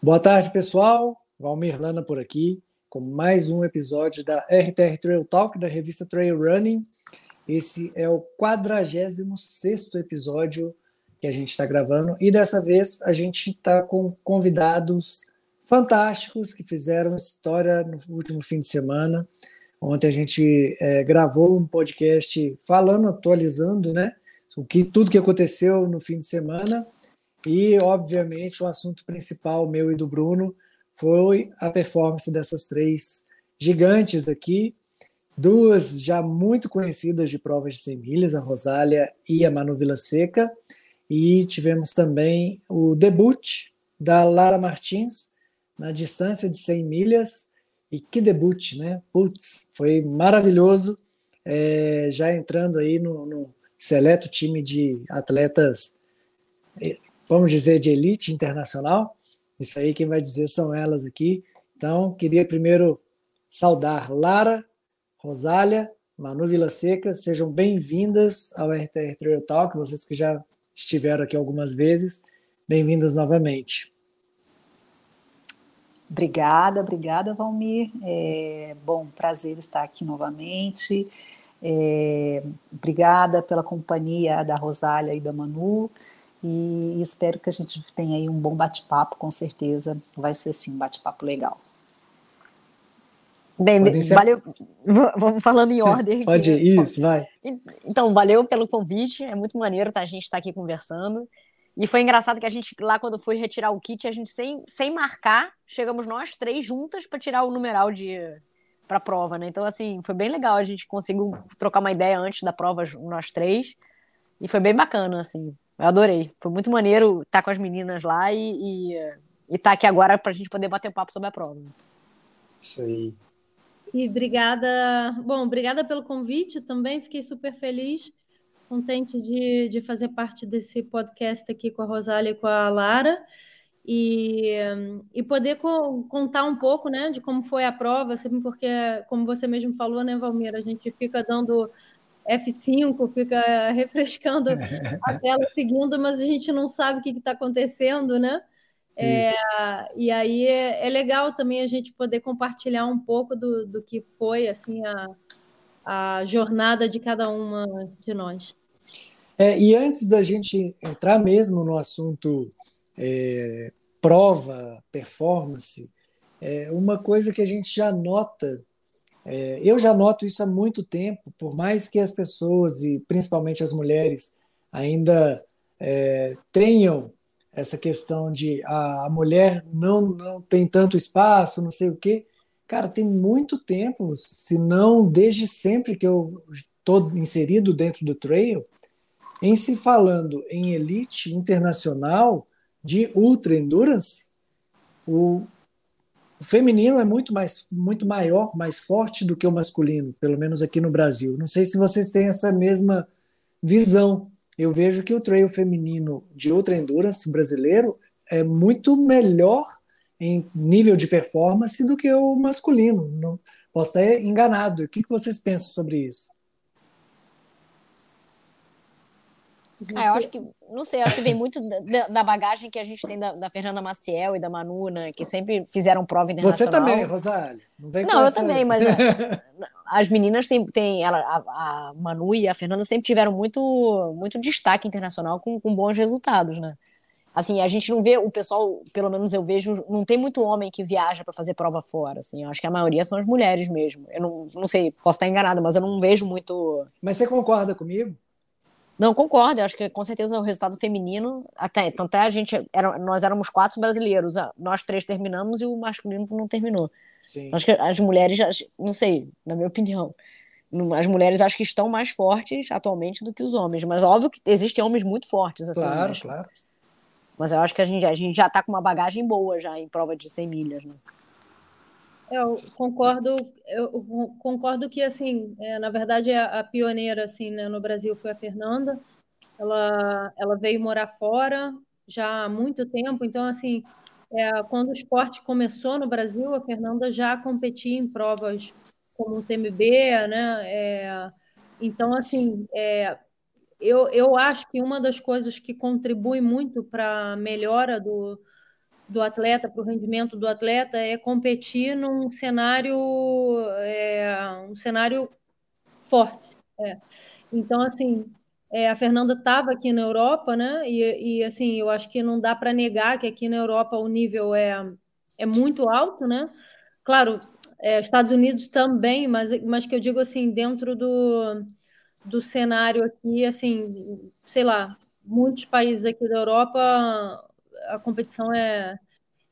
Boa tarde, pessoal. Valmir Lana por aqui, com mais um episódio da RTR Trail Talk, da revista Trail Running. Esse é o 46 episódio que a gente está gravando, e dessa vez a gente está com convidados fantásticos que fizeram história no último fim de semana. Ontem a gente é, gravou um podcast falando, atualizando, né? O que, tudo que aconteceu no fim de semana e, obviamente, o assunto principal meu e do Bruno foi a performance dessas três gigantes aqui, duas já muito conhecidas de provas de 100 milhas, a Rosália e a Manu Vila Seca, e tivemos também o debut da Lara Martins na distância de 100 milhas, e que debut, né? Putz, foi maravilhoso, é, já entrando aí no, no seleto time de atletas vamos dizer, de elite internacional. Isso aí quem vai dizer são elas aqui. Então, queria primeiro saudar Lara, Rosália, Manu Vila Seca, sejam bem-vindas ao RTR Trail Talk, vocês que já estiveram aqui algumas vezes, bem-vindas novamente. Obrigada, obrigada, Valmir. É, bom, prazer estar aqui novamente. É, obrigada pela companhia da Rosália e da Manu e espero que a gente tenha aí um bom bate-papo, com certeza vai ser sim um bate-papo legal. Bem, valeu. Vamos falando em ordem. Pode ir, isso, vai. Então, valeu pelo convite. É muito maneiro tá, a gente estar tá aqui conversando. E foi engraçado que a gente, lá quando foi retirar o kit, a gente, sem, sem marcar, chegamos nós três juntas para tirar o numeral de para a prova, né? Então, assim, foi bem legal. A gente conseguiu trocar uma ideia antes da prova, nós três. E foi bem bacana, assim. Eu adorei. Foi muito maneiro estar com as meninas lá e, e, e estar aqui agora para a gente poder bater um papo sobre a prova. Isso aí. E obrigada, bom, obrigada pelo convite também, fiquei super feliz, contente de, de fazer parte desse podcast aqui com a Rosália e com a Lara e, e poder co contar um pouco, né, de como foi a prova, sempre porque, como você mesmo falou, né, Valmir, a gente fica dando F5, fica refrescando a tela seguindo, mas a gente não sabe o que está acontecendo, né? É, e aí é, é, legal também a gente poder compartilhar um pouco do, do que foi assim a, a jornada de cada uma de nós. É, e antes da gente entrar mesmo no assunto é, prova, performance, é, uma coisa que a gente já nota é, eu já noto isso há muito tempo, por mais que as pessoas, e principalmente as mulheres, ainda é, tenham essa questão de a, a, mulher não, não tem tanto espaço, não sei o quê. Cara, tem muito tempo, se não desde sempre que eu estou inserido dentro do trail, em se falando em elite internacional de ultra endurance, o, o feminino é muito mais muito maior, mais forte do que o masculino, pelo menos aqui no Brasil. Não sei se vocês têm essa mesma visão. Eu vejo que o trail feminino de ultra endurance brasileiro é muito melhor em nível de performance do que o masculino. Não, posso estar enganado. O que vocês pensam sobre isso? É, eu acho que, não sei, acho que vem muito da, da bagagem que a gente tem da, da, Fernanda Maciel e da Manu, né, que sempre fizeram prova internacional. Você também, Rosália. Não, vem não eu também, mas a, as meninas têm, têm ela, a, a, Manu e a Fernanda sempre tiveram muito, muito destaque internacional com, com bons resultados, né? Assim, a gente não vê o pessoal, pelo menos eu vejo, não tem muito homem que viaja para fazer prova fora, assim. Eu acho que a maioria são as mulheres mesmo. Eu não, não sei, posso estar enganada, mas eu não vejo muito. Mas você concorda comigo? Não, concordo. Acho que com certeza o resultado feminino, até, tanto é a gente, era, nós éramos quatro brasileiros, nós três terminamos e o masculino não terminou. Sim. Acho que as mulheres, não sei, na minha opinião, as mulheres acho que estão mais fortes atualmente do que os homens, mas óbvio que existem homens muito fortes, assim. Claro, mas, claro. Mas eu acho que a gente, a gente já está com uma bagagem boa já em prova de 100 milhas, né? Eu concordo, eu concordo que assim, é, na verdade a, a pioneira assim, né, no Brasil foi a Fernanda. Ela, ela veio morar fora já há muito tempo, então assim, é, quando o esporte começou no Brasil, a Fernanda já competia em provas como o TMB, né? É, então assim, é, eu, eu acho que uma das coisas que contribui muito para a melhora do, do atleta, para o rendimento do atleta, é competir num cenário, é, um cenário forte. É. Então, assim, é, a Fernanda estava aqui na Europa, né? E, e, assim, eu acho que não dá para negar que aqui na Europa o nível é, é muito alto, né? Claro, é, Estados Unidos também, mas, mas que eu digo assim, dentro do, do cenário aqui, assim, sei lá, muitos países aqui da Europa a competição é,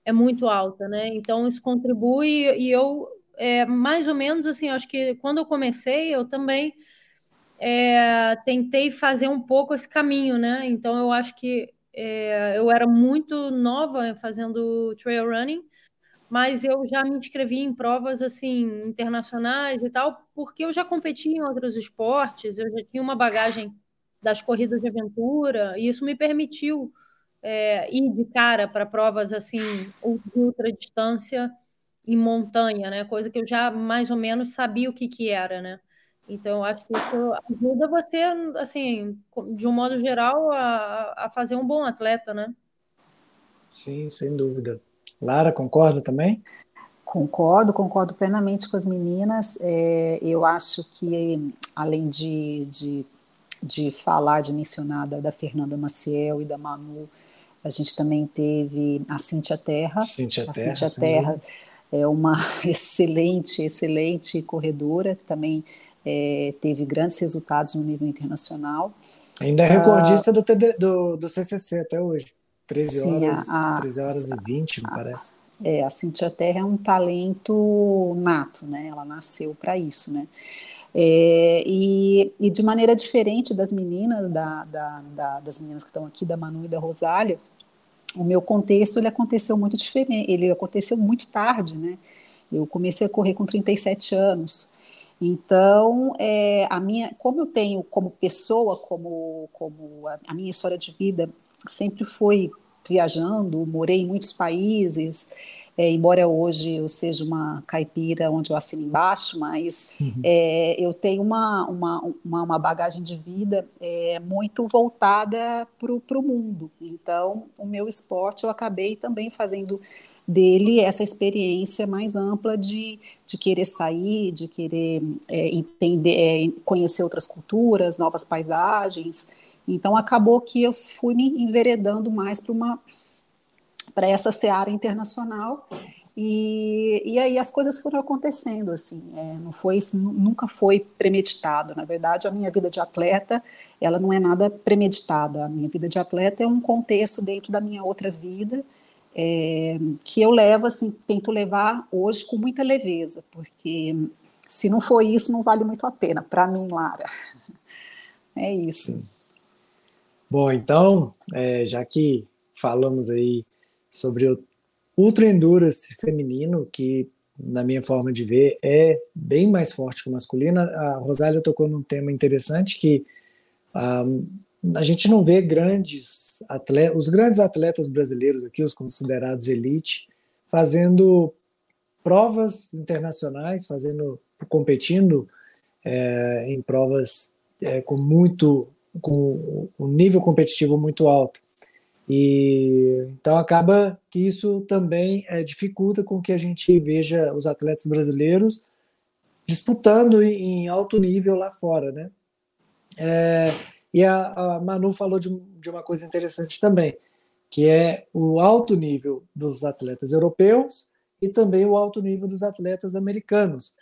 é muito alta, né? Então isso contribui e eu é, mais ou menos assim, acho que quando eu comecei eu também é, tentei fazer um pouco esse caminho, né? Então eu acho que é, eu era muito nova fazendo trail running, mas eu já me inscrevi em provas assim internacionais e tal, porque eu já competi em outros esportes, eu já tinha uma bagagem das corridas de aventura e isso me permitiu é, ir de cara para provas assim de ultra distância em montanha, né? Coisa que eu já mais ou menos sabia o que que era, né? Então, acho que isso ajuda você, assim, de um modo geral, a, a fazer um bom atleta, né? Sim, sem dúvida. Lara, concorda também? Concordo, concordo plenamente com as meninas. É, eu acho que, além de, de, de falar, de mencionar da, da, Fernanda Maciel e da Manu, a gente também teve a Cíntia Terra. Cíntia a Terra, Cíntia Terra é uma excelente, excelente corredora, que também é, teve grandes resultados no nível internacional. Ainda é recordista uh, do, TD, do, do CCC até hoje. 13 sim, horas, a, 13 horas a, e 20, me parece. É, a Cintia Terra é um talento nato, né? Ela nasceu para isso, né? É, e, e, de maneira diferente das meninas, da, da, da, das meninas que estão aqui, da Manu e da Rosália, o meu contexto ele aconteceu muito diferente, ele aconteceu muito tarde, né? Eu comecei a correr com 37 anos. Então, é, a minha, como eu tenho como pessoa, como, como a, a minha história de vida sempre foi viajando, morei em muitos países, é, embora hoje eu seja uma caipira onde eu assino embaixo, mas uhum. é, eu tenho uma, uma, uma, uma, bagagem de vida é, muito voltada para o mundo. Então, o meu esporte eu acabei também fazendo dele essa experiência mais ampla de, de querer sair, de querer é, entender, é, conhecer outras culturas, novas paisagens. Então acabou que eu fui me enveredando mais para uma para essa seara internacional e, e aí as coisas foram acontecendo assim, é, não foi nunca foi premeditado. Na verdade, a minha vida de atleta ela não é nada premeditada. A minha vida de atleta é um contexto dentro da minha outra vida é, que eu levo, assim, tento levar hoje com muita leveza, porque se não for isso, não vale muito a pena, para mim, Lara. É isso. Sim. Bom, então, é, já que falamos aí sobre o Ultra Endurance feminino, que na minha forma de ver é bem mais forte que o masculino, a Rosália tocou num tema interessante que ah, a gente não vê grandes atletas, os grandes atletas brasileiros aqui, os considerados elite, fazendo provas internacionais, fazendo, competindo é, em provas é, com muito, com um nível competitivo muito alto. E então acaba que isso também é, dificulta com que a gente veja os atletas brasileiros disputando em alto nível lá fora, né? É, e a, a Manu falou de, de uma coisa interessante também, que é o alto nível dos atletas europeus e também o alto nível dos atletas americanos.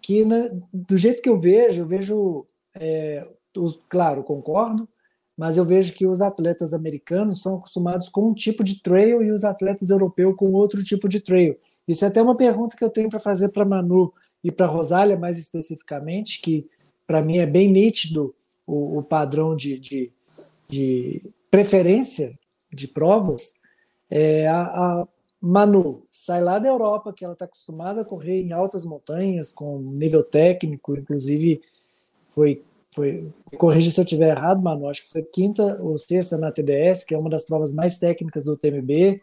Que, na, do jeito que eu vejo, eu vejo, é, os, claro, concordo, mas eu vejo que os atletas americanos são acostumados com um tipo de trail e os atletas europeus com outro tipo de trail. Isso é até uma pergunta que eu tenho para fazer para Manu e para Rosália, mais especificamente, que para mim é bem nítido o, o padrão de, de, de, preferência de provas, é, a, a, Manu sai lá da Europa, que ela está acostumada a correr em altas montanhas, com nível técnico, inclusive foi, foi corrija se eu estiver errado, Manu, acho que foi quinta ou sexta na TDS, que é uma das provas mais técnicas do TMB,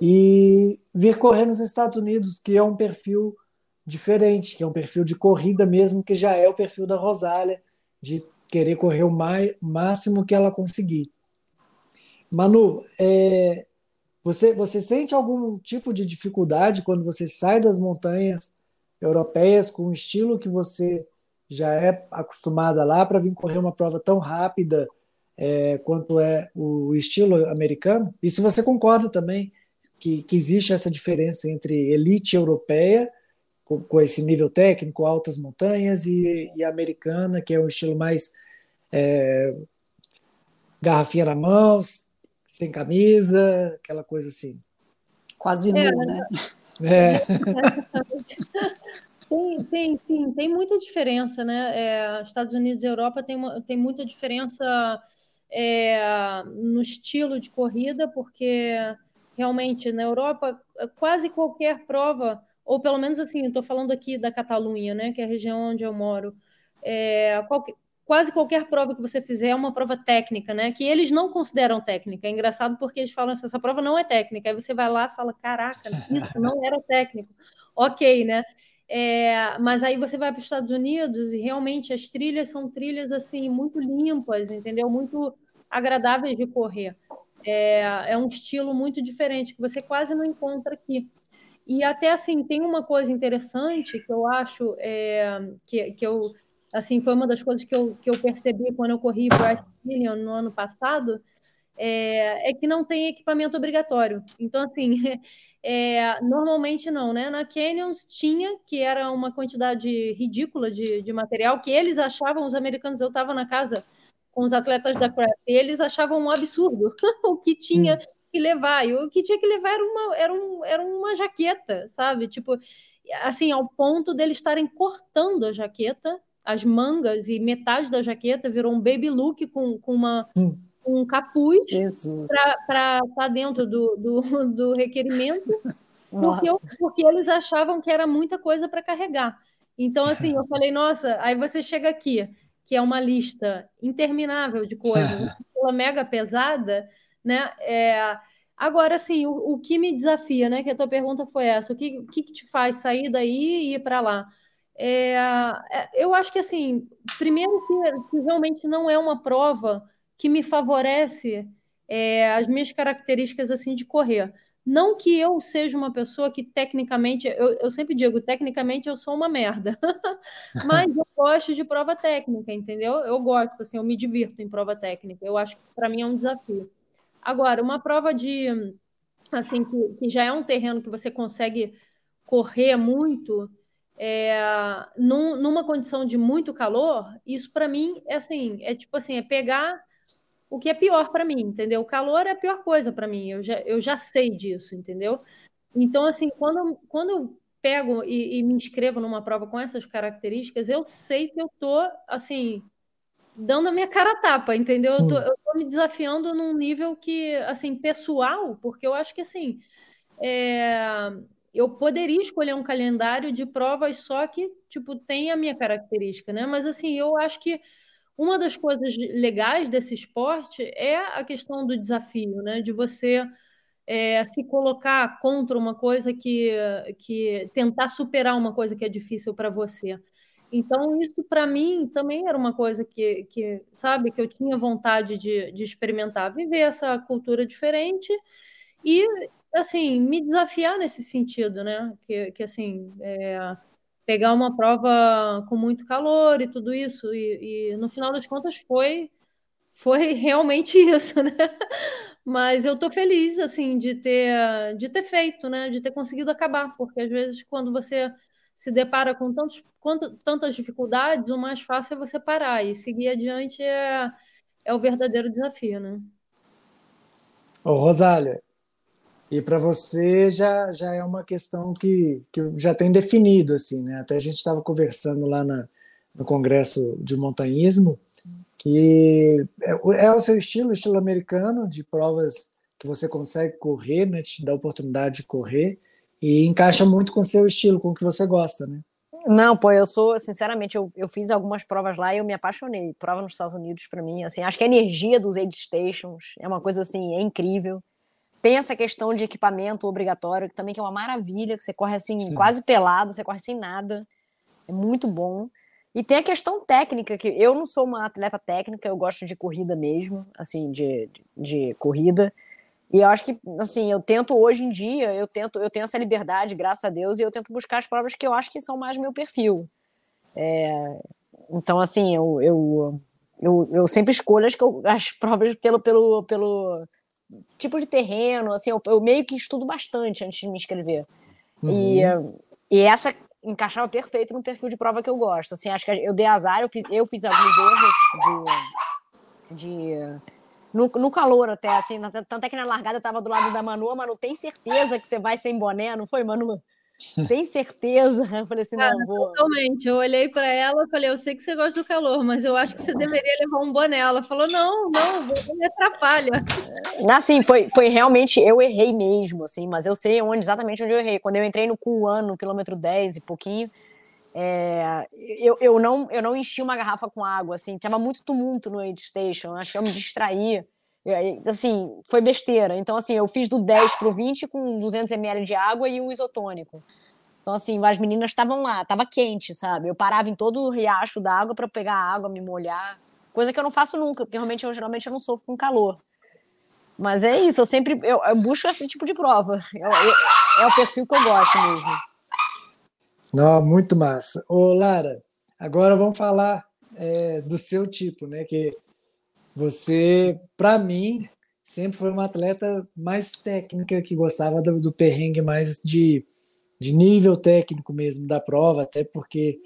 e vir correr nos Estados Unidos, que é um perfil diferente, que é um perfil de corrida mesmo, que já é o perfil da Rosália, de querer correr o máximo que ela conseguir. Manu, é, Você, você sente algum tipo de dificuldade quando você sai das montanhas europeias com o estilo que você já é acostumada lá para vir correr uma prova tão rápida é, quanto é o estilo americano? E se você concorda também que, que existe essa diferença entre elite europeia, com, com esse nível técnico, altas montanhas, e, e americana, que é um estilo mais é, garrafinha na mão, sem camisa, aquela coisa assim. Quase é, nu, né? É. Tem, tem, sim, tem muita diferença, né? É, Estados Unidos e Europa tem, uma, tem muita diferença é, no estilo de corrida, porque realmente na Europa quase qualquer prova, ou pelo menos assim, estou falando aqui da Catalunha, né, que é a região onde eu moro, é, qualquer, quase qualquer prova que você fizer é uma prova técnica, né? Que eles não consideram técnica. É engraçado porque eles falam assim, essa prova não é técnica. Aí você vai lá e fala, caraca, isso não era técnico. ok, né? É, mas aí você vai para os Estados Unidos e realmente as trilhas são trilhas assim muito limpas, entendeu? Muito agradáveis de correr. É, é um estilo muito diferente que você quase não encontra aqui. E até assim tem uma coisa interessante que eu acho é, que, que eu assim foi uma das coisas que eu, que eu percebi quando eu corri Bryce Million no ano passado é, é que não tem equipamento obrigatório. Então assim É, normalmente não, né? Na Canyons tinha, que era uma quantidade ridícula de, de material, que eles achavam, os americanos, eu estava na casa com os atletas da Craft, eles achavam um absurdo o que tinha hum. que levar. E o que tinha que levar era uma, era, um, era uma jaqueta, sabe? Tipo, assim, ao ponto deles estarem cortando a jaqueta, as mangas e metade da jaqueta virou um baby look com, com uma. Hum um capuz para estar tá dentro do, do, do requerimento, porque, eu, porque, eles achavam que era muita coisa para carregar. Então, assim, eu falei, nossa, aí você chega aqui, que é uma lista interminável de coisas, uma mega pesada, né? É, agora, assim, o, o, que me desafia, né? Que a tua pergunta foi essa, o que, o que, te faz sair daí e ir para lá? É, é, eu acho que, assim, primeiro que, que realmente não é uma prova que me favorece é, as minhas características assim de correr. Não que eu seja uma pessoa que tecnicamente, eu, eu sempre digo, tecnicamente eu sou uma merda, mas eu gosto de prova técnica, entendeu? Eu gosto, assim, eu me divirto em prova técnica. Eu acho que para mim é um desafio. Agora, uma prova de, assim, que, que já é um terreno que você consegue correr muito, é, num, numa condição de muito calor, isso para mim é assim, é tipo assim, é pegar o que é pior para mim, entendeu? O calor é a pior coisa para mim, eu já, eu já sei disso, entendeu? Então, assim, quando, quando eu pego e, e, me inscrevo numa prova com essas características, eu sei que eu tô, assim, dando a minha cara a tapa, entendeu? Eu tô, eu tô me desafiando num nível que, assim, pessoal, porque eu acho que, assim, é, eu poderia escolher um calendário de provas só que, tipo, tem a minha característica, né? Mas, assim, eu acho que uma das coisas legais desse esporte é a questão do desafio, né? De você é, se colocar contra uma coisa que, que tentar superar uma coisa que é difícil para você. Então, isso para mim também era uma coisa que, que, sabe, que eu tinha vontade de, de experimentar, viver essa cultura diferente e, assim, me desafiar nesse sentido, né? Que, que assim, é, pegar uma prova com muito calor e tudo isso. E, e, no final das contas foi foi realmente isso, né? Mas eu tô feliz assim de ter de ter feito, né? De ter conseguido acabar, porque às vezes quando você se depara com tantos, tantas dificuldades, o mais fácil é você parar e seguir adiante é, é o verdadeiro desafio, né? Ô, Rosália, e para você já, já é uma questão que, que já tem definido, assim, né? Até a gente estava conversando lá na, no Congresso de Montanhismo, que é, é, o seu estilo, estilo americano, de provas que você consegue correr, né? Te dá a oportunidade de correr, e encaixa muito com o seu estilo, com o que você gosta, né? Não, pô, eu sou, sinceramente, eu, eu fiz algumas provas lá e eu me apaixonei. Prova nos Estados Unidos, para mim, assim, acho que a energia dos aid stations é uma coisa, assim, é incrível. Tem essa questão de equipamento obrigatório, que também que é uma maravilha, que você corre assim, Sim. quase pelado, você corre sem nada. É muito bom. E tem a questão técnica, que eu não sou uma atleta técnica, eu gosto de corrida mesmo, assim, de, de, de corrida. E eu acho que, assim, eu tento hoje em dia, eu tento, eu tenho essa liberdade, graças a Deus, e eu tento buscar as provas que eu acho que são mais meu perfil. É, então, assim, eu, eu, eu, eu, sempre escolho as, as provas pelo, pelo, pelo tipo de terreno, assim, eu, eu meio que estudo bastante antes de me inscrever. Uhum. E, e essa encaixava perfeito no perfil de prova que eu gosto. Assim, acho que eu dei azar, eu fiz, eu fiz alguns erros de, de no, no calor até, assim, tanto é que na largada eu tava do lado da Manu, Manu, tem certeza que você vai sem boné, não foi, Manu? Tem certeza? Eu falei assim, não, vou. Totalmente. Eu olhei para ela e falei, eu sei que você gosta do calor, mas eu acho que você deveria levar um boné. Ela falou, não, não, me atrapalha. Assim, foi, foi realmente, eu errei mesmo, assim, mas eu sei onde, exatamente onde eu errei. Quando eu entrei no Kuan, no quilômetro 10 e pouquinho, é, eu, eu, não, eu não enchi uma garrafa com água, assim, tinha muito tumulto no aid station, acho que eu me distraí. Assim, foi besteira. Então, assim, eu fiz do 10 pro 20 com 200 ml de água e o isotônico. Então, assim, as meninas estavam lá, tava quente, sabe? Eu parava em todo o riacho d'água para pegar água, me molhar. Coisa que eu não faço nunca, porque realmente eu geralmente eu não sofro com calor. Mas é isso, eu sempre eu, eu busco esse tipo de prova. é o perfil que eu gosto mesmo. Não, muito massa. Ô, Lara, agora vamos falar é, do seu tipo, né? Que você, para mim, sempre foi uma atleta mais técnica, que gostava do, do perrengue mais de, de nível técnico mesmo da prova, até porque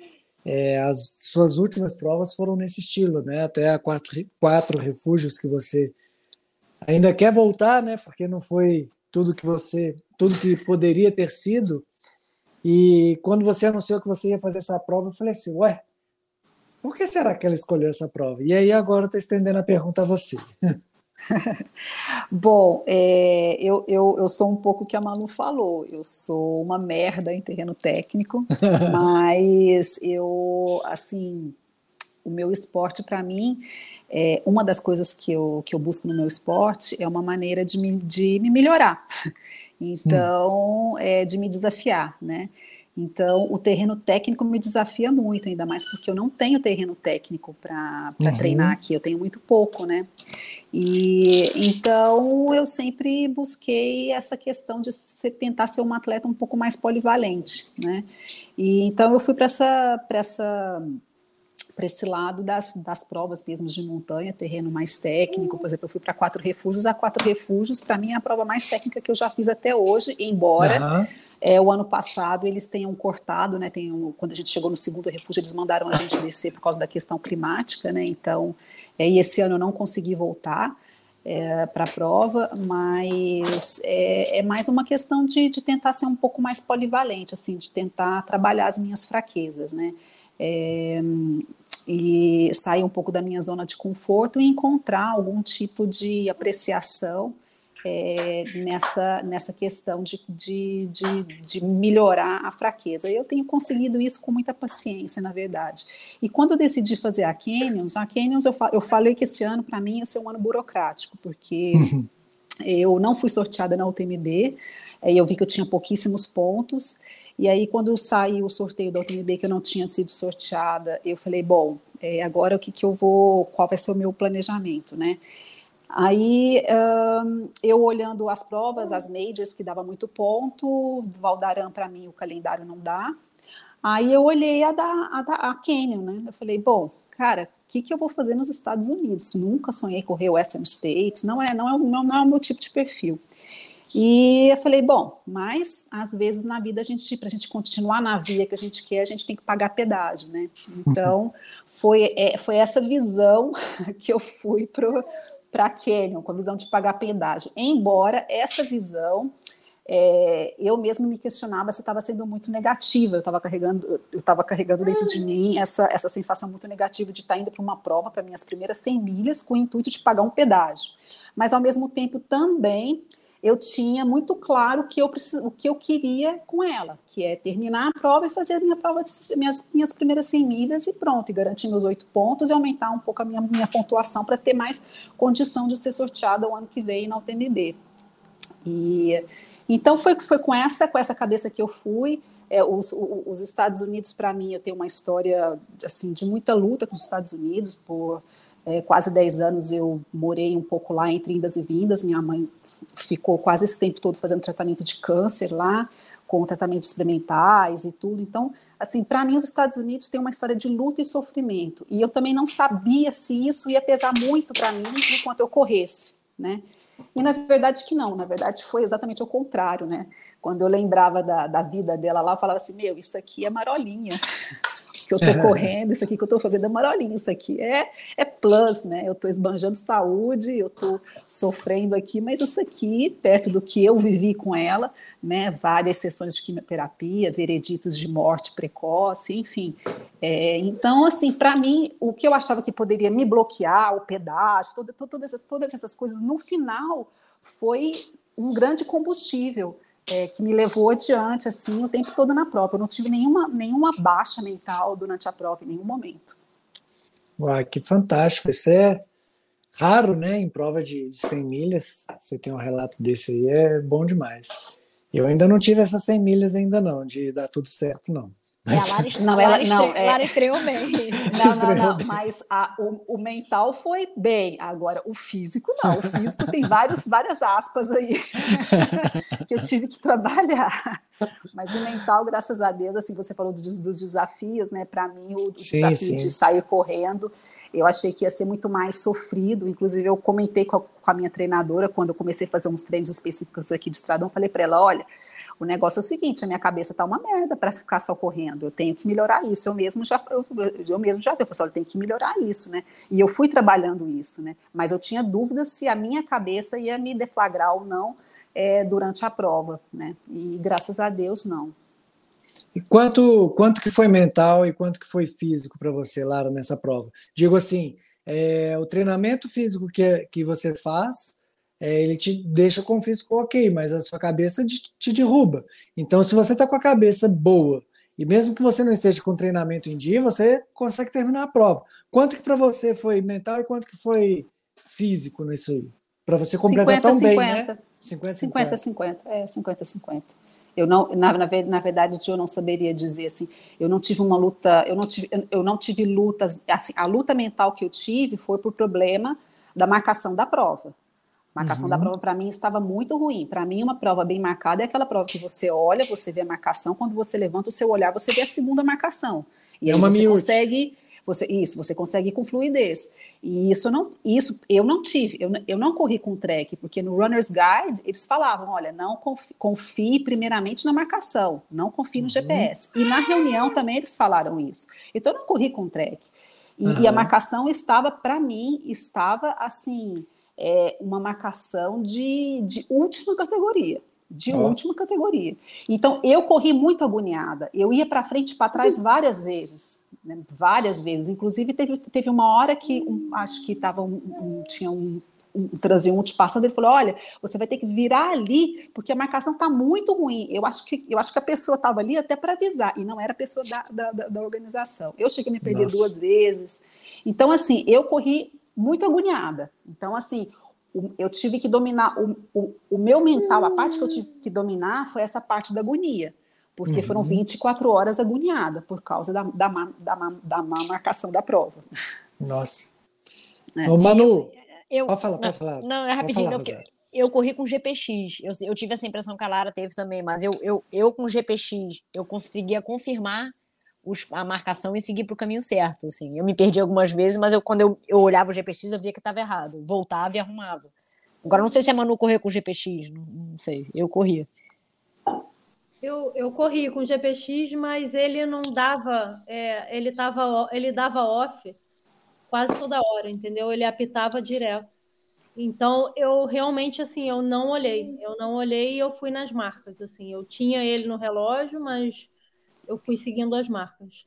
é, as suas últimas provas foram nesse estilo, né? Até a quatro, quatro refúgios que você ainda quer voltar, né? Porque não foi tudo que você, tudo que poderia ter sido. E quando você anunciou que você ia fazer essa prova, eu falei assim, ué, por que será que ela escolheu essa prova? E aí agora estou estendendo a pergunta a você. Bom, é, eu, eu, eu sou um pouco o que a Manu falou. Eu sou uma merda em terreno técnico, mas eu, assim, o meu esporte para mim, é, uma das coisas que eu, que eu busco no meu esporte é uma maneira de me, de me melhorar. Então, hum. é de me desafiar, né? Então, o terreno técnico me desafia muito, ainda mais porque eu não tenho terreno técnico para uhum. treinar aqui, eu tenho muito pouco, né? E então eu sempre busquei essa questão de ser, tentar ser uma atleta um pouco mais polivalente, né? E então eu fui para essa, para essa para esse lado das, das provas mesmo de montanha, terreno mais técnico. Por exemplo, eu fui para quatro refúgios. A quatro refúgios, para mim, é a prova mais técnica que eu já fiz até hoje, embora uhum. É, o ano passado eles tenham cortado, né? Tem um, quando a gente chegou no segundo refúgio, eles mandaram a gente descer por causa da questão climática, né? Então, é, e esse ano eu não consegui voltar é, para a prova, mas é, é, mais uma questão de, de, tentar ser um pouco mais polivalente, assim, de tentar trabalhar as minhas fraquezas, né? É, e sair um pouco da minha zona de conforto e encontrar algum tipo de apreciação é, nessa, nessa questão de, de, de, de, melhorar a fraqueza. Eu tenho conseguido isso com muita paciência, na verdade. E quando eu decidi fazer a Canyons, a Canyons eu, eu falei que esse ano, para mim, ia ser um ano burocrático, porque uhum. eu não fui sorteada na UTMB, eu vi que eu tinha pouquíssimos pontos, e aí, quando saiu o sorteio da UTMB, que eu não tinha sido sorteada, eu falei, bom, é, agora o que, que eu vou, qual vai ser o meu planejamento, né? Aí um, eu olhando as provas, as majors que dava muito ponto, Valdaran para mim o calendário não dá. Aí eu olhei a da, a da a Canyon, né? Eu falei, bom, cara, o que, que eu vou fazer nos Estados Unidos? Nunca sonhei correr Western States, não é, não é, não, não é o meu tipo de perfil. E eu falei, bom, mas às vezes na vida a gente, para a gente continuar na via que a gente quer, a gente tem que pagar pedágio, né? Então foi, é, foi essa visão que eu fui pro para Canyon, com a visão de pagar pedágio. Embora essa visão, é, eu mesmo me questionava se estava sendo muito negativa, eu estava carregando, eu estava carregando dentro de mim essa, essa sensação muito negativa de estar tá indo para uma prova, para minhas primeiras 100 milhas, com o intuito de pagar um pedágio. Mas, ao mesmo tempo, também eu tinha muito claro o que eu, preciso, o que eu queria com ela, que é terminar a prova e fazer a minha prova, de, minhas, minhas primeiras 100 milhas e pronto, e garantir meus oito pontos e aumentar um pouco a minha, minha pontuação para ter mais condição de ser sorteada o ano que vem na UTMB. E então foi, foi com essa com essa cabeça que eu fui. É, os, os Estados Unidos para mim eu tenho uma história assim de muita luta com os Estados Unidos por é, quase 10 anos eu morei um pouco lá entre indas e vindas. Minha mãe ficou quase esse tempo todo fazendo tratamento de câncer lá, com tratamentos experimentais e tudo. Então, assim, para mim os Estados Unidos tem uma história de luta e sofrimento. E eu também não sabia se isso ia pesar muito para mim enquanto eu corresse, né? E na verdade que não, na verdade foi exatamente o contrário, né? Quando eu lembrava da, da vida dela lá, eu falava assim, meu, isso aqui é marolinha que eu estou correndo, isso aqui que eu estou fazendo é marolinha, isso aqui é, é plus, né? Eu estou esbanjando saúde, eu estou sofrendo aqui, mas isso aqui, perto do que eu vivi com ela, né? Várias sessões de quimioterapia, vereditos de morte precoce, enfim. É, então, assim, para mim, o que eu achava que poderia me bloquear, o pedágio, toda, todas, todas essas coisas, no final, foi um grande combustível é, que me levou adiante assim o tempo todo na prova. Eu não tive nenhuma, nenhuma baixa mental durante a prova em nenhum momento. Uai, que fantástico! Isso é raro, né? Em prova de, de 100 milhas, você tem um relato desse aí, é bom demais. Eu ainda não tive essas 100 milhas ainda não, de dar tudo certo, não. É, a Lara, não, ela, Lara, não, é... Lara estreou bem. Não, não, não, mas a, o, o, mental foi bem. Agora, o físico não. O físico tem vários, várias aspas aí que eu tive que trabalhar. Mas o mental, graças a Deus, assim, você falou dos, dos desafios, né? Para mim, o, o sim, desafio sim. de sair correndo, eu achei que ia ser muito mais sofrido. Inclusive, eu comentei com a, com a minha treinadora, quando eu comecei a fazer uns treinos específicos aqui de estradão, falei para ela, olha o negócio é o seguinte, a minha cabeça está uma merda para ficar só correndo. Eu tenho que melhorar isso. Eu mesmo já eu, eu mesmo já vi, eu falei, assim, olha, tem que melhorar isso, né? E eu fui trabalhando isso, né? Mas eu tinha dúvidas se a minha cabeça ia me deflagrar ou não é, durante a prova, né? E graças a Deus não. E quanto quanto que foi mental e quanto que foi físico para você, Lara, nessa prova? Digo assim, é, o treinamento físico que, que você faz é, ele te deixa com o físico ok, mas a sua cabeça te, te derruba. Então, se você está com a cabeça boa, e mesmo que você não esteja com treinamento em dia, você consegue terminar a prova. Quanto que para você foi mental e quanto que foi físico nisso aí? Para você completar 50, tão 50. bem, né? 50, 50, 50. É, 50, 50. Eu não, na, na, na, verdade, eu não saberia dizer assim. Eu não tive uma luta, eu não tive, eu não tive lutas. Assim, a luta mental que eu tive foi por problema da marcação da prova. Marcação uhum. da prova para mim estava muito ruim. Para mim, uma prova bem marcada é aquela prova que você olha, você vê a marcação, quando você levanta o seu olhar, você vê a segunda marcação. E é aí você consegue, você, isso, você consegue com fluidez. E isso não, isso eu não tive, eu, eu não corri com track, porque no Runner's Guide eles falavam, olha, não confie, confie primeiramente na marcação, não confie no uhum. GPS. E na reunião também eles falaram isso. Então eu não corri com track. E, uhum. e a marcação estava, para mim, estava assim, é, uma marcação de, de última categoria. De última categoria. Então, eu corri muito agoniada. Eu ia para frente e para trás várias vezes. Né? Várias vezes. Inclusive, teve, teve uma hora que um, acho que tava um, um, tinha um, um transeunte passando, ele falou: olha, você vai ter que virar ali, porque a marcação está muito ruim. Eu acho que, eu acho que a pessoa estava ali até para avisar, e não era a pessoa da, da, da, da organização. Eu cheguei a me perder Nossa. duas vezes. Então, assim, eu corri muito agoniada. Então, assim, eu tive que dominar o, o, o, meu mental, a parte que eu tive que dominar foi essa parte da agonia, porque uhum. foram 24 horas agoniada por causa da, da, má, da, má, da má marcação da prova. Nossa. É. Ô, Manu, eu, pode falar, pode não, falar. Não, é rapidinho, falar, eu, eu corri com GPX, eu, eu tive essa impressão que a Lara teve também, mas eu, eu, eu com GPX, eu conseguia confirmar os, a marcação e seguir para o caminho certo. Assim. Eu me perdi algumas vezes, mas eu, quando eu, eu olhava o GPX, eu via que estava errado. Voltava e arrumava. Agora, não sei se a Manu correu com o GPX, não, não sei. Eu corria. Eu, eu corri com o GPX, mas ele não dava, é, ele, tava, ele dava off quase toda hora, entendeu? Ele apitava direto. Então, eu realmente, assim, eu não olhei. Eu não olhei e eu fui nas marcas, assim. Eu tinha ele no relógio, mas eu fui seguindo as marcas.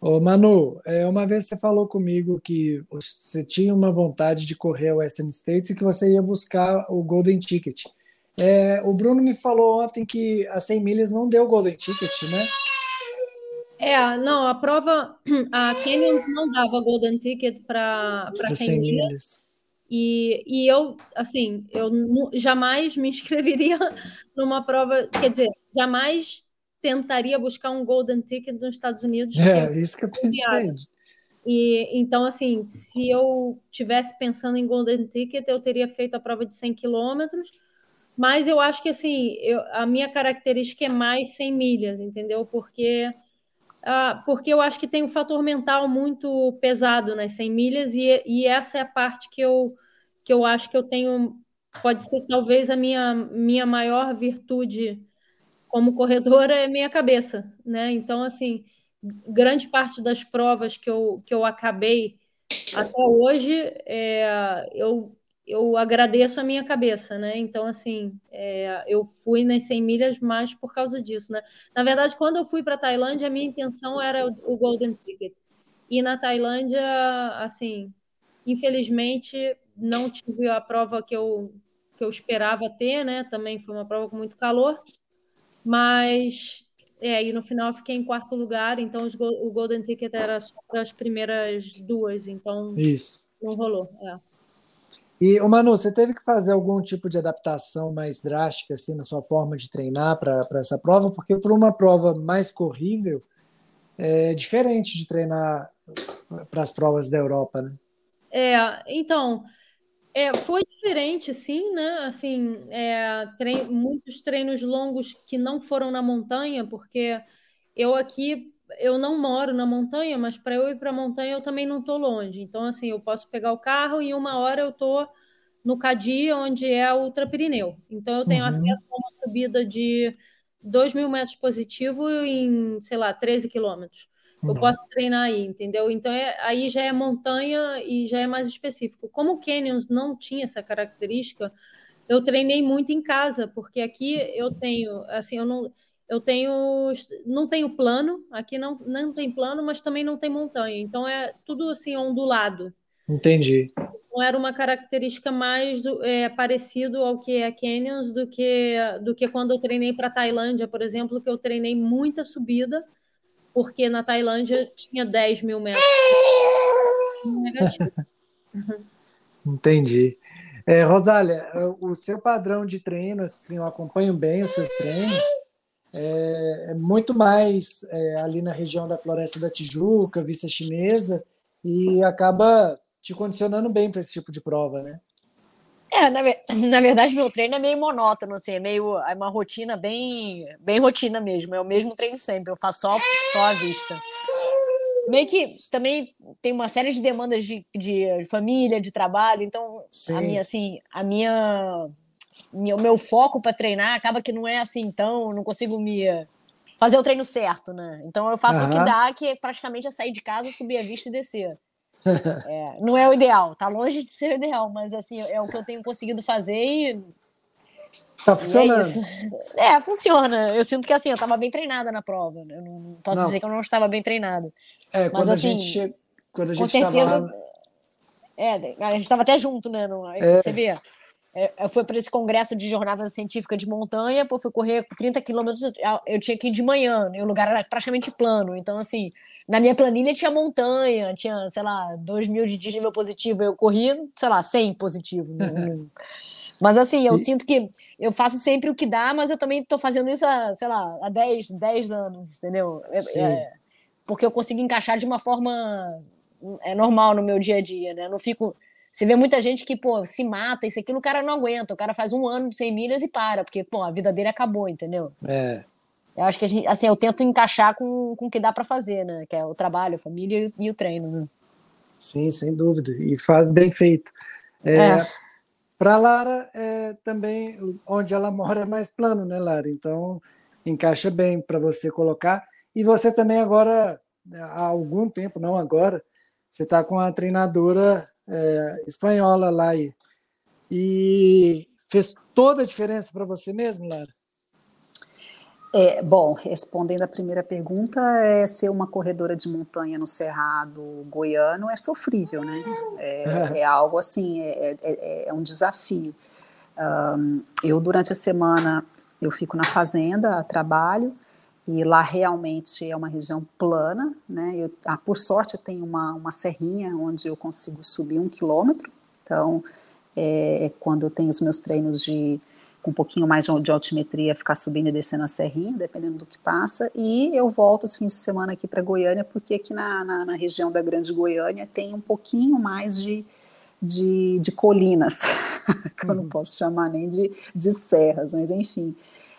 Ô Manu, é, uma vez você falou comigo que você tinha uma vontade de correr o Western States e que você ia buscar o Golden Ticket. É, o Bruno me falou ontem que a 100 milhas não deu Golden Ticket, né? É, não, a prova, a Canyon não dava Golden Ticket para 100, 100 milhas. milhas. E, e eu, assim, eu jamais me inscreveria numa prova, quer dizer, jamais tentaria buscar um golden ticket nos Estados Unidos. É, isso que eu pensei. E então, assim, se eu tivesse pensando em Golden Ticket, eu teria feito a prova de 100 quilômetros. Mas eu acho que assim, eu, a minha característica é mais 100 milhas, entendeu? Porque ah, porque eu acho que tem um fator mental muito pesado nas 100 milhas e, e essa é a parte que eu que eu acho que eu tenho pode ser talvez a minha minha maior virtude como corredora é minha cabeça, né? Então assim, grande parte das provas que eu, que eu acabei até hoje, é, eu, eu agradeço a minha cabeça, né? Então, assim, é, eu fui nas 100 milhas mais por causa disso, né? Na verdade, quando eu fui para a Tailândia, a minha intenção era o, Golden Ticket. E na Tailândia, assim, infelizmente, não tive a prova que eu, que eu esperava ter, né? Também foi uma prova com muito calor, mas é, e no final fiquei em quarto lugar, então os, o Golden Ticket era só para as primeiras duas, então Isso. não rolou. É. E, o Manu, você teve que fazer algum tipo de adaptação mais drástica assim, na sua forma de treinar para essa prova? Porque por uma prova mais corrível, é diferente de treinar para as provas da Europa, né? É, então, é, foi diferente, sim, né? Assim, é, tre muitos treinos longos que não foram na montanha, porque eu aqui eu não moro na montanha, mas para eu ir para a montanha eu também não estou longe. Então, assim, eu posso pegar o carro e em uma hora eu estou no Cadi, onde é a Ultra Pirineu. Então, eu tenho uhum. acesso a uma subida de 2 mil metros positivo em, sei lá, 13 quilômetros eu posso treinar aí, entendeu? Então é, aí já é montanha e já é mais específico. Como o Canyons não tinha essa característica, eu treinei muito em casa, porque aqui eu tenho, assim, eu não, eu tenho, não tenho plano, aqui não, não tem plano, mas também não tem montanha. Então é tudo assim ondulado. Entendi. Não era uma característica mais é, parecido ao que é Canyons do que do que quando eu treinei para Tailândia, por exemplo, que eu treinei muita subida porque na Tailândia tinha 10 mil metros. Entendi. É, Rosália, o seu padrão de treino, assim, eu acompanho bem os seus treinos, é, é muito mais é, ali na região da Floresta da Tijuca, vista chinesa, e acaba te condicionando bem para esse tipo de prova, né? É, na, na, verdade, meu treino é meio monótono, assim, é meio é uma rotina bem, bem rotina mesmo. É o mesmo treino sempre, eu faço só, só a vista. Meio que também tem uma série de demandas de, de família, de trabalho, então Sim. a minha, assim, a minha, o meu foco para treinar acaba que não é assim, então não consigo me fazer o treino certo, né? Então eu faço uhum. o que dá, que é praticamente é sair de casa, subir a vista e descer. É, não é o ideal, tá longe de ser o ideal, mas assim, é o que eu tenho conseguido fazer e. Tá é funcionando. É, é, funciona. Eu sinto que assim, eu tava bem treinada na prova. Eu não posso não. dizer que eu não estava bem treinada. É, mas, quando assim, a gente. Quando a gente certeza, lá... É, a gente estava até junto, né? No, é. Você vê. É, eu fui para esse congresso de jornada científica de montanha, pô, fui correr 30 quilômetros, eu tinha que ir de manhã, e o lugar era praticamente plano. Então, assim, na minha planilha tinha montanha, tinha, sei lá, 2 mil de nível positivo. Eu corria, sei lá, 100 positivo. mas assim, eu e... sinto que eu faço sempre o que dá, mas eu também estou fazendo isso há, sei lá, há 10, 10 anos, entendeu? É, é, porque eu consigo encaixar de uma forma é normal no meu dia a dia, né? Eu não fico. Você vê muita gente que, pô, se mata, isso aqui, o cara não aguenta. O cara faz um ano de 100 milhas e para, porque, pô, a vida dele acabou, entendeu? É. Eu acho que a gente, assim, eu tento encaixar com, com o que dá para fazer, né? Que é o trabalho, a família e, e o treino, né? Sim, sem dúvida. E faz bem feito. É, é. Para Lara, é, também onde ela mora é mais plano, né, Lara? Então encaixa bem para você colocar. E você também agora, há algum tempo, não agora, você está com a treinadora é, espanhola lá e, e fez toda a diferença para você mesmo, Lara? É, bom, respondendo a primeira pergunta, é ser uma corredora de montanha no Cerrado goiano é sofrível, né? É, é algo assim, é, é, é, é um desafio. Um, eu, durante a semana, eu fico na fazenda, a trabalho, e lá realmente é uma região plana, né? Eu, ah, por sorte, eu tenho uma, uma serrinha onde eu consigo subir um quilômetro, então, é, quando eu tenho os meus treinos de com um pouquinho mais de, altimetria, ficar subindo e descendo a serrinha, dependendo do que passa. E eu volto os fins de semana aqui para Goiânia, porque aqui na, na, na, região da Grande Goiânia tem um pouquinho mais de, de, de colinas, que eu não uhum. posso chamar nem de, de serras, mas enfim.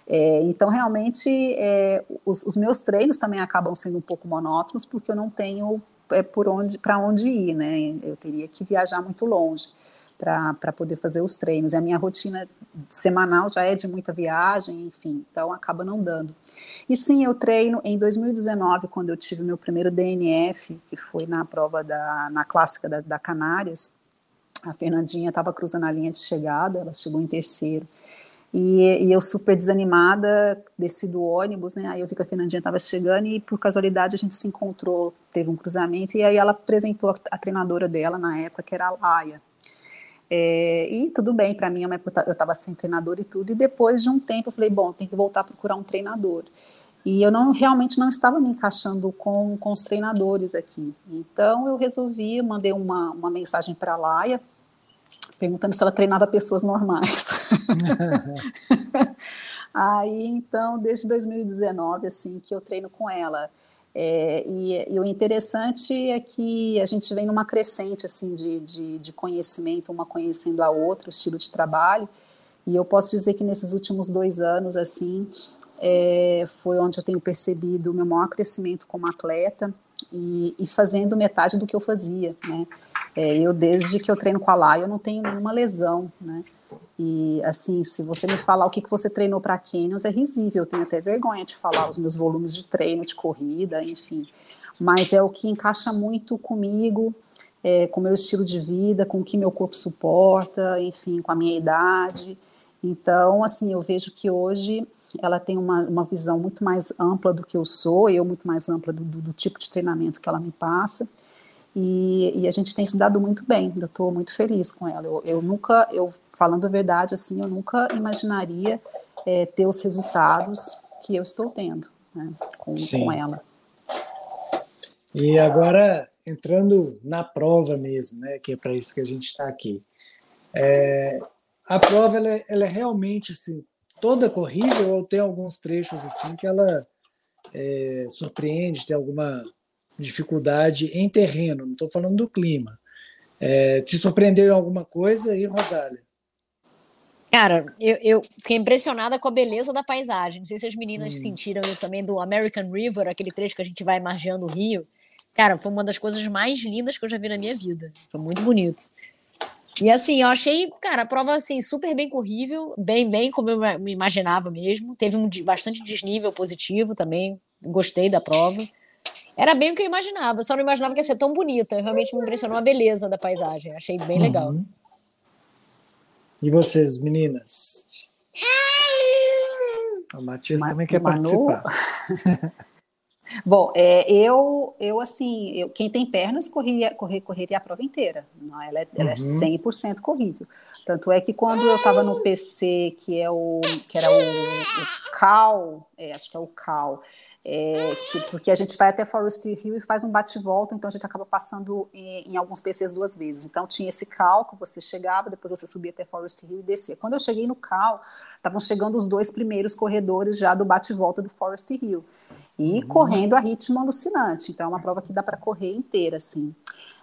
É, então, realmente, é, os, os, meus treinos também acabam sendo um pouco monótonos, porque eu não tenho é, por onde para onde ir, né? Eu teria que viajar muito longe para poder fazer os treinos. E a minha rotina semanal já é de muita viagem, enfim, então acaba não dando. E sim, eu treino em 2019, quando eu tive meu primeiro DNF, que foi na prova da na clássica da, da Canárias. A Fernandinha estava cruzando a linha de chegada, ela chegou em terceiro. E, e, eu super desanimada, desci do ônibus, né? Aí eu vi que a Fernandinha estava chegando e por casualidade a gente se encontrou, teve um cruzamento e aí ela apresentou a, a treinadora dela na época, que era a Laia. É, e tudo bem, para mim, eu estava sem treinador e tudo. E depois de um tempo, eu falei: bom, tem que voltar a procurar um treinador. E eu não realmente não estava me encaixando com, com os treinadores aqui. Então eu resolvi, mandei uma, uma mensagem para a Laia, perguntando se ela treinava pessoas normais. Aí então, desde 2019, assim, que eu treino com ela. É, e, e, o interessante é que a gente vem numa crescente assim de, de, de, conhecimento, uma conhecendo a outra, o estilo de trabalho. E eu posso dizer que nesses últimos dois anos, assim, é, foi onde eu tenho percebido o meu maior crescimento como atleta e, e fazendo metade do que eu fazia, né? É, eu desde que eu treino com a Lai, eu não tenho nenhuma lesão, né? E assim, se você me falar o que, que você treinou para Canyons, é risível. Eu tenho até vergonha de falar os meus volumes de treino, de corrida, enfim. Mas é o que encaixa muito comigo, é, com meu estilo de vida, com o que meu corpo suporta, enfim, com a minha idade. Então, assim, eu vejo que hoje ela tem uma, uma visão muito mais ampla do que eu sou, eu muito mais ampla do, do, do tipo de treinamento que ela me passa. E, e, a gente tem se dado muito bem, eu estou muito feliz com ela. Eu, eu nunca, eu falando a verdade, assim, eu nunca imaginaria é, ter os resultados que eu estou tendo né, com, com ela. E agora, entrando na prova mesmo, né, que é para isso que a gente está aqui. É, a prova ela, é, ela, é realmente assim, toda corrida ou tem alguns trechos assim que ela é, surpreende, tem alguma dificuldade em terreno, não estou falando do clima. É, te surpreendeu em alguma coisa aí, Rosália? Cara, eu, eu, fiquei impressionada com a beleza da paisagem. Não sei se as meninas hum. sentiram isso também do American River, aquele trecho que a gente vai margeando o rio. Cara, foi uma das coisas mais lindas que eu já vi na minha vida. Foi muito bonito. E assim, eu achei, cara, a prova assim, super bem corrível, bem, bem como eu me imaginava mesmo. Teve um bastante desnível positivo também. Gostei da prova. Era bem o que eu imaginava, só não imaginava que ia ser tão bonita. Realmente me impressionou a beleza da paisagem. Achei bem legal. E vocês, meninas? A Matias Ma também quer Manu? participar. Bom, é, eu, eu assim, eu, quem tem pernas corria, correr, correria a prova inteira. Não, ela é, ela é uhum. é 100% corrível. Tanto é que quando eu estava no PC, que é o que era o, o CAL, é, acho que é o CAL, é, que, porque a gente vai até Forest Hill e faz um bate-volta, então a gente acaba passando em, em, alguns PCs duas vezes. Então tinha esse cal você chegava, depois você subia até Forest Hill e descia. Quando eu cheguei no cal, estavam chegando os dois primeiros corredores já do bate-volta do Forest Hill. E uhum. correndo a ritmo alucinante. Então é uma prova que dá para correr inteira, assim.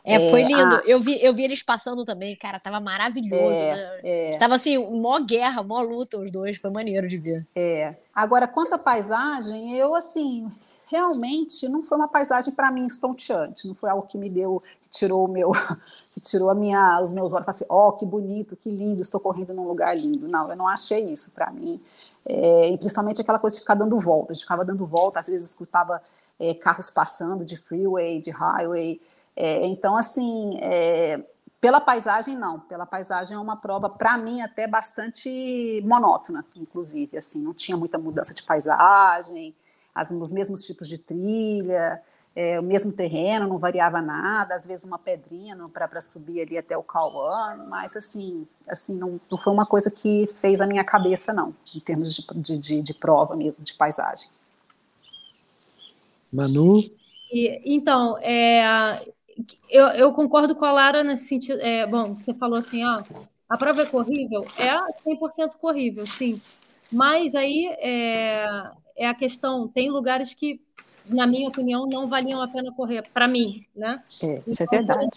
É, foi é, lindo. A... Eu, vi, eu vi eles passando também, cara, tava maravilhoso. É, né? é. Tava assim, mó guerra, mó luta os dois, foi maneiro de ver. É. Agora, quanto à paisagem, eu assim, realmente não foi uma paisagem para mim estonteante, não foi algo que me deu, que tirou o meu, que tirou a minha, os meus olhos, assim, ó, oh, que bonito, que lindo, estou correndo num lugar lindo. Não, eu não achei isso para mim. É, e principalmente aquela coisa de ficar dando voltas, ficava dando volta, às vezes escutava é, carros passando de freeway, de highway, é, então, assim, é, pela paisagem, não. Pela paisagem é uma prova, para mim, até bastante monótona, inclusive. Assim, não tinha muita mudança de paisagem, as, os mesmos tipos de trilha, é, o mesmo terreno, não variava nada, às vezes uma pedrinha para subir ali até o Cauã, mas assim, assim não, não foi uma coisa que fez a minha cabeça, não, em termos de, de, de, de prova mesmo, de paisagem. Manu? E, então, é, eu, eu concordo com a Lara nesse sentido. É, bom, você falou assim, ó, A prova é corrível? É 100% corrível, sim. Mas aí é, é a questão, tem lugares que, na minha opinião, não valiam a pena correr, para mim, né? É, isso é então, é verdade.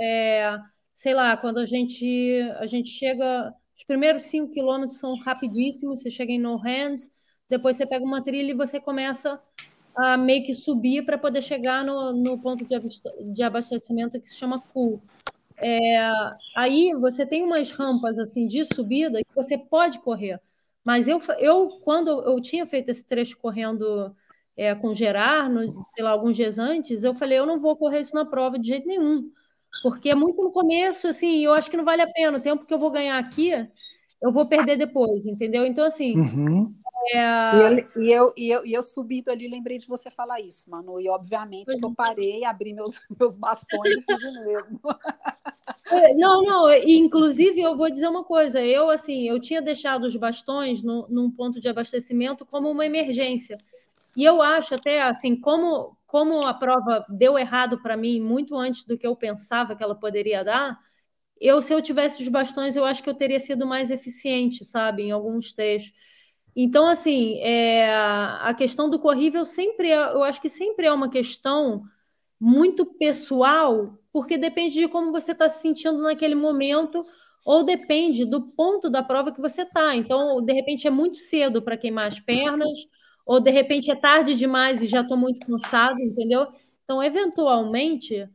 É, sei lá, quando a gente, a gente chega, os primeiros cinco quilômetros são rapidíssimos, você chega em No Hands, depois você pega uma trilha e você começa a meio que subir para poder chegar no, no ponto de, de abastecimento que se chama Cool. É, aí você tem umas rampas assim de subida que você pode correr. Mas eu, eu quando eu tinha feito esse trecho correndo é, com Gerard, no, sei lá, alguns dias antes, eu falei, eu não vou correr isso na prova de jeito nenhum. Porque é muito no começo, assim, eu acho que não vale a pena. O tempo que eu vou ganhar aqui, eu vou perder depois, entendeu? Então, assim, uhum. É... E, eu, e, eu, e eu subindo ali, lembrei de você falar isso, Manu. E obviamente eu parei, abri meus, meus bastões e fiz o mesmo. Não, não, inclusive eu vou dizer uma coisa, eu assim, eu tinha deixado os bastões no, num ponto de abastecimento como uma emergência. E eu acho até assim, como, como a prova deu errado para mim muito antes do que eu pensava que ela poderia dar, eu, se eu tivesse os bastões, eu acho que eu teria sido mais eficiente, sabe, em alguns trechos. Então, assim, é, a questão do corrível sempre, é, eu acho que sempre é uma questão muito pessoal, porque depende de como você está se sentindo naquele momento, ou depende do ponto da prova que você está. Então, de repente, é muito cedo para queimar as pernas, ou de repente é tarde demais e já estou muito cansado, entendeu? Então, eventualmente,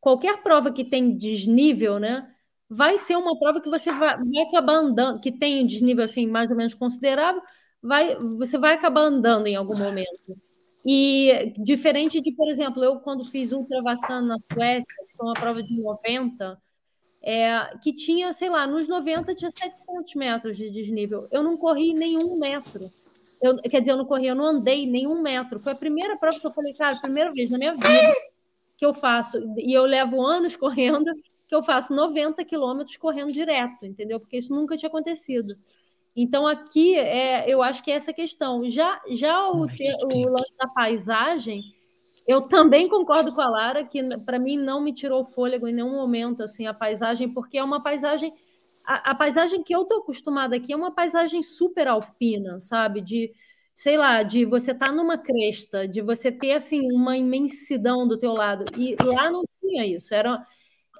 qualquer prova que tem desnível, né? Vai ser uma prova que você vai, vai acabar andando, que tem desnível assim, mais ou menos considerável, vai, você vai acabar andando em algum momento. E diferente de, por exemplo, eu quando fiz ultravassando na Suécia, foi uma prova de 90, é, que tinha, sei lá, nos 90 tinha 700 metros de desnível. Eu não corri nenhum metro. Eu, quer dizer, eu não corri, eu não andei nenhum metro. Foi a primeira prova que eu falei, cara, primeira vez na minha vida que eu faço, e eu levo anos correndo, que eu faço 90 quilômetros correndo direto, entendeu? Porque isso nunca tinha acontecido. Então, aqui, é, eu acho que é essa questão. Já, já o, o lance da paisagem, eu também concordo com a Lara, que para mim não me tirou fôlego em nenhum momento assim a paisagem, porque é uma paisagem. A, a paisagem que eu estou acostumada aqui é uma paisagem super alpina, sabe? De, sei lá, de você estar tá numa cresta, de você ter assim uma imensidão do teu lado. E lá não tinha isso. Era,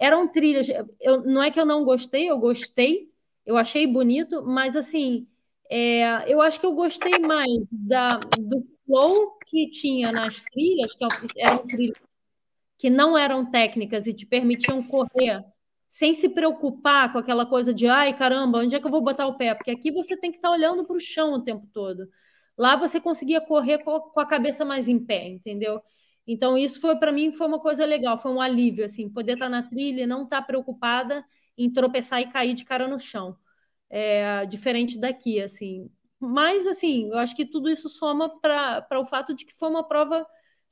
eram trilhas. Eu, não é que eu não gostei, eu gostei, eu achei bonito, mas assim, é, eu acho que eu gostei mais da, do flow que tinha nas trilhas, que eram trilhas que não eram técnicas e te permitiam correr sem se preocupar com aquela coisa de ai caramba, onde é que eu vou botar o pé? Porque aqui você tem que estar olhando para o chão o tempo todo. Lá você conseguia correr com a, cabeça mais em pé, entendeu? Então isso foi para mim foi uma coisa legal, foi um alívio assim, poder estar na trilha e não estar preocupada em tropeçar e cair de cara no chão. É, diferente daqui, assim. Mas, assim, eu acho que tudo isso soma para o fato de que foi uma prova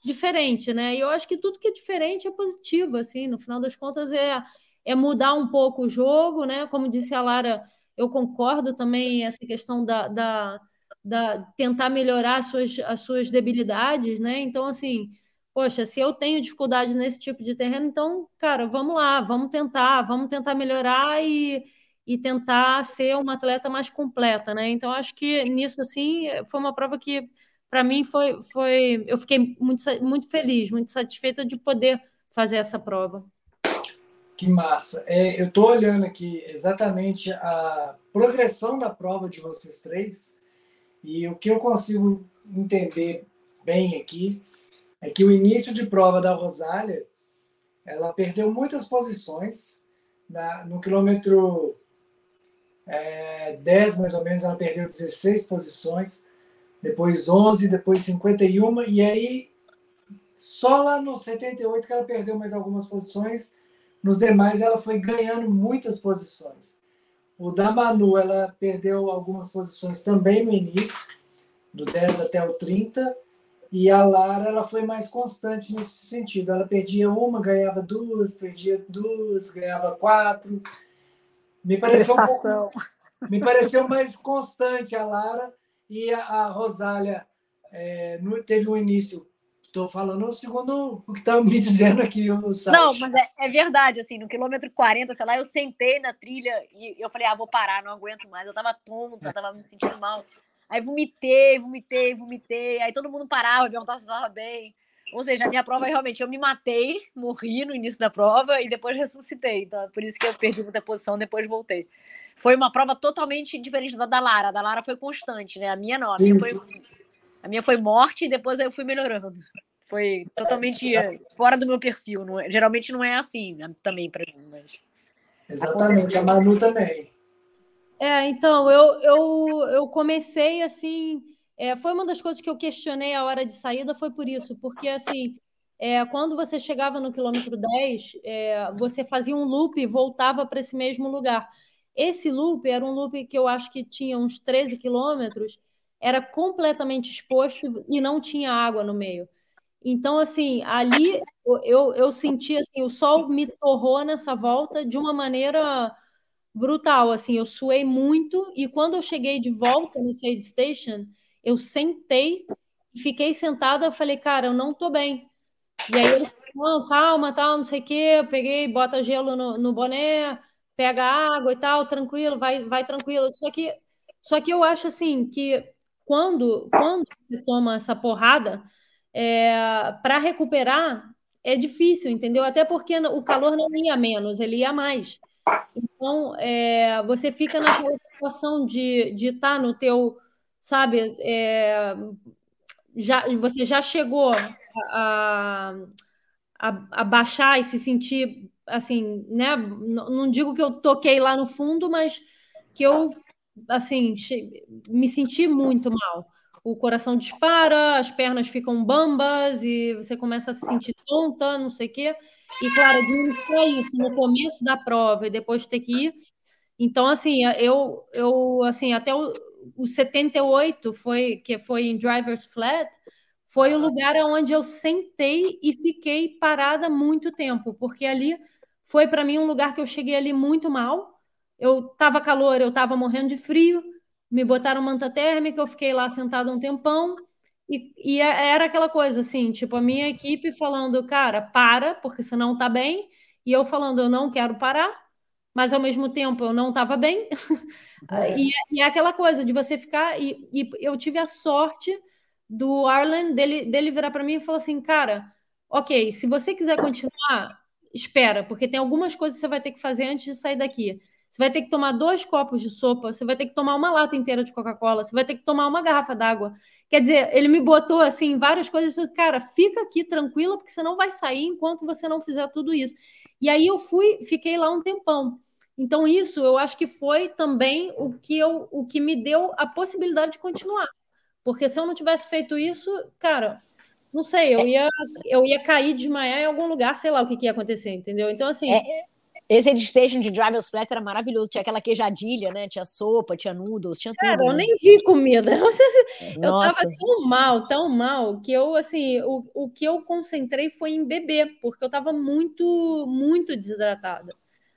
diferente, né? E eu acho que tudo que é diferente é positivo, assim, no final das contas é, é mudar um pouco o jogo, né? Como disse a Lara, eu concordo também essa questão da, da, da tentar melhorar as suas, as suas debilidades, né? Então, assim, poxa, se eu tenho dificuldade nesse tipo de terreno, então, cara, vamos lá, vamos tentar, vamos tentar melhorar e, e tentar ser uma atleta mais completa, né? Então, acho que nisso, assim, foi uma prova que, para mim, foi, foi. Eu fiquei muito, muito feliz, muito satisfeita de poder fazer essa prova. Que massa. É, eu estou olhando aqui exatamente a progressão da prova de vocês três e o que eu consigo entender bem aqui é que o início de prova da Rosália, ela perdeu muitas posições. Na, no quilômetro é, 10, mais ou menos, ela perdeu 16 posições, depois 11, depois 51, e aí só lá no 78 que ela perdeu mais algumas posições, nos demais ela foi ganhando muitas posições. O da Manu, ela perdeu algumas posições também no início, do 10 até o 30, e a Lara ela foi mais constante nesse sentido. Ela perdia uma, ganhava duas, perdia duas, ganhava quatro. Me pareceu, um pouco, me pareceu mais constante a Lara e a, a Rosália é, teve um início tô falando segundo o que tá me dizendo aqui o site. Não, mas é, é, verdade, assim, no quilômetro 40, sei lá, eu sentei na trilha e eu falei, ah, vou parar, não aguento mais. Eu tava tonta, tava me sentindo mal. Aí vomitei, vomitei, vomitei. Aí todo mundo parava, perguntava se eu tava bem. Ou seja, a minha prova realmente eu me matei, morri no início da prova e depois ressuscitei. Então é por isso que eu perdi muita posição, depois voltei. Foi uma prova totalmente diferente da da Lara. A da Lara foi constante, né? A minha não. A minha foi, a minha foi morte e depois eu fui melhorando. Foi totalmente fora do meu perfil. Não é, geralmente não é assim né? também para mim. Mas Exatamente, aconteceu. a Manu também. É, então, eu, eu, eu comecei assim. É, foi uma das coisas que eu questionei a hora de saída, foi por isso, porque assim, é, quando você chegava no quilômetro 10, é, você fazia um loop e voltava para esse mesmo lugar. Esse loop era um loop que eu acho que tinha uns 13 quilômetros, era completamente exposto e não tinha água no meio. Então, assim, ali eu, eu senti assim, o sol me torrou nessa volta de uma maneira brutal, assim, eu suei muito e quando eu cheguei de volta no Side Station, eu sentei fiquei sentada, falei, cara, eu não tô bem. E aí ele não, calma, tal, não sei o quê, eu peguei, bota gelo no, no boné, pega água e tal, tranquilo, vai, vai tranquilo. Só que, só que eu acho assim que quando, quando você toma essa porrada, é, para recuperar é difícil, entendeu? Até porque o calor não ia menos, ele ia mais. Então, é, você fica naquela situação de estar tá no teu, sabe, é, já, você já chegou a, a, a, baixar e se sentir, assim, né, não digo que eu toquei lá no fundo, mas que eu, assim, me senti muito mal. O coração dispara, as pernas ficam bambas e você começa a se sentir tonta, não sei o quê. E, claro, administrar isso no começo da prova e depois ter que ir. Então, assim, eu, eu assim, até o, o 78 foi que foi em Drivers Flat, foi o lugar onde eu sentei e fiquei parada muito tempo, porque ali foi para mim um lugar que eu cheguei ali muito mal. Eu tava calor, eu tava morrendo de frio, me botaram manta térmica, eu fiquei lá sentada um tempão. E, e, é, era aquela coisa assim, tipo, a minha equipe falando, cara, para, porque você não tá bem, e eu falando, eu não quero parar, mas ao mesmo tempo eu não estava bem. É. e, e, é aquela coisa de você ficar. E, e eu tive a sorte do Arlen dele, dele virar para mim e falar assim, cara, ok, se você quiser continuar, espera, porque tem algumas coisas que você vai ter que fazer antes de sair daqui. Você vai ter que tomar dois copos de sopa, você vai ter que tomar uma lata inteira de Coca-Cola, você vai ter que tomar uma garrafa d'água. Quer dizer, ele me botou assim várias coisas, cara, fica aqui tranquila, porque você não vai sair enquanto você não fizer tudo isso. E aí eu fui, fiquei lá um tempão. Então isso eu acho que foi também o que eu, o que me deu a possibilidade de continuar. Porque se eu não tivesse feito isso, cara, não sei, eu ia, eu ia cair de manhã em algum lugar, sei lá o que, que ia acontecer, entendeu? Então, assim, é, esse station de Driver's Flat era maravilhoso. Tinha aquela queijadilha, né? Tinha sopa, tinha noodles, tinha tudo. Cara, eu né? nem vi comida. Eu Nossa. tava tão mal, tão mal, que eu, assim, o, o que eu concentrei foi em beber, porque eu tava muito, muito desidratada.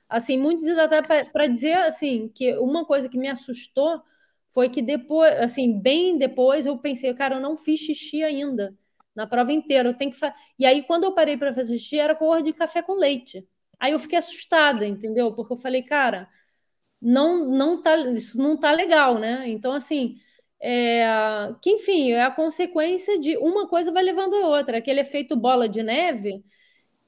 Assim, muito desidratada para dizer, assim, que uma coisa que me assustou foi que depois, assim, bem depois eu pensei, cara, eu não fiz xixi ainda na prova inteira. Eu tenho que fa... E aí, quando eu parei para fazer xixi, era cor de café com leite. Aí eu fiquei assustada, entendeu? Porque eu falei, cara, não, não tá, isso não tá legal, né? Então, assim, é, que enfim, é a consequência de uma coisa vai levando a outra, aquele efeito bola de neve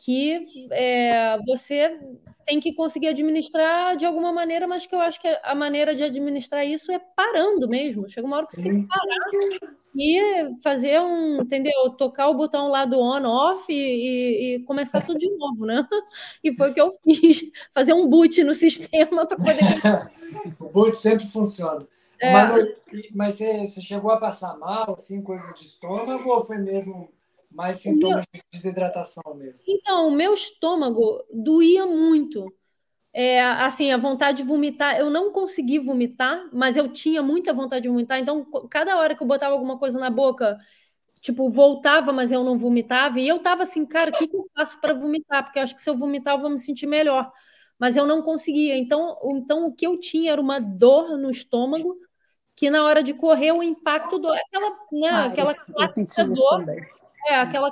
que é, você tem que conseguir administrar de alguma maneira, mas que eu acho que a maneira de administrar isso é parando mesmo. Chega uma hora que você tem que parar e fazer um, entendeu? Tocar o botão lá do on, off e, e, começar tudo de novo, né? E foi o que eu fiz, fazer um boot no sistema para poder. o boot sempre funciona. É. Mas, mas você, você, chegou a passar mal, assim, coisa de estômago, ou foi mesmo mais sintomas meu... de desidratação mesmo? Então, o meu estômago doía muito é, assim, a vontade de vomitar, eu não consegui vomitar, mas eu tinha muita vontade de vomitar, então cada hora que eu botava alguma coisa na boca, tipo, voltava, mas eu não vomitava, e eu tava assim, cara, o que, que eu faço para vomitar? Porque eu acho que se eu vomitar eu vou me sentir melhor, mas eu não conseguia, então, então o que eu tinha era uma dor no estômago, que na hora de correr o impacto do aquela, né, ah, aquela eu, eu dor, É, aquela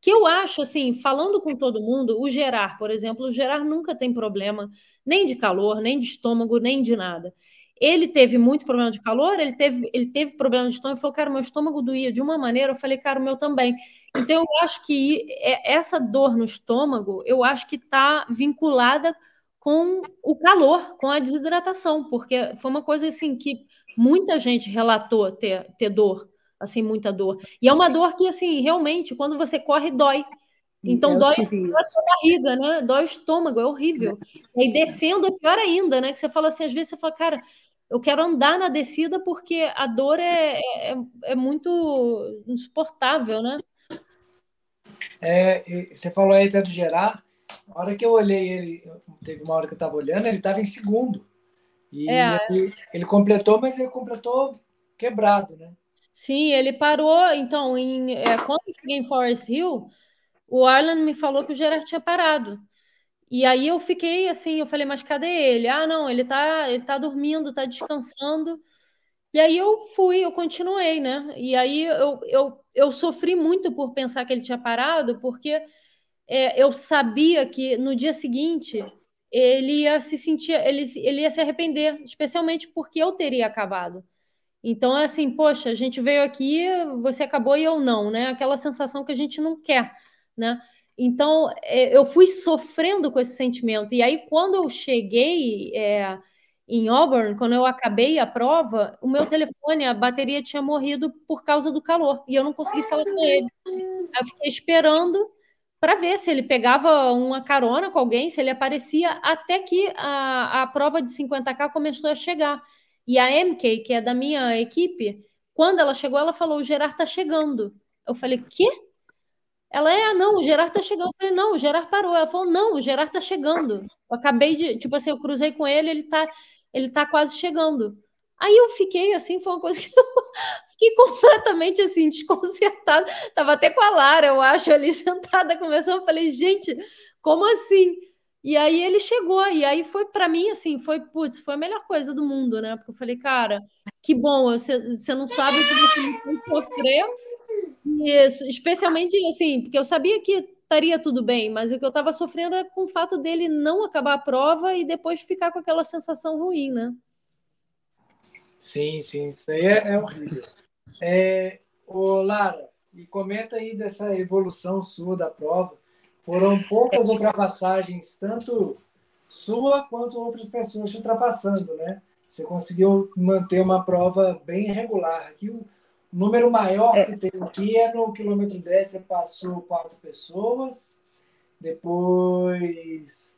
que eu acho, assim, falando com todo mundo, o Gerar, por exemplo, o Gerar nunca tem problema nem de calor, nem de estômago, nem de nada. Ele teve muito problema de calor, ele teve, ele teve problema de estômago, falou, cara, meu estômago doía de uma maneira, eu falei, cara, o meu também. Então, eu acho que essa dor no estômago, eu acho que está vinculada com o calor, com a desidratação, porque foi uma coisa assim que muita gente relatou ter, ter dor, assim, muita dor. E é uma dor que, assim, realmente, quando você corre, dói. Então eu dói, dói a barriga, né? Dói o estômago, é horrível. É. E descendo é pior ainda, né? Que você fala assim, às vezes você fala, cara, eu quero andar na descida porque a dor é, é, é muito insuportável, né? É, você falou aí até do Gerar. A hora que eu olhei ele, teve uma hora que eu estava olhando, ele estava em segundo. E é. ele, ele, completou, mas ele completou quebrado, né? Sim, ele parou. Então, em, é, quando eu cheguei em Forest Hill, o Arlen me falou que o Gerard tinha parado. E aí eu fiquei assim, eu falei, mas cadê ele? Ah, não, ele tá, ele tá dormindo, tá descansando. E aí eu fui, eu continuei, né? E aí eu, eu, eu sofri muito por pensar que ele tinha parado, porque é, eu sabia que no dia seguinte ele ia se sentir, ele, ele ia se arrepender, especialmente porque eu teria acabado. Então, é assim, poxa, a gente veio aqui, você acabou e eu não, né? Aquela sensação que a gente não quer, né? Então, é, eu fui sofrendo com esse sentimento. E aí, quando eu cheguei é, em Auburn, quando eu acabei a prova, o meu telefone, a bateria tinha morrido por causa do calor. E eu não consegui falar com ele. Eu fiquei esperando para ver se ele pegava uma carona com alguém, se ele aparecia, até que a, a prova de 50K começou a chegar. E a MK, que é da minha equipe, quando ela chegou, ela falou: o Gerard está chegando. Eu falei: quê? Ela é, não, o Gerard tá chegando. Eu falei, não, o Gerard parou. Ela falou, não, o Gerard tá chegando. Eu acabei de, tipo assim, eu cruzei com ele, ele tá, ele tá quase chegando. Aí eu fiquei assim, foi uma coisa que eu fiquei completamente assim, desconcertada. Tava até com a Lara, eu acho, ali sentada conversando. Eu falei, gente, como assim? E aí ele chegou, e aí foi para mim assim, foi, putz, foi a melhor coisa do mundo, né? Porque eu falei, cara, que bom, você, você não sabe o que você sofrer isso, especialmente assim, porque eu sabia que estaria tudo bem, mas o que eu estava sofrendo é com o fato dele não acabar a prova e depois ficar com aquela sensação ruim, né? Sim, sim, isso aí é, é horrível. É, ô, Lara, e comenta aí dessa evolução sua da prova. Foram poucas ultrapassagens, tanto sua quanto outras pessoas te ultrapassando, né? Você conseguiu manter uma prova bem regular. Aqui o número maior é. que tem aqui é no quilômetro 10, você passou quatro pessoas, depois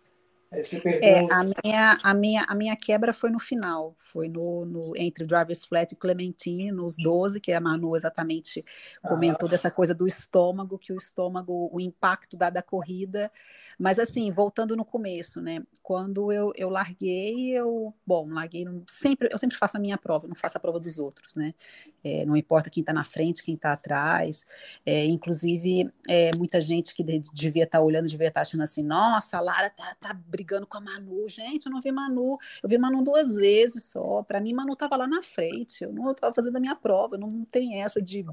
é, a, minha, a, minha, a minha quebra foi no final, foi no, no entre Drivers Flat e Clementine, nos 12, que a Manu exatamente comentou ah. dessa coisa do estômago, que o estômago, o impacto da, da corrida. Mas assim, voltando no começo, né? Quando eu, eu larguei, eu, bom, larguei, sempre, eu sempre faço a minha prova, não faço a prova dos outros, né? É, não importa quem está na frente, quem está atrás. É, inclusive, é, muita gente que devia estar tá olhando, devia estar tá achando assim, nossa, a Lara tá, tá brigando com a Manu. Gente, eu não vi Manu. Eu vi Manu duas vezes só. Para mim, Manu estava lá na frente. Eu não estava fazendo a minha prova. Não, não tem essa de,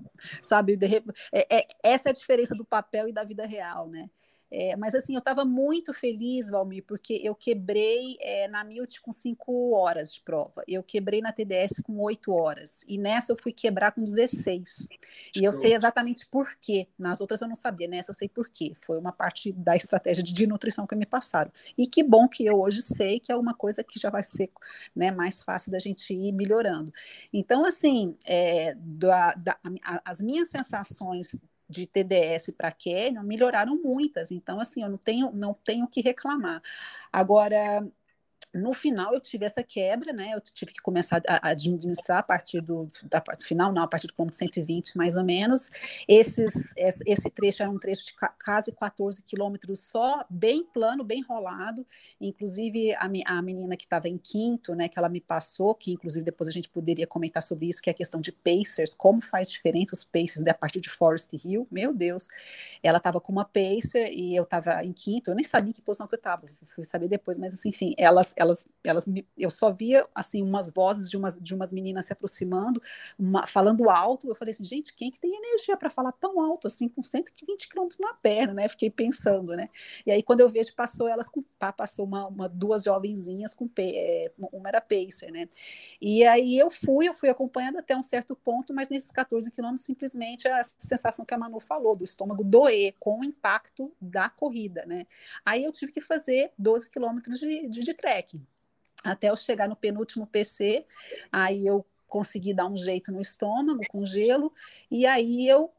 sabe, de, é, é, essa é a diferença do papel e da vida real, né? É, mas assim, eu estava muito feliz, Valmir, porque eu quebrei é, na Milt com 5 horas de prova, eu quebrei na TDS com 8 horas, e nessa eu fui quebrar com 16. E eu sei exatamente por quê. Nas outras eu não sabia, nessa eu sei por quê. Foi uma parte da estratégia de nutrição que me passaram. E que bom que eu hoje sei que é uma coisa que já vai ser né, mais fácil da gente ir melhorando. Então, assim, é, da, da, a, as minhas sensações de TDS para Canyon melhoraram muitas, então assim, eu não tenho não tenho que reclamar. Agora, no final eu tive essa quebra, né? Eu tive que começar a, administrar a partir do, da parte final, não, a partir do ponto 120 mais ou menos. Esses, esse trecho era um trecho de quase 14 quilômetros só, bem plano, bem rolado. Inclusive a, a menina que estava em quinto, né, que ela me passou, que inclusive depois a gente poderia comentar sobre isso, que é a questão de pacers, como faz diferença os pacers né, a partir de Forest Hill. Meu Deus, ela estava com uma pacer e eu estava em quinto. Eu nem sabia em que posição que eu estava, fui saber depois, mas assim, enfim, elas elas, elas eu só via assim umas vozes de umas, de umas meninas se aproximando, uma, falando alto. Eu falei assim, gente, quem que tem energia para falar tão alto assim, com 120 quilômetros na perna, né? Fiquei pensando, né? E aí quando eu vejo, passou elas com passou uma, uma duas jovenzinhas com é, uma era pacer, né? E aí eu fui, eu fui acompanhando até um certo ponto, mas nesses 14 quilômetros simplesmente a sensação que a Manu falou do estômago doer com o impacto da corrida, né? Aí eu tive que fazer 12 quilômetros de, de, de trekking até eu chegar no penúltimo PC, aí eu consegui dar um jeito no estômago com gelo, e aí eu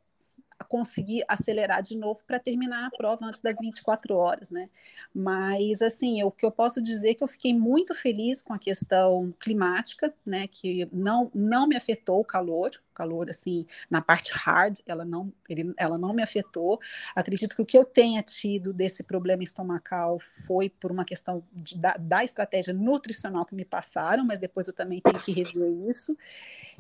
consegui acelerar de novo para terminar a prova antes das 24 horas, né? Mas assim, o que eu posso dizer é que eu fiquei muito feliz com a questão climática, né? Que não não me afetou o calor, calor assim na parte hard, ela não ele, ela não me afetou. Acredito que o que eu tenha tido desse problema estomacal foi por uma questão de, da, da estratégia nutricional que me passaram, mas depois eu também tenho que rever isso.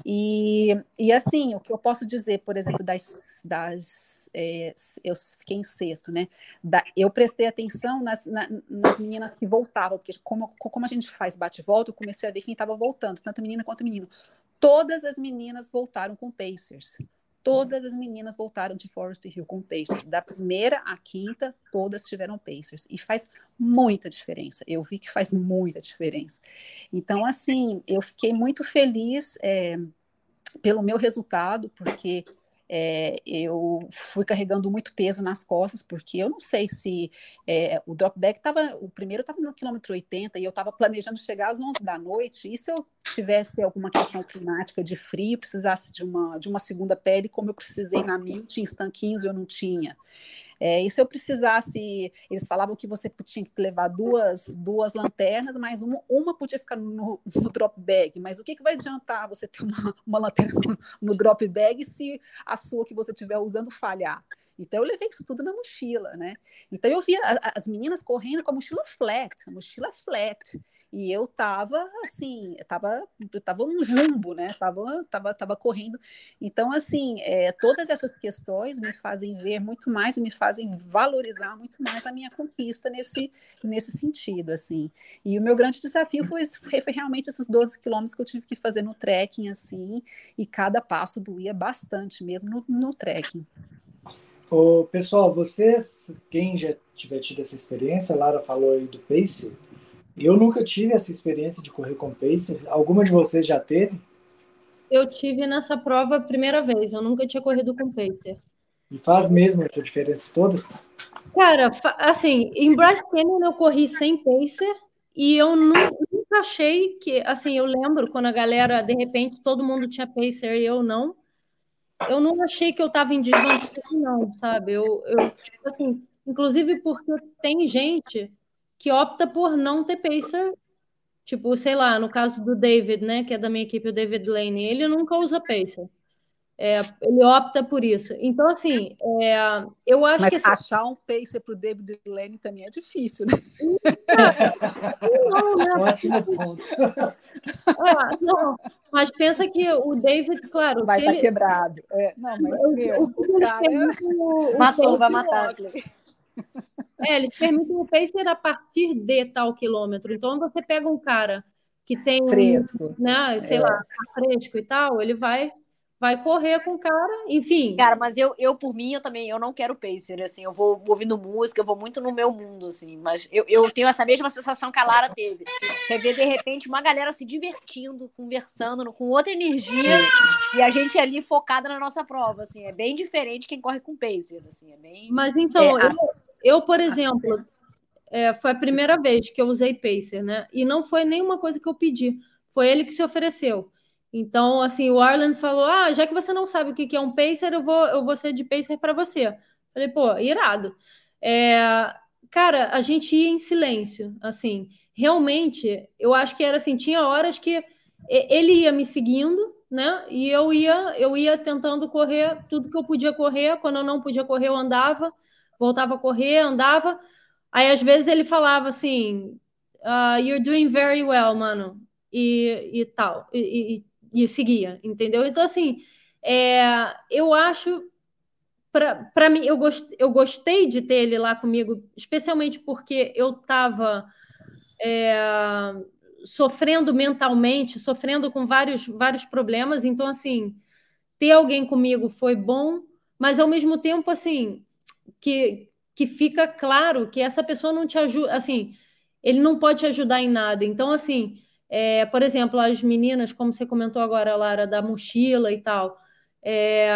E, e assim, o que eu posso dizer, por exemplo, das, das é, eu fiquei em sexto, né? Da, eu prestei atenção nas, na, nas meninas que voltavam, porque como, como a gente faz bate-volta, eu comecei a ver quem estava voltando, tanto menina quanto menino. Todas as meninas voltaram com Pacers. Todas as meninas voltaram de Forest Hill com Pacers. Da primeira à quinta, todas tiveram Pacers. E faz muita diferença. Eu vi que faz muita diferença. Então, assim, eu fiquei muito feliz é, pelo meu resultado, porque é, eu fui carregando muito peso nas costas, porque eu não sei se é, o dropback estava, o primeiro estava no quilômetro 80 e eu estava planejando chegar às 11 da noite, e se eu tivesse alguma questão climática de frio, precisasse de uma, de uma segunda pele, como eu precisei na mil, tinha estanquinhos eu não tinha. É, e se eu precisasse, eles falavam que você tinha que levar duas, duas lanternas, mas uma, uma podia ficar no, no drop bag. Mas o que, que vai adiantar você ter uma, uma lanterna no, no drop bag se a sua que você estiver usando falhar? Então eu levei isso tudo na mochila, né? Então eu via as meninas correndo com a mochila flat, a mochila flat. E eu tava assim, tava, tava um jumbo, né? Tava, tava, tava correndo. Então, assim, é, todas essas questões me fazem ver muito mais e me fazem valorizar muito mais a minha conquista nesse, nesse sentido, assim. E o meu grande desafio foi, foi realmente esses 12 quilômetros que eu tive que fazer no trekking, assim, e cada passo doía bastante mesmo no, no trekking. Ô, pessoal, vocês, quem já tiver tido essa experiência, a Lara falou aí do pace, eu nunca tive essa experiência de correr com pacer. Alguma de vocês já teve? Eu tive nessa prova a primeira vez. Eu nunca tinha corrido com pacer. E faz mesmo essa diferença toda? Cara, assim, em Brass Canyon eu corri sem pacer e eu nunca, nunca achei que, assim, eu lembro quando a galera, de repente, todo mundo tinha pacer e eu não. Eu não achei que eu estava em desvantagem, não, sabe? Eu, eu tipo assim, inclusive porque tem gente que opta por não ter pacer. Tipo, sei lá, no caso do David, né, que é da minha equipe, o David Lane, ele nunca usa pacer. É, ele opta por isso. Então, assim, é, eu acho Mas que. Mas achar um pacer para o David Lane também é difícil, né? Não, não, Ótimo ponto. Ah, não, mas pensa que o David, claro. Vai estar tá ele... quebrado. É, não, mas o, meu, o, o cara. O, Matou, vai matar. É, eles permitem o pacer a partir de tal quilômetro. Então, você pega um cara que tem, fresco. né, sei é. lá, fresco e tal, ele vai vai correr com o cara, enfim. Cara, mas eu, eu por mim, eu também, eu não quero pacer, assim, eu vou ouvindo música, eu vou muito no meu mundo, assim, mas eu, eu tenho essa mesma sensação que a Lara teve. Você vê, de repente, uma galera se divertindo, conversando, com outra energia, e a gente ali focada na nossa prova, assim, é bem diferente quem corre com pacer, assim, é bem... Mas então, é, eu, eu, por exemplo, é, foi a primeira vez que eu usei pacer, né, e não foi nenhuma coisa que eu pedi, foi ele que se ofereceu. Então, assim, o Arlen falou: Ah, já que você não sabe o que é um pacer, eu vou, eu vou ser de pacer para você. Falei, pô, irado. É, cara, a gente ia em silêncio, assim. Realmente, eu acho que era assim, tinha horas que ele ia me seguindo, né? E eu ia, eu ia tentando correr tudo que eu podia correr. Quando eu não podia correr, eu andava, voltava a correr, andava. Aí às vezes ele falava assim: uh, "You're doing very well, mano", e, e tal. E, e, e seguia, entendeu? Então, assim, é, eu acho. Para mim, eu, gost, eu gostei de ter ele lá comigo, especialmente porque eu estava é, sofrendo mentalmente, sofrendo com vários, vários problemas. Então, assim, ter alguém comigo foi bom, mas ao mesmo tempo, assim, que, que fica claro que essa pessoa não te ajuda, assim, ele não pode te ajudar em nada. Então, assim, é, por exemplo, as meninas, como você comentou agora, Lara, da mochila e tal, é,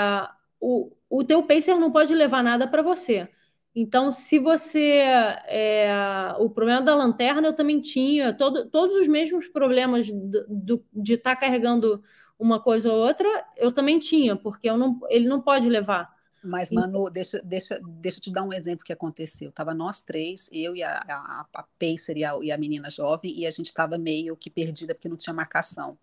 o, o teu pacer não pode levar nada para você. Então, se você. É, o problema da lanterna eu também tinha, todo, todos os mesmos problemas do, do, de estar tá carregando uma coisa ou outra, eu também tinha, porque não, ele não pode levar. Mas, Manu, deixa, deixa, deixa eu te dar um exemplo que aconteceu. Tava nós três, eu e a, a, a Pacer e a, e a menina jovem, e a gente estava meio que perdida porque não tinha marcação.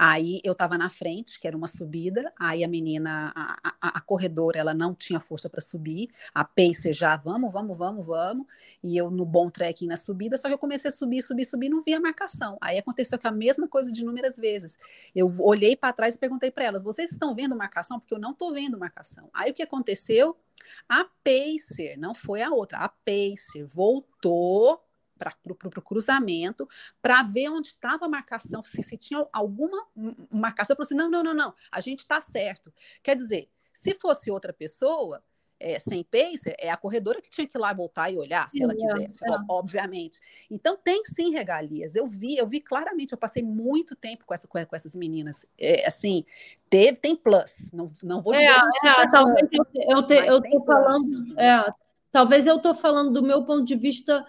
Aí eu estava na frente, que era uma subida, aí a menina, a, a, a corredora, ela não tinha força para subir, a pacer já, vamos, vamos, vamos, vamos, e eu no bom trekking na subida, só que eu comecei a subir, subir, subir, não via marcação. Aí aconteceu que a mesma coisa de inúmeras vezes. Eu olhei para trás e perguntei para elas: vocês estão vendo marcação? Porque eu não estou vendo marcação. Aí o que aconteceu? A pacer, não foi a outra, a pacer voltou para o cruzamento, para ver onde estava a marcação, se, se tinha alguma marcação. Eu falei assim: não, não, não, não, a gente está certo. Quer dizer, se fosse outra pessoa, é, sem pacer, é a corredora que tinha que ir lá voltar e olhar, se ela é, quisesse, é. obviamente. Então tem sim regalias. Eu vi, eu vi claramente, eu passei muito tempo com, essa, com, essas meninas. É, assim, teve, tem plus. Não, não vou dizer. É, é talvez plus, eu, te, eu tô falando. É, talvez eu tô falando do meu ponto de vista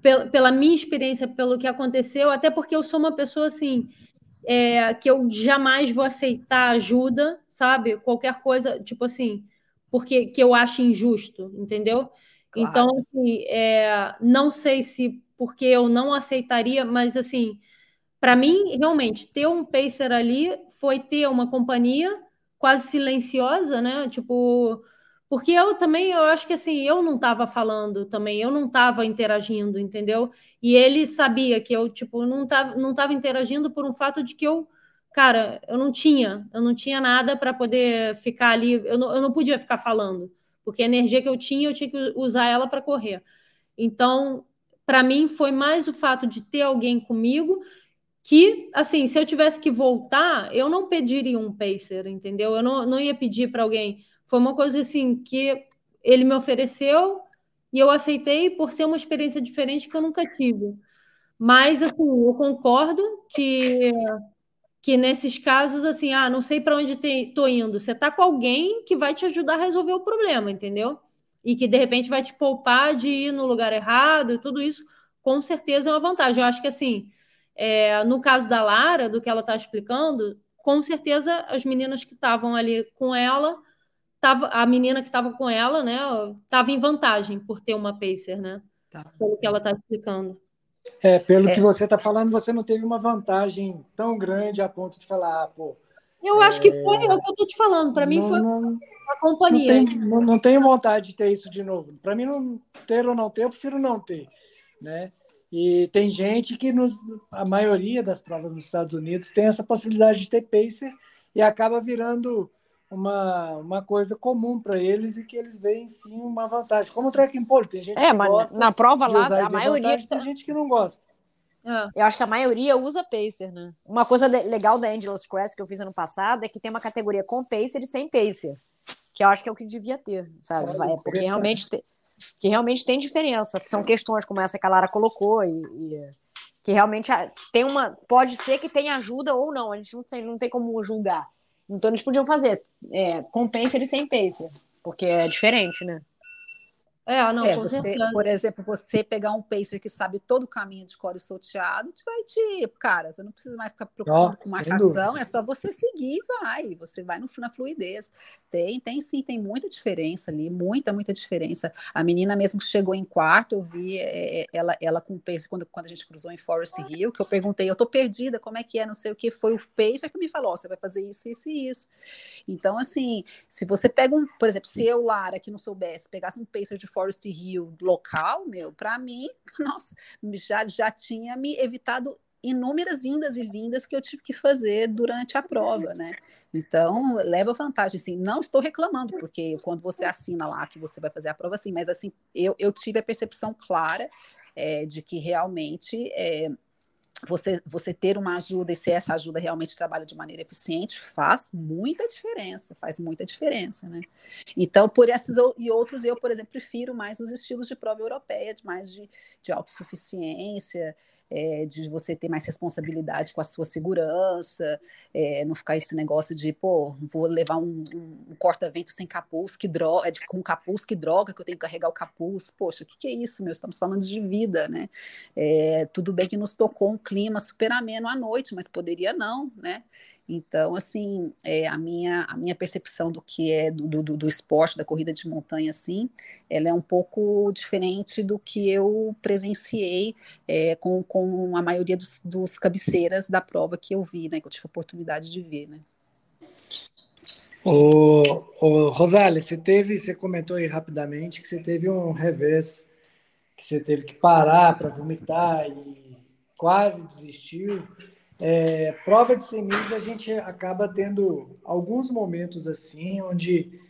pela, pela minha experiência, pelo que aconteceu, até porque eu sou uma pessoa assim. É, que eu jamais vou aceitar ajuda, sabe? Qualquer coisa, tipo assim, porque que eu acho injusto, entendeu? Claro. Então, assim, é, não sei se porque eu não aceitaria, mas assim, para mim, realmente, ter um pacer ali foi ter uma companhia quase silenciosa, né? Tipo, porque eu também, eu acho que assim, eu não estava falando também, eu não estava interagindo, entendeu? E ele sabia que eu, tipo, não estava não tava interagindo por um fato de que eu, cara, eu não tinha, eu não tinha nada para poder ficar ali, eu não, eu não podia ficar falando, porque a energia que eu tinha, eu tinha que usar ela para correr. Então, para mim, foi mais o fato de ter alguém comigo que, assim, se eu tivesse que voltar, eu não pediria um pacer, entendeu? Eu não, não ia pedir para alguém foi uma coisa assim que ele me ofereceu e eu aceitei por ser uma experiência diferente que eu nunca tive. Mas assim, eu concordo que que nesses casos assim, ah, não sei para onde estou indo. Você está com alguém que vai te ajudar a resolver o problema, entendeu? E que de repente vai te poupar de ir no lugar errado e tudo isso, com certeza é uma vantagem. Eu acho que assim, é, no caso da Lara, do que ela está explicando, com certeza as meninas que estavam ali com ela tava, a menina que estava com ela, né, estava em vantagem por ter uma pacer, né? Tá. Pelo que ela está explicando. É, pelo é. que você está falando, você não teve uma vantagem tão grande a ponto de falar, ah, pô. Eu acho que foi é o que eu estou te falando. Para mim foi não, a companhia. Não, tem, não, não, tenho vontade de ter isso de novo. Para mim, não ter ou não ter, eu prefiro não ter, né? E tem gente que nos, a maioria das provas nos Estados Unidos tem essa possibilidade de ter pacer e acaba virando uma, uma coisa comum para eles e que eles veem sim uma vantagem. Como o trekking pole, tem gente é, que gosta na prova lá, a maioria vantagem, tem gente que não gosta. É. Eu acho que a maioria usa pacer, né? Uma coisa de, legal da Angeles Crest que eu fiz ano passado é que tem uma categoria com pacer e sem pacer, que eu acho que é o que devia ter, sabe? É, porque realmente te, que realmente tem diferença. São questões como essa que a Lara colocou e, e que realmente tem uma pode ser que tenha ajuda ou não. A gente não tem, não tem como julgar. Então eles podiam fazer é, com pacer e sem pacer, porque é diferente, né? É, não, é, você, por exemplo, você pegar um pacer que sabe todo o caminho de core solteado, te vai te. Cara, você não precisa mais ficar preocupado oh, com marcação, é só você seguir e vai. Você vai no, na fluidez. Tem, tem sim, tem muita diferença ali, muita, muita diferença. A menina mesmo que chegou em quarto, eu vi é, é ela, ela com o pacer quando, quando a gente cruzou em Forest Hill, que eu perguntei, eu tô perdida, como é que é, não sei o que, foi o pacer que me falou, oh, você vai fazer isso, isso e isso. Então, assim, se você pega um, por exemplo, se eu, Lara, que não soubesse, pegasse um pacer de Forest Hill local, meu, para mim, nossa, já, já tinha me evitado inúmeras indas e vindas que eu tive que fazer durante a prova, né? Então, leva vantagem, assim, não estou reclamando, porque quando você assina lá que você vai fazer a prova, assim, mas assim, eu, eu tive a percepção clara é, de que realmente é, você, você ter uma ajuda e se essa ajuda realmente trabalha de maneira eficiente faz muita diferença, faz muita diferença, né? Então, por esses e outros, eu, por exemplo, prefiro mais os estilos de prova europeia, mais de, de autossuficiência, é, de você ter mais responsabilidade com a sua segurança, é, não ficar esse negócio de, pô, vou levar um, um corta-vento sem capuz, que droga, é, com capuz, que droga que eu tenho que carregar o capuz. Poxa, o que, que é isso, meu? Estamos falando de vida, né? É, tudo bem que nos tocou um clima super ameno à noite, mas poderia não, né? Então, assim, é, a, minha, a minha percepção do que é do, do, do, esporte, da corrida de montanha, assim, ela é um pouco diferente do que eu presenciei é, com, com a maioria dos, dos cabeceiras da prova que eu vi, né, que eu tive a oportunidade de ver, né. O, o Rosália, você teve, você comentou aí rapidamente que você teve um revés, que você teve que parar para vomitar e quase desistiu. É, prova de 100 milhas, a gente acaba tendo alguns momentos assim, onde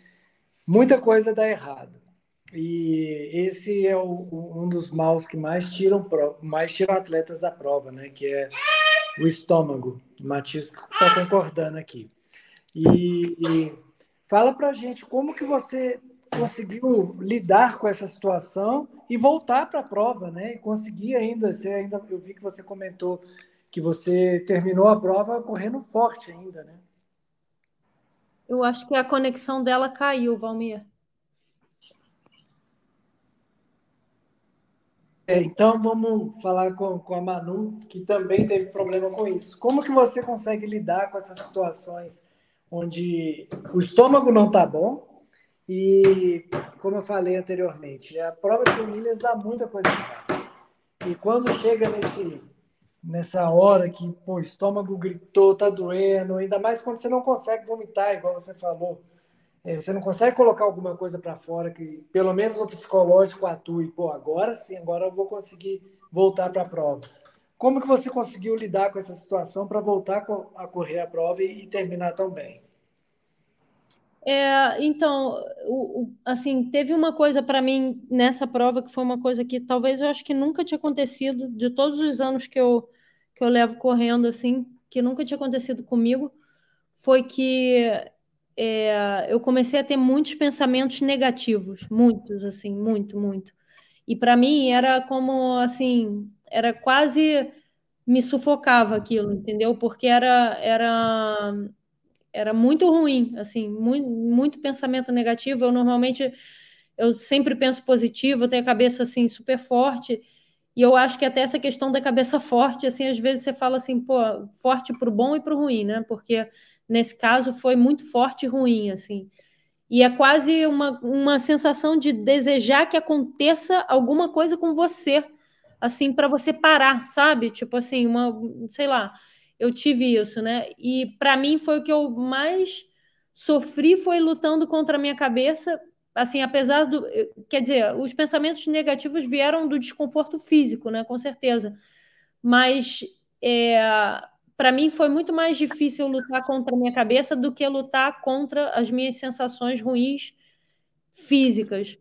muita coisa dá errado. E esse é o, um dos maus que mais tiram, mais tiram atletas da prova, né? Que é o estômago. O Matias está concordando aqui. E, e fala para gente como que você conseguiu lidar com essa situação e voltar para a prova, né? E conseguir ainda, você ainda, eu vi que você comentou que você terminou a prova correndo forte ainda, né? Eu acho que a conexão dela caiu, Valmir. É, então vamos falar com, com a Manu, que também teve problema com isso. Como que você consegue lidar com essas situações onde o estômago não está bom e, como eu falei anteriormente, a prova de 100 milhas dá muita coisa errada. E quando chega nesse nessa hora que pô, o estômago gritou, tá doendo, ainda mais quando você não consegue vomitar, igual você falou. É, você não consegue colocar alguma coisa para fora que, pelo menos no psicológico, atue. Pô, agora sim, agora eu vou conseguir voltar para a prova. Como que você conseguiu lidar com essa situação para voltar a correr a prova e, e terminar tão bem? É, então, o, o, assim, teve uma coisa para mim nessa prova que foi uma coisa que talvez eu acho que nunca tinha acontecido de todos os anos que eu, que eu levo correndo, assim, que nunca tinha acontecido comigo, foi que é, eu comecei a ter muitos pensamentos negativos, muitos, assim, muito, muito. E para mim era como, assim, era quase me sufocava aquilo, entendeu? Porque era, era era muito ruim, assim, muito, muito pensamento negativo. Eu normalmente eu sempre penso positivo, eu tenho a cabeça assim super forte. E eu acho que até essa questão da cabeça forte, assim, às vezes você fala assim, pô, forte para o bom e para o ruim, né? Porque nesse caso foi muito forte e ruim, assim. E é quase uma, uma sensação de desejar que aconteça alguma coisa com você, assim, para você parar, sabe? Tipo assim, uma, sei lá, eu tive isso, né? E para mim foi o que eu mais sofri foi lutando contra a minha cabeça, assim, apesar do, quer dizer, os pensamentos negativos vieram do desconforto físico, né? Com certeza. Mas é, para mim foi muito mais difícil lutar contra a minha cabeça do que lutar contra as minhas sensações ruins físicas.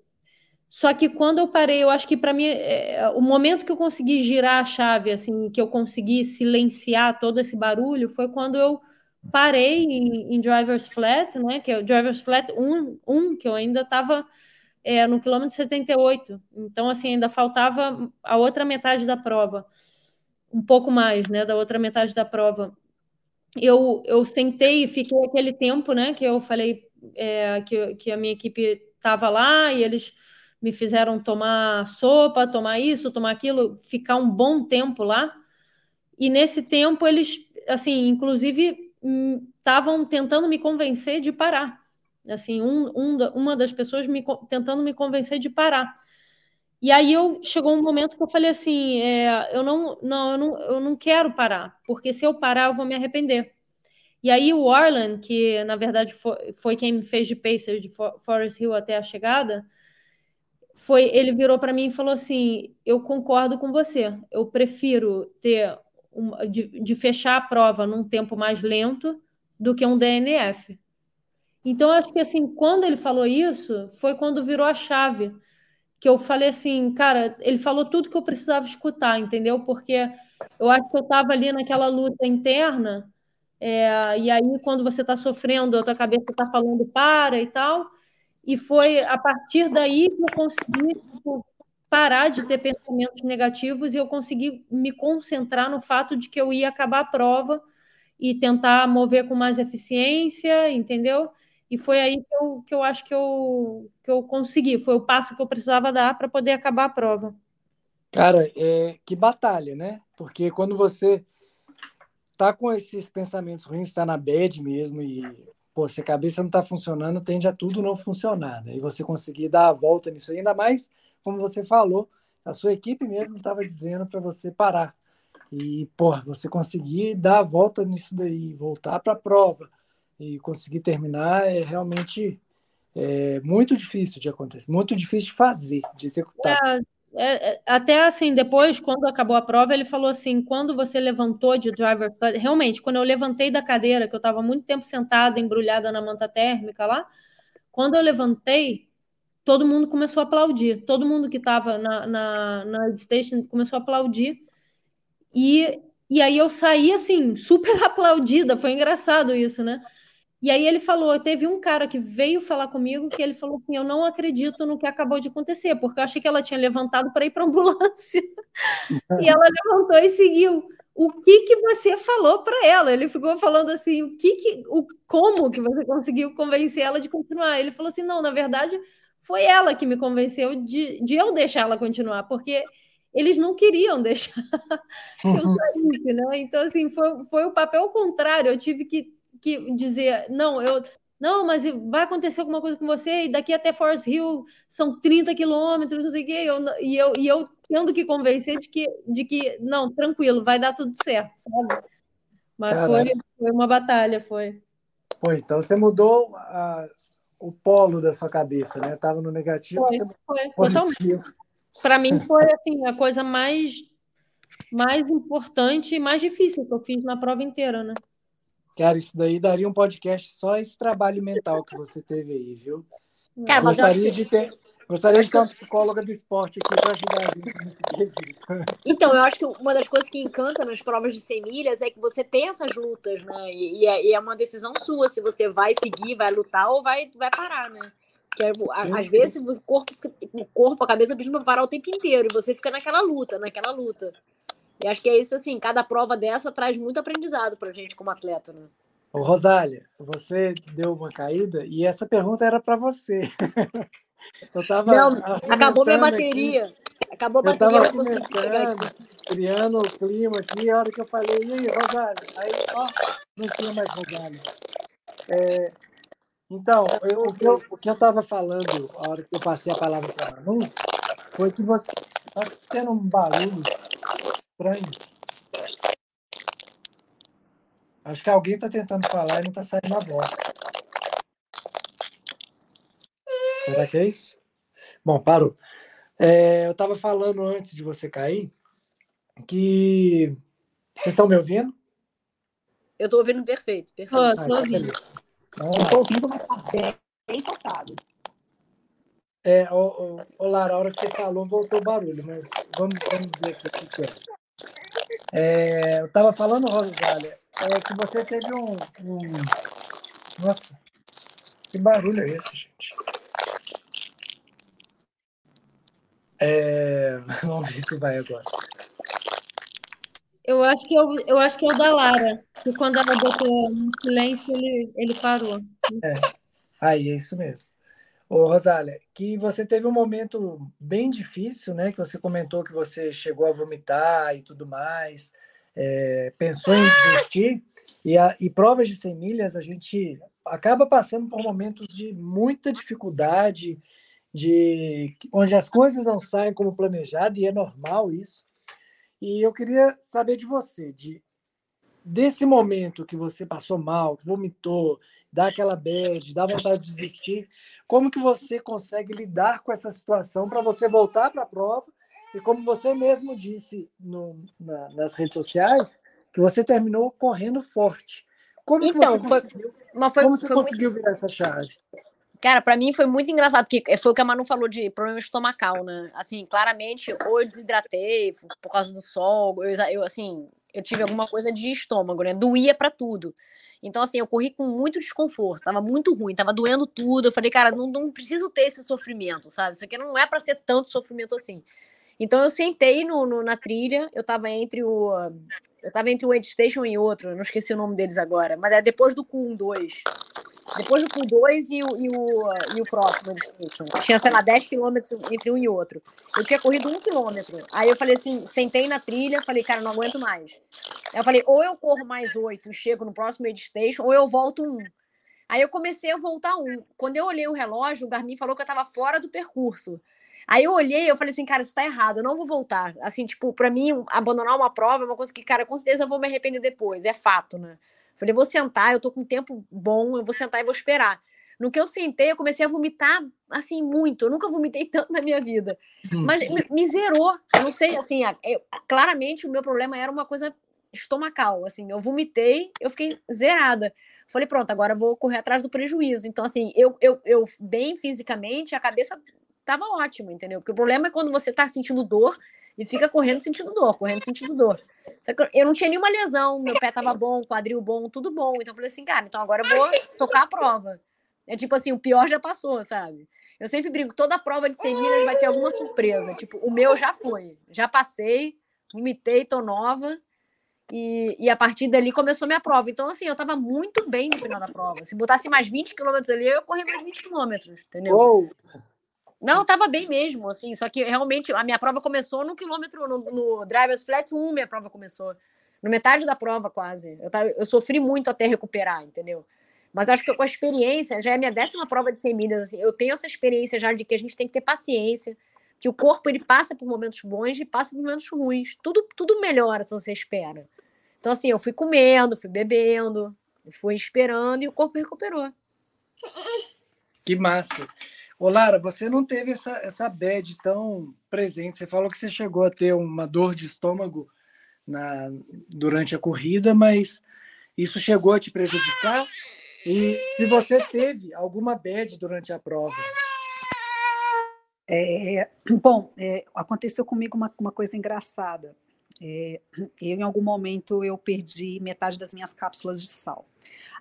Só que quando eu parei, eu acho que para mim, é, é, o momento que eu consegui girar a chave, assim, que eu consegui silenciar todo esse barulho, foi quando eu parei em, em Driver's Flat, né? Que é o Driver's Flat 1, 1 que eu ainda estava é, no quilômetro 78. Então, assim, ainda faltava a outra metade da prova, um pouco mais, né? Da outra metade da prova. Eu, eu sentei e fiquei aquele tempo, né? Que eu falei é, que, que a minha equipe estava lá e eles me fizeram tomar sopa, tomar isso, tomar aquilo, ficar um bom tempo lá. E nesse tempo eles, assim, inclusive estavam hum, tentando me convencer de parar. Assim, um, um, uma das pessoas me, tentando me convencer de parar. E aí eu chegou um momento que eu falei assim, é, eu não, não, eu não, eu não quero parar, porque se eu parar eu vou me arrepender. E aí o Arlen, que na verdade foi, foi quem me fez de pacer de Forest Hill até a chegada, foi ele virou para mim e falou assim: "Eu concordo com você. Eu prefiro ter de, de fechar a prova num tempo mais lento do que um DNF. Então, acho que assim, quando ele falou isso, foi quando virou a chave. Que eu falei assim, cara, ele falou tudo que eu precisava escutar, entendeu? Porque eu acho que eu estava ali naquela luta interna, é, e aí, quando você está sofrendo, a tua cabeça está falando para e tal. E foi a partir daí que eu consegui tipo, parar de ter pensamentos negativos e eu consegui me concentrar no fato de que eu ia acabar a prova e tentar mover com mais eficiência, entendeu? E foi aí que eu, que eu acho que eu, que eu consegui, foi o passo que eu precisava dar para poder acabar a prova. Cara, é, que batalha, né? Porque quando você tá com esses pensamentos ruins, está na bad mesmo e pô, se a cabeça não está funcionando, tende a tudo não funcionar, né? E você conseguir dar a volta nisso, ainda mais, como você falou, a sua equipe mesmo estava dizendo para você parar. E, pô, você conseguir dar a volta nisso daí, voltar para a prova, e conseguir terminar é realmente é, muito difícil de acontecer, muito difícil de fazer, de executar. É, é, é, até assim, depois, quando acabou a prova, ele falou assim: quando você levantou de driver, realmente, quando eu levantei da cadeira, que eu estava muito tempo sentada, embrulhada na manta térmica lá, quando eu levantei, todo mundo começou a aplaudir. Todo mundo que estava na, na, na station começou a aplaudir. E, e aí eu saí assim, super aplaudida. Foi engraçado isso, né? E aí ele falou, teve um cara que veio falar comigo que ele falou assim, eu não acredito no que acabou de acontecer, porque eu achei que ela tinha levantado para ir para a ambulância. e ela levantou e seguiu. O que que você falou para ela? Ele ficou falando assim, o que que, o como que você conseguiu convencer ela de continuar? Ele falou assim, não, na verdade foi ela que me convenceu de, de eu deixar ela continuar, porque eles não queriam deixar que eu saísse, né? Então assim foi, foi o papel contrário. Eu tive que que dizer, não, eu. Não, mas vai acontecer alguma coisa com você, e daqui até Forest Hill são 30 quilômetros, não sei o quê, eu, e, eu, e eu tendo que convencer de que, de que, não, tranquilo, vai dar tudo certo, sabe? Mas foi, foi uma batalha, foi. Foi, então você mudou a, o polo da sua cabeça, né? Tava no negativo, foi, foi, positivo. Para mim foi assim, a coisa mais mais importante e mais difícil que eu fiz na prova inteira, né? Cara, isso daí daria um podcast só esse trabalho mental que você teve aí, viu? Cara, gostaria de ter, gostaria de ter uma psicóloga do esporte aqui para ajudar a gente nesse quesito. Então, eu acho que uma das coisas que encanta nas provas de 100 milhas é que você tem essas lutas, né? E, é, e é, uma decisão sua se você vai seguir, vai lutar ou vai, vai parar, né? Que é, às vezes o corpo, o corpo, a cabeça precisa parar o tempo inteiro e você fica naquela luta, naquela luta. E acho que é isso, assim, cada prova dessa traz muito aprendizado para gente como atleta, né? Ô, Rosália, você deu uma caída e essa pergunta era para você. Eu tava não, acabou minha bateria. Aqui. Acabou a bateria, eu tava criando o clima aqui, a hora que eu falei, e aí, Rosália? Aí, ó, não tinha mais Rosália. É, então, eu, o, que eu, o que eu tava falando, a hora que eu passei a palavra para a Manu, foi que você tá tendo um barulho estranho. Acho que alguém está tentando falar e não está saindo a voz. Será que é isso? Bom, parou. É, eu estava falando antes de você cair que. Vocês estão me ouvindo? Eu estou ouvindo perfeito. perfeito. Ah, tô ouvindo. Então, estou ouvindo, mas está bem, bem tocado. É, ô, ô, ô, Lara, a hora que você falou, voltou o barulho, mas vamos, vamos ver aqui o que é. É, eu estava falando, Rosália, é que você teve um, um, Nossa, que barulho é esse, gente? É, vamos ver se vai agora. Eu acho que eu, eu acho que é o da Lara, que quando ela botou no silêncio, ele, ele parou. É, aí é isso mesmo. Ô, Rosália, que você teve um momento bem difícil, né? Que você comentou que você chegou a vomitar e tudo mais, é, pensou em desistir, e, a, e provas de 100 milhas a gente acaba passando por momentos de muita dificuldade, de onde as coisas não saem como planejado, e é normal isso. E eu queria saber de você, de desse momento que você passou mal, que vomitou, dá aquela bad, dá vontade de desistir, como que você consegue lidar com essa situação para você voltar para a prova e como você mesmo disse no, na, nas redes sociais, que você terminou correndo forte. Como então, você conseguiu, foi, foi, como você foi conseguiu muito... virar essa chave? Cara, para mim foi muito engraçado, porque foi o que a Manu falou de problema estomacal, né? Assim, claramente, ou eu desidratei por causa do sol, eu, eu assim, eu tive alguma coisa de estômago, né? Doía para tudo. Então, assim, eu corri com muito desconforto, tava muito ruim, tava doendo tudo. Eu falei, cara, não, não preciso ter esse sofrimento, sabe? Isso aqui não é para ser tanto sofrimento assim. Então eu sentei no, no, na trilha, eu tava entre o. Eu tava entre o Aid Station e outro, não esqueci o nome deles agora, mas é depois do Kun 2. Depois Kun 2 e o, e o, e o próximo. Tinha, sei lá, 10 quilômetros entre um e outro. Eu tinha corrido um quilômetro. Aí eu falei assim, sentei na trilha, falei, cara, não aguento mais. Aí eu falei, ou eu corro mais oito e chego no próximo Aid Station, ou eu volto um. Aí eu comecei a voltar um. Quando eu olhei o relógio, o Garmin falou que eu estava fora do percurso. Aí eu olhei, eu falei assim, cara, isso tá errado, eu não vou voltar. Assim, tipo, para mim, abandonar uma prova é uma coisa que, cara, com certeza eu vou me arrepender depois, é fato, né? Falei, vou sentar, eu tô com tempo bom, eu vou sentar e vou esperar. No que eu sentei, eu comecei a vomitar, assim, muito. Eu nunca vomitei tanto na minha vida. Hum. Mas me, me zerou. Eu não sei, assim, eu, claramente o meu problema era uma coisa estomacal, assim. Eu vomitei, eu fiquei zerada. Falei, pronto, agora vou correr atrás do prejuízo. Então, assim, eu, eu, eu bem fisicamente, a cabeça tava ótimo, entendeu? Porque o problema é quando você tá sentindo dor e fica correndo sentindo dor, correndo sentindo dor. Só que eu não tinha nenhuma lesão, meu pé tava bom, quadril bom, tudo bom. Então eu falei assim, cara, então agora eu vou tocar a prova. É tipo assim, o pior já passou, sabe? Eu sempre brinco, toda prova de 100 milhas vai ter alguma surpresa. Tipo, o meu já foi, já passei, vomitei, tô nova. E, e a partir dali começou minha prova. Então, assim, eu tava muito bem no final da prova. Se botasse mais 20 quilômetros ali, eu corri mais 20 quilômetros, entendeu? Uou. Não, tava bem mesmo, assim. Só que realmente a minha prova começou no quilômetro, no, no Drivers Flat 1, minha prova começou. No metade da prova, quase. Eu, eu sofri muito até recuperar, entendeu? Mas acho que com a experiência, já é a minha décima prova de 100 milhas, assim, eu tenho essa experiência já de que a gente tem que ter paciência, que o corpo ele passa por momentos bons e passa por momentos ruins. Tudo, tudo melhora se você espera. Então, assim, eu fui comendo, fui bebendo, fui esperando e o corpo recuperou. Que massa. Ô, Lara, você não teve essa, essa bad tão presente. Você falou que você chegou a ter uma dor de estômago na, durante a corrida, mas isso chegou a te prejudicar? E se você teve alguma bad durante a prova? É, bom, é, aconteceu comigo uma, uma coisa engraçada. É, eu, em algum momento, eu perdi metade das minhas cápsulas de sal.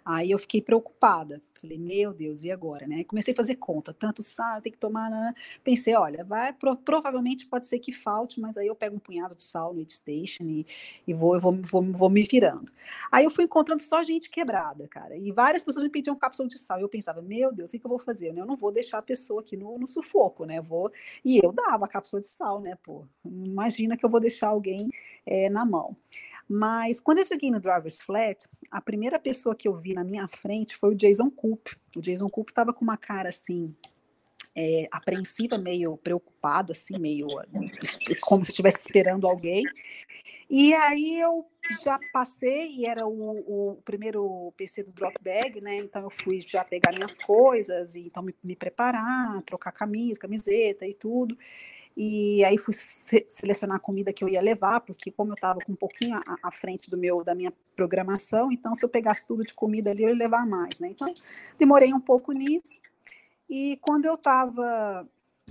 Aí eu fiquei preocupada. Falei, meu Deus, e agora, né? comecei a fazer conta, tanto sal, tem que tomar. Né? Pensei, olha, vai, pro, provavelmente pode ser que falte, mas aí eu pego um punhado de sal no station e, e vou, eu vou, vou, vou me virando. Aí eu fui encontrando só gente quebrada, cara, e várias pessoas me pediam cápsula de sal. E eu pensava, meu Deus, o que, que eu vou fazer? Eu não vou deixar a pessoa aqui no, no sufoco, né? Vou... E eu dava a cápsula de sal, né? Pô, imagina que eu vou deixar alguém é, na mão. Mas quando eu cheguei no Driver's Flat, a primeira pessoa que eu vi na minha frente foi o Jason Coop. O Jason Coop estava com uma cara assim, é, apreensiva, meio preocupado, assim, meio como se estivesse esperando alguém. E aí eu já passei e era o, o, primeiro PC do drop bag, né? Então eu fui já pegar minhas coisas e então me, me preparar, trocar camisa, camiseta e tudo. E aí fui se selecionar a comida que eu ia levar, porque como eu estava com um pouquinho à, à, frente do meu da minha programação, então se eu pegasse tudo de comida ali eu ia levar mais, né? Então demorei um pouco nisso. E quando eu estava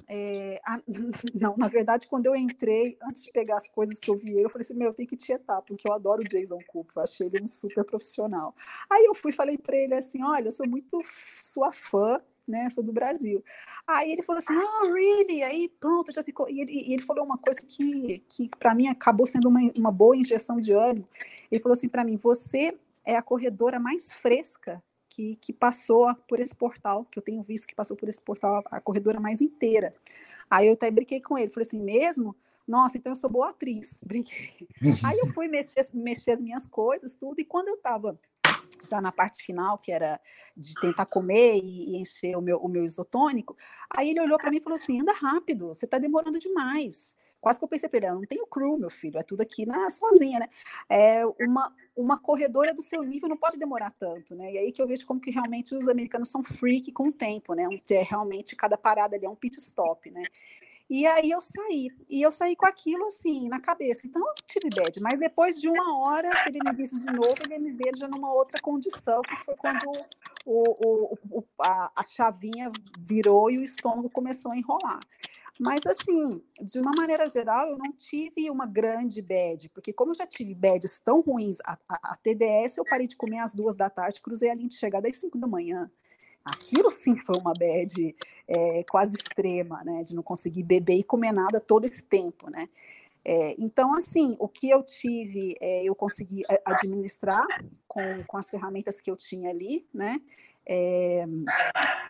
é, não, na verdade, quando eu entrei, antes de pegar as coisas que eu vi, eu falei assim: meu, eu tenho que tietar, porque eu adoro o Jason Cooper, eu achei ele um super profissional. Aí eu fui falei para ele assim: olha, eu sou muito sua fã, né? Sou do Brasil. Aí ele falou assim: oh, really? Aí pronto, já ficou. E ele, e ele falou uma coisa que, que para mim acabou sendo uma, uma boa injeção de ânimo. Ele falou assim para mim: você é a corredora mais fresca que, passou por esse portal, que eu tenho visto que passou por esse portal a, a corredora mais inteira. Aí eu até brinquei com ele, falei assim, mesmo? Nossa, então eu sou boa atriz, brinquei. Aí eu fui mexer, mexer as minha coisas, tudo, e quando eu estava já na parte final, que era de tentar comer e, e encher o meu, o meu isotônico, aí ele olhou para mim e falou assim: anda rápido, você está demorando demais. Quase que eu pensei para ele, não tenho crew, meu filho, é tudo aqui na sozinha, né? É uma, uma corredora do seu nível não pode demorar tanto, né? E aí que eu vejo como que realmente os americanos são freak com o tempo, né? É realmente cada parada ali é um pit stop, né? E aí eu saí. E eu saí com aquilo assim, na cabeça. Então eu tive bad. Mas depois de uma hora, se ele me visse de novo, ele me ver já numa outra condição, que foi quando o, o, o a, a chavinha virou e o estômago começou a enrolar. Mas, assim, de uma maneira geral, eu não tive uma grande bad, porque como eu já tive bads tão ruins, a, a, a TDS eu parei de comer às duas da tarde, cruzei a linha de chegada às cinco da manhã. Aquilo sim foi uma bad é, quase extrema, né? De não conseguir beber e comer nada todo esse tempo, né? É, então, assim, o que eu tive, é, eu consegui administrar com, com as ferramentas que eu tinha ali, né?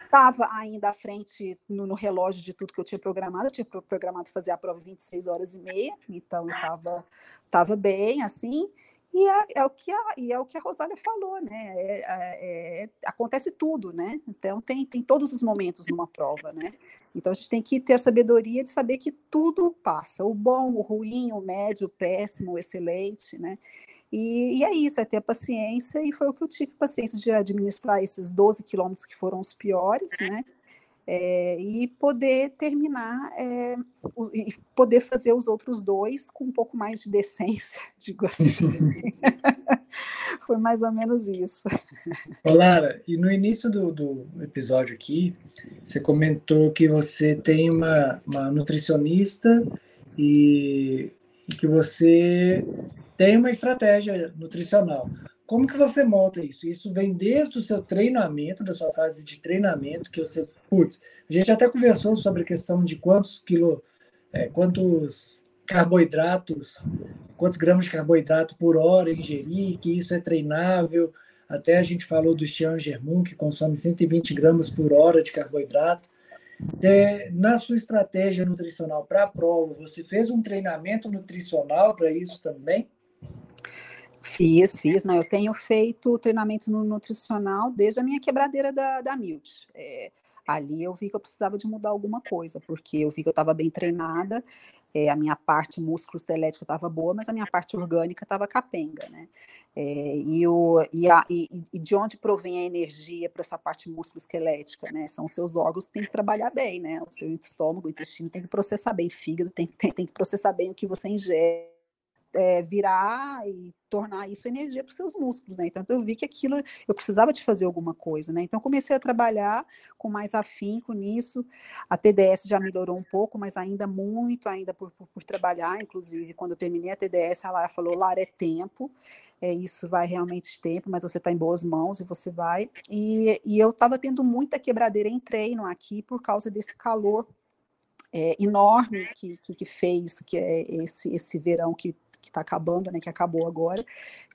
Estava é, ainda à frente no, no, relógio de tudo que eu tinha programado, eu tinha programado fazer a prova 26 horas e meia, então eu estava tava bem, assim, e é, é, o que a, e é o que a Rosália falou, né? É, é, é, acontece tudo, né? Então tem, tem todos os momentos numa prova, né? Então a gente tem que ter a sabedoria de saber que tudo passa, o bom, o ruim, o médio, o péssimo, o excelente, né? E, e é isso, é ter paciência, e foi o que eu tive paciência de administrar esses 12 quilômetros que foram os piores, né? é, e poder terminar é, e poder fazer os outros dois com um pouco mais de decência, digo assim. Foi mais ou menos isso. Ô Lara, e no início do, do episódio aqui, você comentou que você tem uma, uma nutricionista e, e que você tem uma estratégia nutricional. Como que você monta isso? Isso vem desde o seu treinamento, da sua fase de treinamento, que você, putz, a gente até conversou sobre a questão de quantos quilo, é, quantos carboidratos, quantos gramas de carboidrato por hora ingerir, que isso é treinável. Até a gente falou do Xian Germon, que consome 120 gramas por hora de carboidrato. É, na sua estratégia nutricional para a prova, você fez um treinamento nutricional para isso também? Fiz, fiz. Não, eu tenho feito treinamento nutricional desde a minha quebradeira da, da Milt. É, ali eu vi que eu precisava de mudar alguma coisa, porque eu vi que eu estava bem treinada, é, a minha parte músculo esquelética estava boa, mas a minha parte orgânica estava capenga, né? É, e, o, e, a, e, e, de onde provém a energia para essa parte músculo esquelética, né? São os seus órgãos que têm que trabalhar bem, né? O seu estômago, o intestino tem que processar bem, fígado tem, tem, tem que processar bem o que você ingere é, virar e tornar isso energia para os seus músculos, né? Então eu vi que aquilo eu precisava de fazer alguma coisa, né? Então comecei a trabalhar com mais afinco nisso. A TDS já melhorou um pouco, mas ainda muito, ainda por, por, por trabalhar. Inclusive, quando eu terminei a TDS, ela falou: Lara, é tempo, é, isso vai realmente tempo, mas você está em boas mãos e você vai. E, e eu estava tendo muita quebradeira em treino aqui por causa desse calor é, enorme que, que, que, fez, que é esse, esse verão que que está acabando, né, que acabou agora,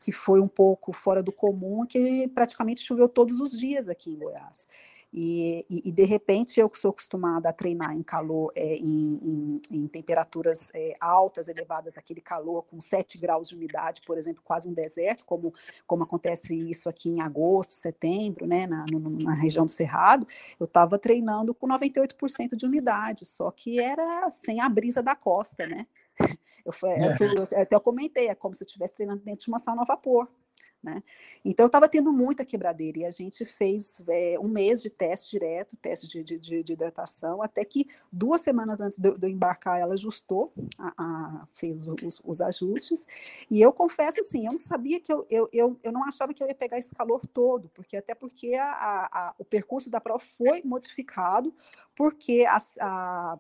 que foi um pouco fora do comum, que praticamente choveu todos os dias aqui em Goiás. E, e, e, de repente eu que sou acostumada a treinar em calor, é, em, em, em, temperaturas é, altas, elevadas, aquele calor com 7 graus de umidade, por exemplo, quase um deserto, como, como acontece isso aqui em agosto, setembro, né, na, na região do Cerrado, eu estava treinando com 98% de umidade, só que era sem a brisa da costa, né? Eu, é, é. eu, até eu comentei, é como se eu estivesse treinando dentro de uma sauna a vapor. Né? Então, estava tendo muita quebradeira e a gente fez é, um mês de teste direto, teste de, de, de, hidratação, até que duas semanas antes de, de embarcar, ela ajustou, a, a, fez os, os, ajustes. E eu confesso assim, eu não sabia que eu, eu, eu, eu não achava que eu ia pegar esse calor todo, porque até porque a, a, o percurso da prova foi modificado, porque a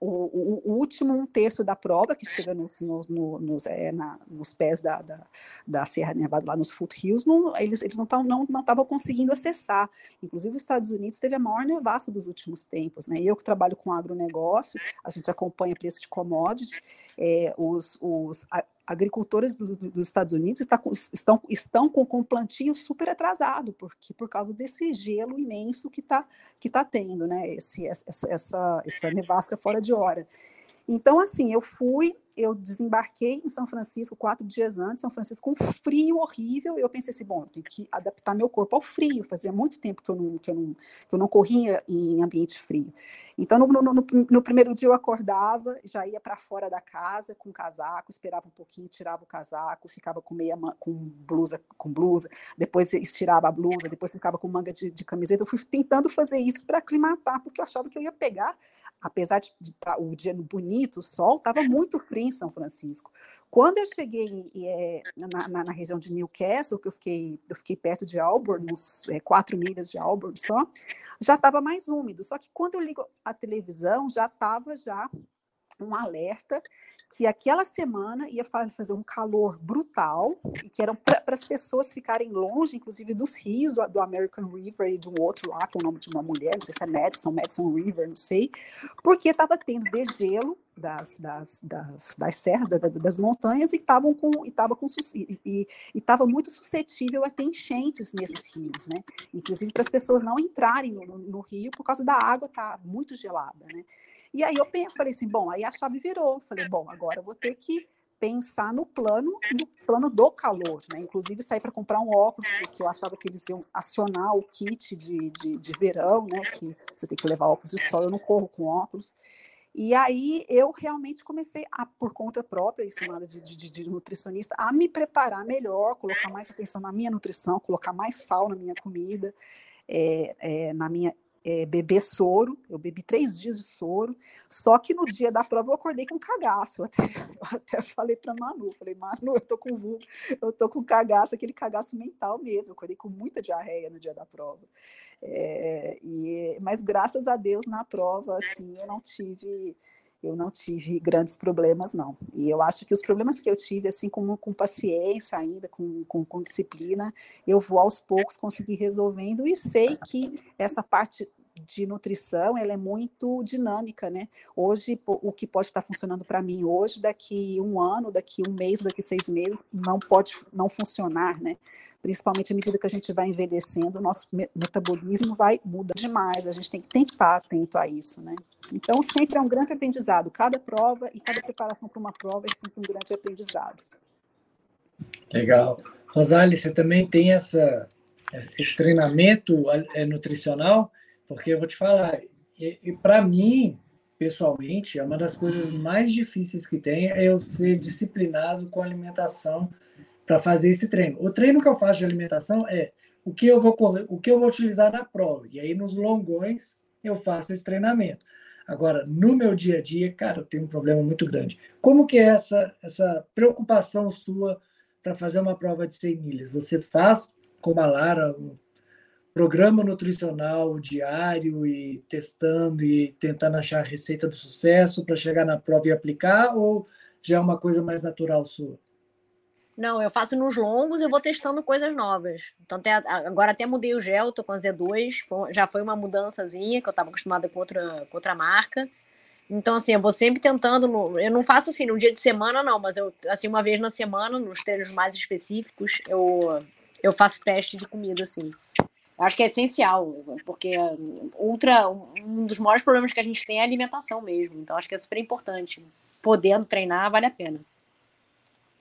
o, o, último um terço da prova, que chega nos, nos, nos, é, na, nos pés da, da, da, Serra Nevada, lá nos foothills, não, eles, eles não estavam não, não conseguindo acessar. Inclusive, os Estados Unidos teve a maior nevasca dos últimos tempos. Né? Eu que trabalho com agronegócio, a gente acompanha preço de commodity, é, os, os, agricultores do, dos Estados Unidos está, estão, estão com, com plantio super atrasado, porque por causa desse gelo imenso que está que tá tendo, né? Esse, essa, essa, essa nevasca fora de hora. Então, assim, eu fui eu desembarquei em São Francisco quatro dias antes, São Francisco com um frio horrível. Eu pensei assim, bom, eu tenho que adaptar meu corpo ao frio. Fazia muito tempo que eu não, que eu não, que eu não corria em ambiente frio. Então, no, no, no, no primeiro dia eu acordava, já ia para fora da casa com casaco, esperava um pouquinho, tirava o casaco, ficava com meia com blusa, com blusa, depois estirava a blusa, depois ficava com manga de, de camiseta. Eu fui tentando fazer isso para aclimatar, porque eu achava que eu ia pegar, apesar de, de tá, o dia bonito, o sol, estava muito frio em São Francisco. Quando eu cheguei é, na, na, na, região de Newcastle, que eu fiquei, eu fiquei perto de Auburn, uns é, quatro milhas de Auburn só, já estava mais úmido. Só que quando eu ligo a televisão, já estava já um alerta que aquela semana ia fazer um calor brutal e que eram para as pessoas ficarem longe, inclusive dos rios do, do, American River e de um outro lá, é o nome de uma mulher, não sei se é Madison, Madison River, não sei, porque estava tendo degelo das, das, das, das serras, das, das montanhas e estavam com e estava com e estava muito suscetível a ter enchentes nesses rios, né? Inclusive para as pessoas não entrarem no, no, rio por causa da água tá muito gelada, né? E aí eu falei assim, bom, aí a chave virou, falei, bom, agora eu vou ter que pensar no plano, no plano do calor, né? Inclusive sair para comprar um óculos, porque eu achava que eles iam acionar o kit de, de, de verão, né? Que você tem que levar óculos de sol, eu não corro com óculos. E aí eu realmente comecei, a, por conta própria, isso nada de, de, de, nutricionista, a me preparar melhor, colocar mais atenção na minha nutrição, colocar mais sal na minha comida, é, é, na minha é, beber soro, eu bebi três dias de soro, só que no dia da prova eu acordei com cagaço, eu até, eu até falei para Manu, falei, Manu, eu tô com eu tô com cagaço, aquele cagaço mental mesmo, eu acordei com muita diarreia no dia da prova, é, e, mas graças a Deus na prova, assim, eu não tive eu não tive grandes problemas, não. E eu acho que os problemas que eu tive, assim, com, com paciência ainda, com, com, com disciplina, eu vou aos poucos conseguir resolvendo. E sei que essa parte de nutrição ela é muito dinâmica, né? Hoje o que pode estar funcionando para mim hoje, daqui um ano, daqui um mês, daqui seis meses, não pode não funcionar, né? Principalmente à medida que a gente vai envelhecendo, o nosso metabolismo vai mudar demais. A gente tem, que estar atento a isso, né? Então sempre é um grande aprendizado. Cada prova e cada preparação para uma prova é sempre um grande aprendizado. Legal. Rosali, você também tem essa esse treinamento é, nutricional? Porque eu vou te falar, e, e para mim, pessoalmente, é uma das coisas mais difíceis que tem é eu ser disciplinado com alimentação para fazer esse treino. O treino que eu faço de alimentação é o que eu vou correr, o que eu vou utilizar na prova. E aí nos longões eu faço esse treinamento. Agora, no meu dia a dia, cara, eu tenho um problema muito grande. Como que é essa essa preocupação sua para fazer uma prova de 100 milhas? Você faz como a Lara, programa nutricional diário e testando e tentando achar a receita do sucesso para chegar na prova e aplicar ou já é uma coisa mais natural sua? Não, eu faço nos longos e vou testando coisas novas. Então, até, agora até mudei o gel, tô com a Z2, foi, já foi uma mudançazinha, que eu estava acostumada com outra, com outra marca. Então, assim, eu vou sempre tentando. No, eu não faço assim no dia de semana, não, mas eu, assim, uma vez na semana, nos treinos mais específicos, eu, eu faço teste de comida, assim. Acho que é essencial, porque ultra, um dos maiores problemas que a gente tem é a alimentação mesmo. Então, acho que é super importante. Podendo treinar, vale a pena.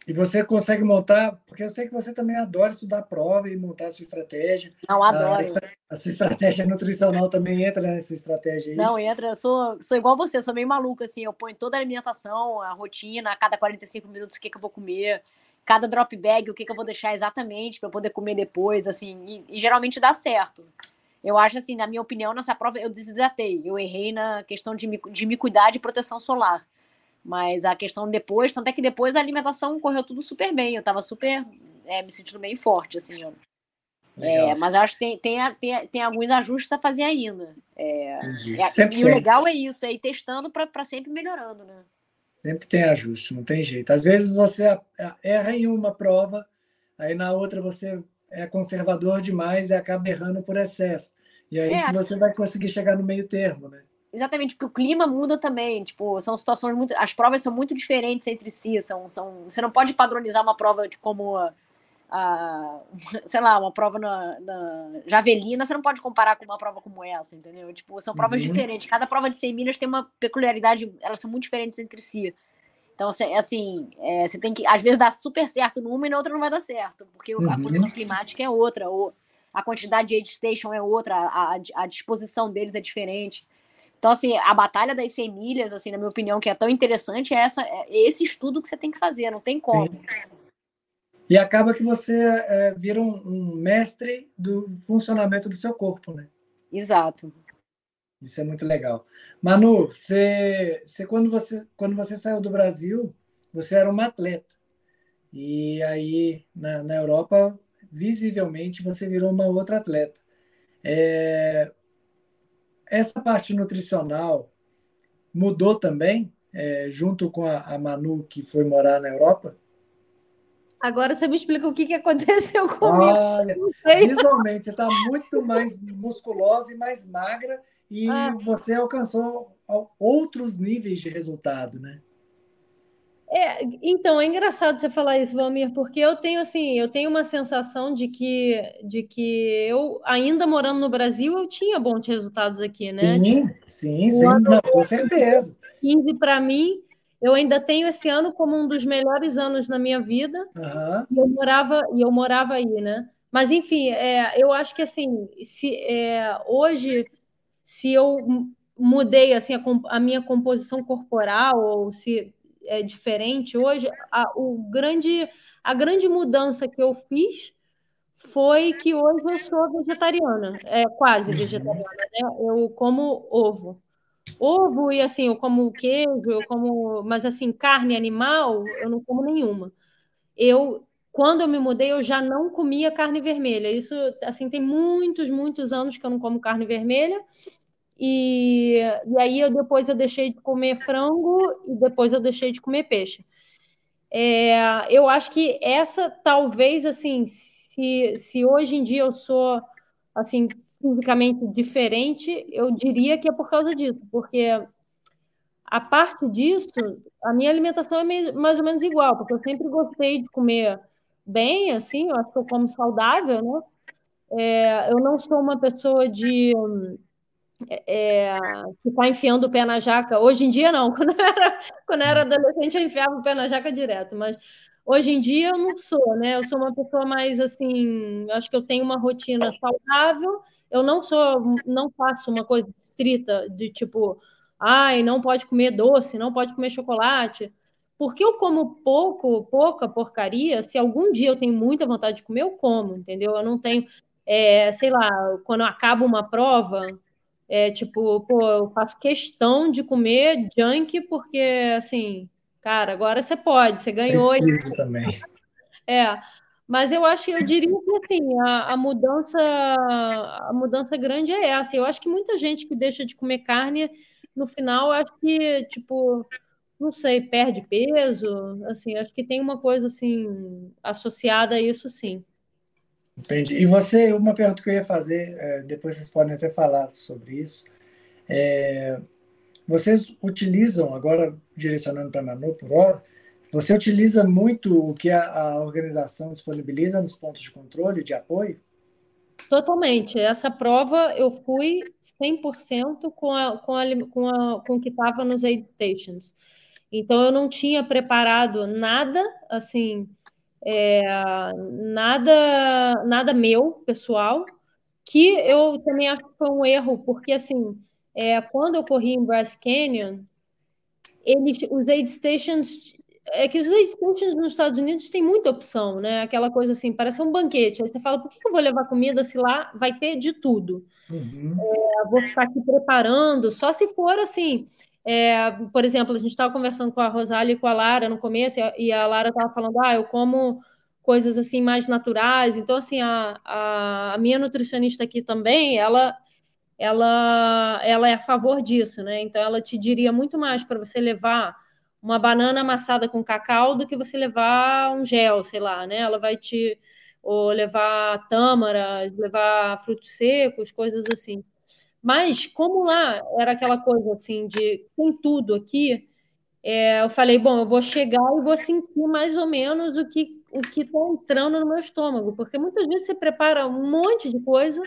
E você consegue montar, porque eu sei que você também adora estudar prova e montar a sua estratégia. Não, adoro. A, a sua estratégia nutricional também entra nessa estratégia aí. Não, entra. Eu sou, sou igual você, sou meio maluca, assim. Eu ponho toda a alimentação, a rotina, a cada 45 minutos o que, que eu vou comer cada drop bag, o que, que eu vou deixar exatamente para poder comer depois, assim, e, e, geralmente dá certo. Eu acho assim, na minha opinião, nessa prova eu desidratei, eu errei na questão de me, de me cuidar de proteção solar. Mas a questão depois, tanto é que depois a alimentação correu tudo super bem, eu tava super é, me sentindo bem forte, assim, eu, é, mas acho que tem, tem, tem, tem, alguns ajustes a fazer ainda. É, é, e o legal é isso, é ir testando para sempre melhorando, né? Sempre tem ajuste, não tem jeito. Às vezes você erra em uma prova, aí na outra você é conservador demais e acaba errando por excesso. E aí é, que você vai conseguir chegar no meio termo, né? Exatamente, porque o clima muda também. Tipo, são situações muito. As provas são muito diferentes entre si. São, são, você não pode padronizar uma prova de como a, sei lá, uma prova na, na, Javelina, você não pode comparar com uma prova como essa, entendeu? Tipo, são provas uhum. diferentes. Cada prova de 100 milhas tem uma peculiaridade, elas são muito diferentes entre si. Então, assim, é, você tem que, às vezes, dar super certo numa e na outra não vai dar certo, porque uhum. a condição climática é outra, ou a quantidade de aid station é outra, a, a disposição deles é diferente. Então, assim, a batalha das 100 milhas, assim, na minha opinião, que é tão interessante, é, essa, é esse estudo que você tem que fazer, não tem como. Sim. E acaba que você é, vira um, um, mestre do funcionamento do seu corpo, né? Exato. Isso é muito legal. Manu, você, você, quando, você, quando você saiu do Brasil, você era uma atleta. E aí, na, na Europa, visivelmente, você virou uma outra atleta. É, essa parte nutricional mudou também, é, junto com a, a Manu, que foi morar na Europa? Agora você me explica o que, que aconteceu comigo. Olha, visualmente, você está muito mais musculosa e mais magra e ah. você alcançou outros níveis de resultado, né? É, então, é engraçado você falar isso, Valmir, porque eu tenho assim, eu tenho uma sensação de que, de que eu, ainda morando no Brasil, eu tinha bons resultados aqui, né? Sim, tipo, sim, sim, não, com certeza. 15 para mim, eu ainda tenho esse ano como um dos melhores anos na minha vida. Uhum. E eu morava e eu morava aí, né? Mas enfim, é, eu acho que assim, se é, hoje se eu mudei assim a, a, minha composição corporal ou se é diferente hoje, a, o grande, a grande mudança que eu fiz foi que hoje eu sou vegetariana, é quase uhum. vegetariana, né? Eu como ovo. Ovo e assim, eu como queijo, eu como, mas assim, carne animal, eu não como nenhuma. Eu quando eu me mudei, eu já não comia carne vermelha. Isso, assim, tem muitos, muitos anos que eu não como carne vermelha. E, e aí eu depois eu deixei de comer frango e depois eu deixei de comer peixe. É, eu acho que essa talvez assim, se, se hoje em dia eu sou assim fisicamente diferente, eu diria que é por causa disso, porque a parte disso, a minha alimentação é meio, mais ou menos igual, porque eu sempre gostei de comer bem, assim, eu acho que eu como saudável, né? É, eu não sou uma pessoa de é, ficar enfiando o pé na jaca. Hoje em dia, não. Quando eu era, quando eu era adolescente, eu enfiava o pé na jaca direto, mas hoje em dia eu não sou, né? Eu sou uma pessoa mais assim, acho que eu tenho uma rotina saudável. Eu não sou, não faço uma coisa estrita de tipo, ai, não pode comer doce, não pode comer chocolate. Porque eu como pouco, pouca porcaria, se algum dia eu tenho muita vontade de comer, eu como, entendeu? Eu não tenho, é, sei lá, quando acaba uma prova, é tipo, pô, eu faço questão de comer junk porque, assim, cara, agora você pode, você ganhou. Preciso e... também. É, mas eu acho, eu diria que assim, a, a, mudança, a mudança grande é essa. Eu acho que muita gente que deixa de comer carne, no final, acho que, tipo, não sei, perde peso, assim, acho que tem uma coisa assim associada a isso, sim. Entendi. E você, uma pergunta que eu ia fazer, é, depois vocês podem até falar sobre isso. É, vocês utilizam, agora direcionando para Manu por hora, você utiliza muito o que a, a, organização disponibiliza nos pontos de controle, de apoio? Totalmente. Essa prova eu fui 100% com, a, com, a, com, a, com o que estava nos aid stations. Então eu não tinha preparado nada, assim, é, nada, nada meu, pessoal, que eu também acho que foi um erro, porque assim, é, quando eu corri em Brass Canyon, eles, os aid stations, é que os stations nos Estados Unidos tem muita opção, né? Aquela coisa assim, parece um banquete. Aí você fala, por que eu vou levar comida se lá vai ter de tudo? Uhum. É, vou ficar aqui preparando, só se for assim, é, por exemplo, a gente estava conversando com a Rosália e com a Lara no começo, e a Lara estava falando, ah, eu como coisas assim mais naturais. Então, assim, a, a, a minha nutricionista aqui também, ela, ela, ela é a favor disso, né? Então, ela te diria muito mais para você levar uma banana amassada com cacau do que você levar um gel, sei lá, né? Ela vai te ou levar tâmara, levar frutos secos, coisas assim. Mas, como lá era aquela coisa assim de tem tudo aqui, é, eu falei, bom, eu vou chegar e vou sentir mais ou menos o que o que está entrando no meu estômago, porque muitas vezes você prepara um monte de coisa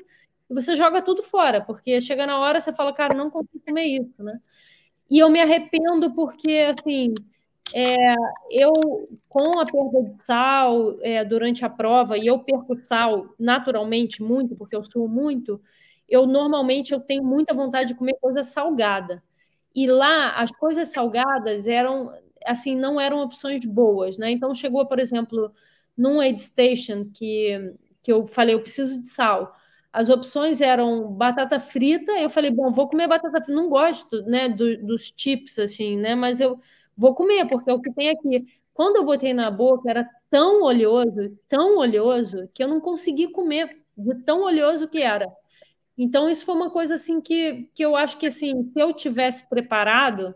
e você joga tudo fora, porque chega na hora você fala, cara, não consigo comer isso, né? E eu me arrependo porque, assim, é, eu, com a perda de sal é, durante a prova, e eu perco sal naturalmente muito, porque eu suo muito, eu normalmente eu tenho muita vontade de comer coisa salgada. E lá as coisas salgadas eram assim, não eram opções boas, né? Então chegou, por exemplo, num aid station que, que eu falei, eu preciso de sal. As opções eram batata frita, eu falei, bom, vou comer batata frita, não gosto, né, do, dos chips, assim, né, mas eu vou comer, porque é o que tem aqui. Quando eu botei na boca, era tão oleoso, tão oleoso, que eu não consegui comer, de tão oleoso que era. Então, isso foi uma coisa, assim, que, que eu acho que, assim, se eu tivesse preparado,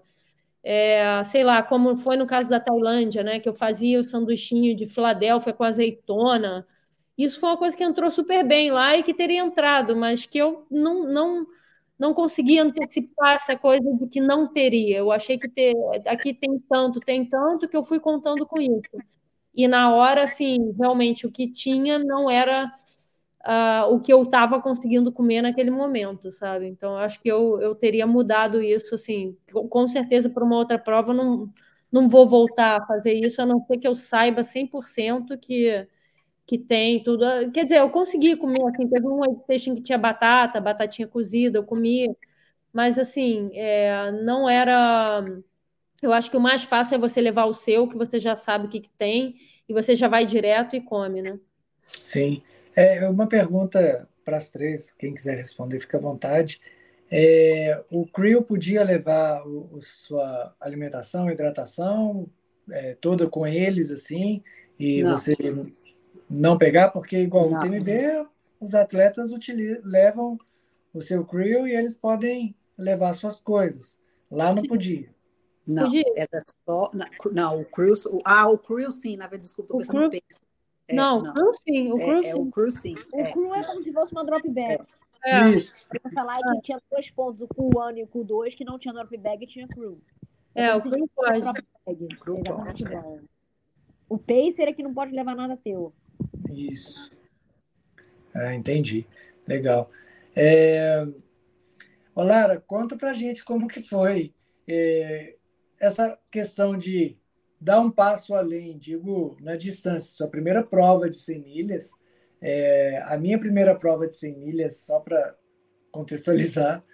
é, sei lá, como foi no caso da Tailândia, né, que eu fazia o sanduichinho de Filadélfia com azeitona, isso foi uma coisa que entrou super bem lá e que teria entrado, mas que eu não, não, não consegui antecipar essa coisa de que não teria. Eu achei que ter, aqui tem tanto, tem tanto, que eu fui contando com isso. E na hora, assim, realmente o que tinha não era uh, o que eu estava conseguindo comer naquele momento, sabe? Então, acho que eu, eu teria mudado isso, assim, com certeza para uma outra prova, não, não vou voltar a fazer isso, a não ser que eu saiba 100% que que tem tudo. Quer dizer, eu consegui comer, assim, teve um peixe que tinha batata, batatinha cozida, eu comi, mas assim, é, não era. Eu acho que o mais fácil é você levar o seu, que você já sabe o que, que tem, e você já vai direto e come, né? Sim. É uma pergunta para as três, quem quiser responder, fica à vontade. É, o Creel podia levar o, o, sua alimentação, hidratação é, toda com eles, assim, e não. você não pegar, porque igual não. no TMB, os atletas utilizam, levam o seu crew e eles podem levar suas coisas. Lá não podia. Não, podia. era só. Não, o crew. Ah, o crew sim, na verdade, desculpa, estou pensando no pace. É, não, não, o crew sim, o crew é, sim. É, o crew sim. O é, crew é, é como se fosse uma drop bag. É. é. Isso. Eu falar que tinha dois pontos, o crew 1 e o crew 2, que não tinha drop bag e tinha crew. É, o crew pode. O, crew pode. o pacer é que não pode levar nada teu. Isso. Ah, entendi. Legal. É... Ô, Lara, conta pra gente como que foi é, essa questão de dar um passo além, digo, na distância. Sua primeira prova de 100 milhas, é, a minha primeira prova de 100 milhas, só para contextualizar,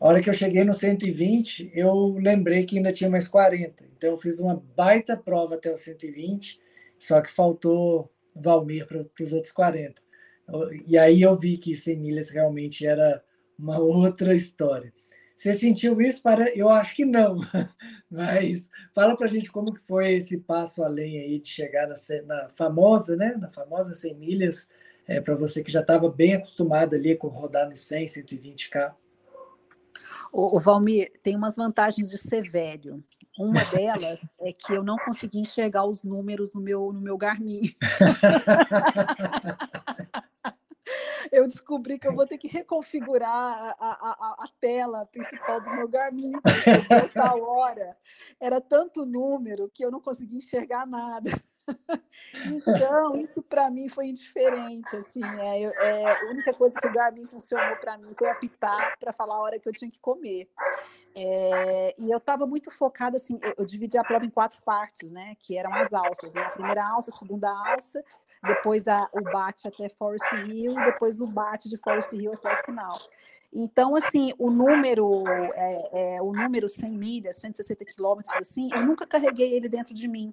a hora que eu cheguei no 120, eu lembrei que ainda tinha mais 40. Então, eu fiz uma baita prova até o 120, só que faltou Valmir para os outros 40. E aí eu vi que 100 milhas realmente era uma outra história. Você sentiu isso? Para... Eu acho que não, mas fala para a gente como que foi esse passo além aí de chegar na, na famosa, né? Na famosa 100 milhas, é, para você que já estava bem acostumado ali com rodar no 100, 120K. O, o Valmir, tem umas vantagens de ser velho. Uma delas é que eu não consegui enxergar os números no meu, no meu Garmin. eu descobri que eu vou ter que reconfigurar a, a, a, tela principal do meu Garmin, porque tal hora era tanto número que eu não conseguia enxergar nada. Então, isso para mim foi indiferente, assim, é, é, a única coisa que o Garmin funcionou para mim foi apitar para falar a hora que eu tinha que comer. É, e eu estava muito focada, assim, eu, eu, dividi a prova em quatro partes, né, que eram as alças, né, a primeira alça, a segunda alça, depois a, o bate até Forest Hill depois o bate de Forest Hill até o final. Então, assim, o número, é, é, o número 100 milhas, 160 quilômetros, assim, eu nunca carreguei ele dentro de mim.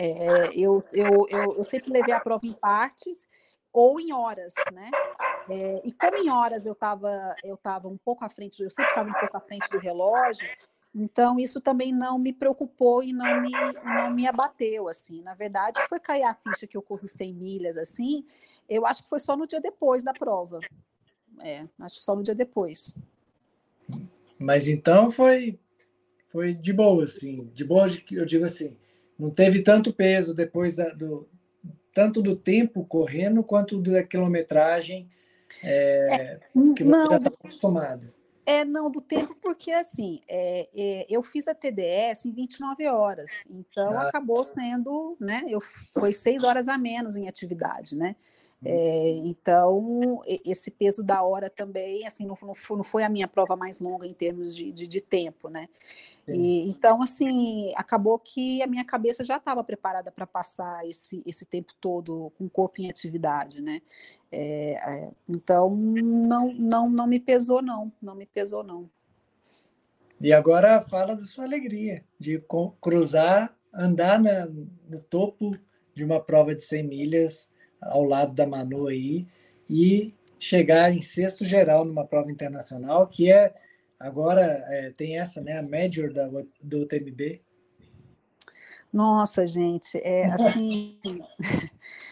É, eu, eu, eu, eu, sempre levei a prova em partes ou em horas, né? É, e como em horas eu estava eu tava um pouco à frente, eu sempre estava um pouco à frente do relógio, então isso também não me preocupou e não me, não me abateu, assim. Na verdade, foi cair a ficha que eu corri 100 milhas, assim, eu acho que foi só no dia depois da prova. É, acho que só no dia depois. Mas então foi foi de boa, assim, de boa, eu digo assim, não teve tanto peso depois da, do tanto do tempo correndo quanto da quilometragem é, é, que você não, já está acostumado. É, não, do tempo, porque assim, é, é, eu fiz a TDS em 29 horas, então ah. acabou sendo, né? Eu, foi seis horas a menos em atividade, né? É, então, esse peso da hora também, assim, não, não, foi a minha prova mais longa em termos de, de, de tempo, né? E, então, assim, acabou que a minha cabeça já estava preparada para passar esse, esse tempo todo com o corpo em atividade, né? É, é, então, não, não, não me pesou, não, não me pesou, não. E agora fala da sua alegria de cruzar, andar na, no topo de uma prova de 100 milhas ao lado da Manu aí e chegar em sexto geral numa prova internacional que é agora é, tem essa né a major da, do TMB nossa gente é assim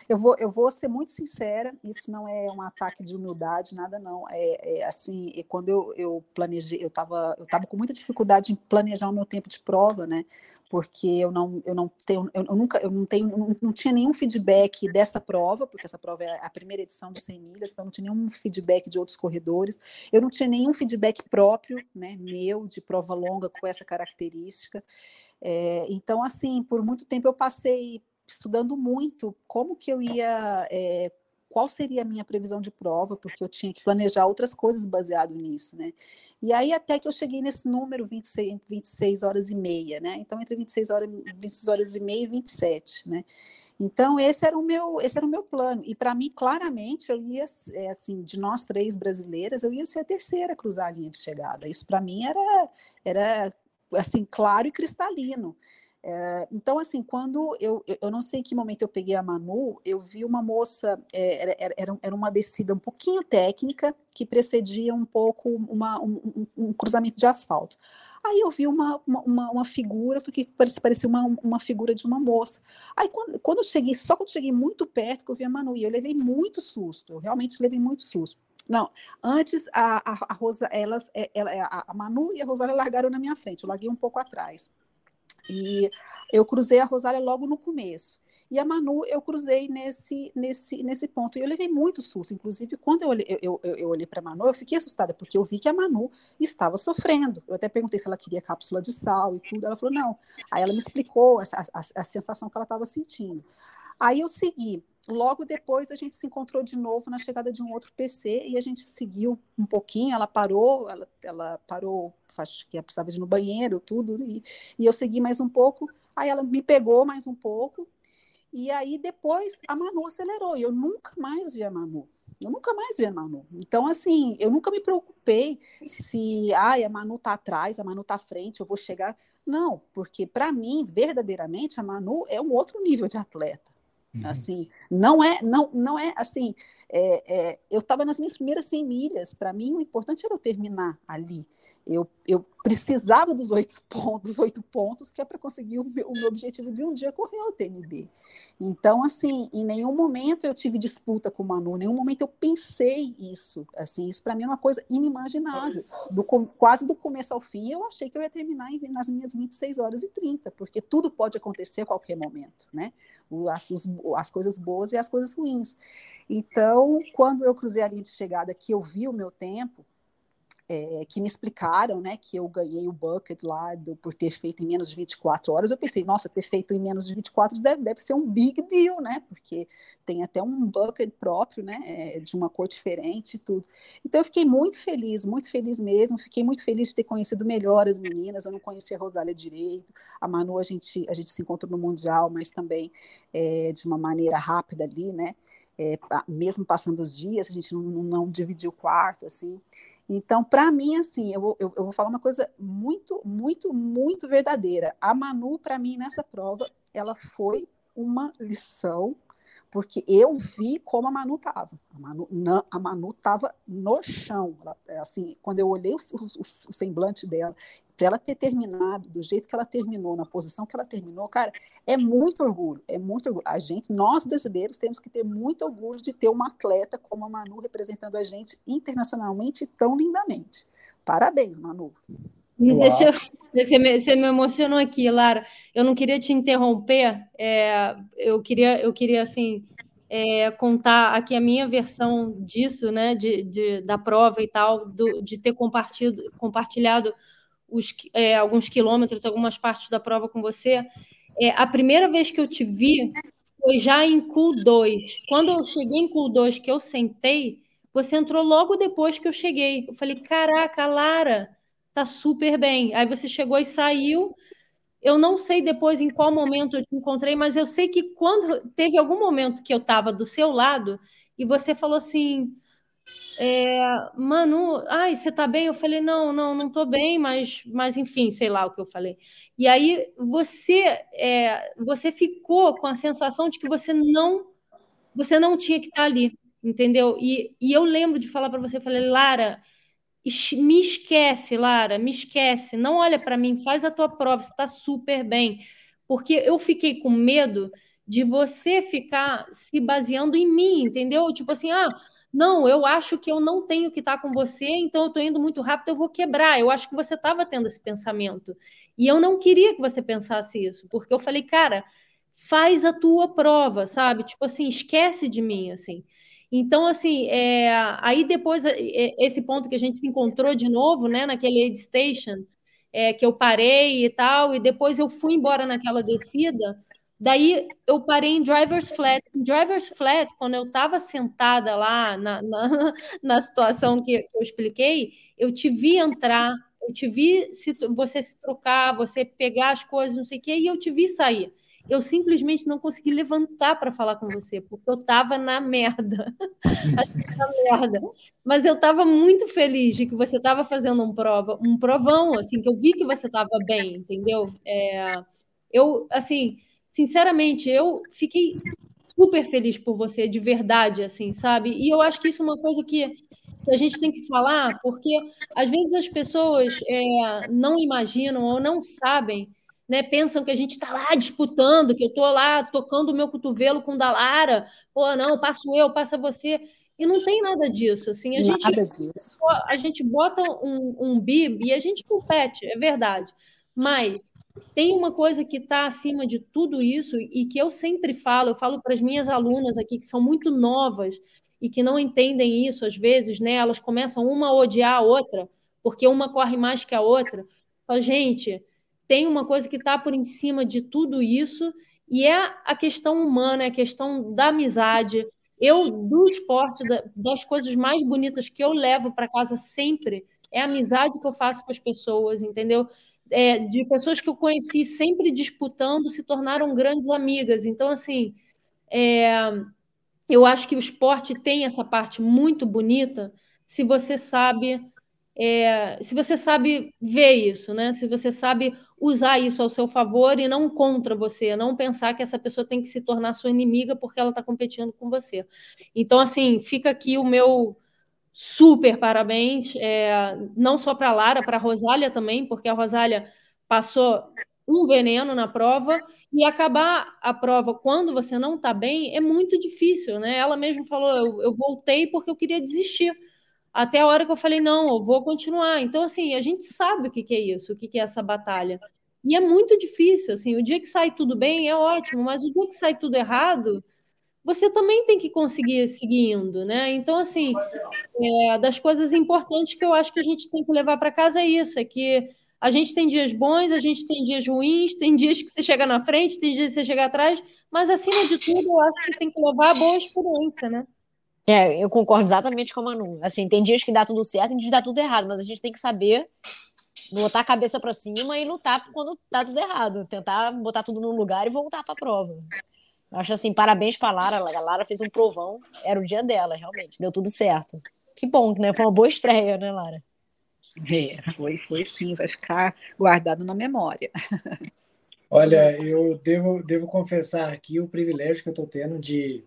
eu vou eu vou ser muito sincera isso não é um ataque de humildade nada não é, é assim quando eu, eu planejei eu estava eu tava com muita dificuldade em planejar o meu tempo de prova né porque eu não, eu não tenho, eu nunca, eu não tenho, não, não, tinha nenhum feedback dessa prova, porque essa prova é a primeira edição de 100 milhas, então não tinha nenhum feedback de outros corredores, eu não tinha nenhum feedback próprio, né, meu, de prova longa com essa característica, é, então, assim, por muito tempo eu passei estudando muito como que eu ia é, qual seria a minha previsão de prova, porque eu tinha que planejar outras coisas baseado nisso, né? E aí até que eu cheguei nesse número 26, 26 horas e meia, né? Então entre 26 horas, 26 horas e meia e 27, né? Então esse era o meu, esse era o meu plano. E para mim claramente eu ia é, assim, de nós três brasileiras, eu ia ser a terceira a cruzar a linha de chegada. Isso para mim era era assim claro e cristalino. É, então, assim, quando eu, eu não sei em que momento eu peguei a Manu, eu vi uma moça, é, era, era, era uma descida um pouquinho técnica, que precedia um pouco uma, um, um, cruzamento de asfalto. Aí eu vi uma, uma, uma figura, porque parecia uma, uma figura de uma moça. Aí quando, quando eu cheguei, só quando cheguei muito perto, que eu vi a Manu, e eu levei muito susto, eu realmente levei muito susto. Não, antes a, a, a Rosa, elas, é, ela, a Manu e a Rosália largaram na minha frente, eu larguei um pouco atrás. E eu cruzei a Rosália logo no começo. E a Manu eu cruzei nesse, nesse, nesse ponto. E eu levei muito susto. Inclusive, quando eu olhei, eu, eu, eu olhei para a Manu, eu fiquei assustada, porque eu vi que a Manu estava sofrendo. Eu até perguntei se ela queria cápsula de sal e tudo. Ela falou, não. Aí ela me explicou essa, a, a sensação que ela estava sentindo. Aí eu segui. Logo depois a gente se encontrou de novo na chegada de um outro PC e a gente seguiu um pouquinho. Ela parou, ela, ela parou acho que precisava ir no banheiro, tudo, e, e eu segui mais um pouco, aí ela me pegou mais um pouco, e aí depois a Manu acelerou, e eu nunca mais vi a Manu. Eu nunca mais vi a Manu. Então, assim, eu nunca me preocupei se ai, a Manu tá atrás, a Manu tá à frente, eu vou chegar. Não, porque para mim, verdadeiramente, a Manu é um outro nível de atleta. Uhum. Assim, não é, não, não é assim. É, é, eu estava nas minhas primeiras 100 milhas. Para mim, o importante era eu terminar ali. Eu, eu precisava dos oito pontos, oito pontos, que é para conseguir o meu, o meu, objetivo de um dia correr o TMB. Então, assim, em nenhum momento eu tive disputa com o Manu, em nenhum momento eu pensei isso. Assim, isso para mim é uma coisa inimaginável. Do, quase do começo ao fim, eu achei que eu ia terminar em, nas minhas 26 horas e 30, porque tudo pode acontecer a qualquer momento, né? As, os, as coisas boas e as coisas ruins. Então, quando eu cruzei a linha de chegada, que eu vi o meu tempo, é, que me explicaram, né, que eu ganhei o bucket lá do, por ter feito em menos de 24 horas, eu pensei, nossa, ter feito em menos de 24 deve, deve ser um big deal, né, porque tem até um bucket próprio, né, é, de uma cor diferente e tudo. Então eu fiquei muito feliz, muito feliz mesmo, fiquei muito feliz de ter conhecido melhor as meninas, eu não conhecia a Rosália direito, a Manu a gente, a gente se encontrou no Mundial, mas também é, de uma maneira rápida ali, né, é, mesmo passando os dias, a gente não, não dividiu o quarto, assim, então, para mim, assim, eu vou, eu, eu vou falar uma coisa muito, muito, muito verdadeira. A Manu, para mim, nessa prova, ela foi uma lição porque eu vi como a Manu estava. A Manu, não, a Manu estava no chão. Ela, é assim, quando eu olhei o, o, o semblante dela, para ela ter terminado do jeito que ela terminou, na posição que ela terminou, cara, é muito orgulho, é muito orgulho. A gente, nós brasileiros, temos que ter muito orgulho de ter uma atleta como a Manu representando a gente internacionalmente tão lindamente. Parabéns, Manu. Deixa eu, você, me, você me emocionou aqui, Lara. Eu não queria te interromper. É, eu queria, eu queria assim é, contar aqui a minha versão disso, né, de, de da prova e tal, do, de ter compartilhado, compartilhado os, é, alguns quilômetros, algumas partes da prova com você. É, a primeira vez que eu te vi foi já em Cool 2. Quando eu cheguei em Cool 2, que eu sentei, você entrou logo depois que eu cheguei. Eu falei, caraca, Lara, tá super bem. Aí você chegou e saiu. Eu não sei depois em qual momento eu te encontrei, mas eu sei que quando teve algum momento que eu estava do seu lado e você falou assim, é, Manu, ai, você tá bem? Eu falei, não, não, não tô bem, mas, mas enfim, sei lá o que eu falei. E aí você, é, você ficou com a sensação de que você não, você não tinha que estar ali, entendeu? E, e eu lembro de falar para você, falei, Lara, me esquece, Lara, me esquece, não olha para mim, faz a tua prova, está super bem, porque eu fiquei com medo de você ficar se baseando em mim, entendeu? Tipo assim, ah não, eu acho que eu não tenho que estar com você, então eu estou indo muito rápido, eu vou quebrar. Eu acho que você estava tendo esse pensamento. E eu não queria que você pensasse isso, porque eu falei, cara, faz a tua prova, sabe? Tipo assim, esquece de mim, assim. Então, assim, é, aí depois, é, esse ponto que a gente se encontrou de novo, né, naquele aid station, é, que eu parei e tal, e depois eu fui embora naquela descida, Daí eu parei em Driver's Flat. Em Driver's Flat, quando eu estava sentada lá na, na, na situação que, eu expliquei, eu te vi entrar, eu te vi se, você se trocar, você pegar as coisas, não sei o quê, e eu te vi sair. Eu simplesmente não consegui levantar para falar com você, porque eu estava na merda. na merda. Mas eu estava muito feliz de que você estava fazendo um prova, um provão, assim, que eu vi que você estava bem, entendeu? É, eu, assim, sinceramente, eu fiquei super feliz por você, de verdade, assim, sabe? E eu acho que isso é uma coisa que, que a gente tem que falar, porque às vezes as pessoas é, não imaginam ou não sabem, né? Pensam que a gente está lá disputando, que eu estou lá tocando o meu cotovelo com o da Lara, pô, não, passo eu, passa você. E não tem nada disso, assim, a nada gente disso. a gente bota um, um bib e a gente compete, é verdade. Mas tem uma coisa que está acima de tudo isso e que eu sempre falo, eu falo para as minhas alunas aqui que são muito novas e que não entendem isso às vezes, né? Elas começam uma a odiar a outra, porque uma corre mais que a outra. Falo, gente, tem uma coisa que está por em cima de tudo isso e é a questão humana, é a questão da amizade. Eu, do esporte, das coisas mais bonitas que eu levo para casa sempre é a amizade que eu faço com as pessoas, entendeu? é, de pessoas que eu conheci sempre disputando se tornaram grandes amigas. Então, assim, é, eu acho que o esporte tem essa parte muito bonita se você sabe. É, se você sabe ver isso, né? Se você sabe usar isso ao seu favor e não contra você, não pensar que essa pessoa tem que se tornar sua inimiga porque ela está competindo com você. Então, assim, fica aqui o meu super parabéns, é, não só para Lara, para Rosália também, porque a Rosália passou um veneno na prova e acabar a prova quando você não está bem é muito difícil, né? Ela mesma falou, eu, eu, voltei porque eu queria desistir. Até a hora que eu falei, não, eu vou continuar. Então, assim, a gente sabe o que, que é isso, o que, que é essa batalha. E é muito difícil, assim, o dia que sai tudo bem é ótimo, mas o dia que sai tudo errado, você também tem que conseguir seguindo, né? Então, assim, é, das coisas importantes que eu acho que a gente tem que levar para casa é isso: é que a gente tem dias bons, a gente tem dias ruins, tem dias que você chega na frente, tem dias que você chega atrás, mas acima de tudo, eu acho que tem que levar a boa experiência, né? É, eu concordo exatamente com a Manu. Assim, tem dias que dá tudo certo, tem dias que dá tudo errado, mas a gente tem que saber botar a cabeça para cima e lutar quando dá tudo errado, tentar botar tudo no lugar e voltar para a prova. Acho assim, parabéns pra Lara. A Lara fez um provão. Era o dia dela, realmente. Deu tudo certo. Que bom, né? Foi uma boa estreia, né, Lara? É, foi, foi sim. Vai ficar guardado na memória. Olha, eu devo, devo confessar aqui o privilégio que eu estou tendo de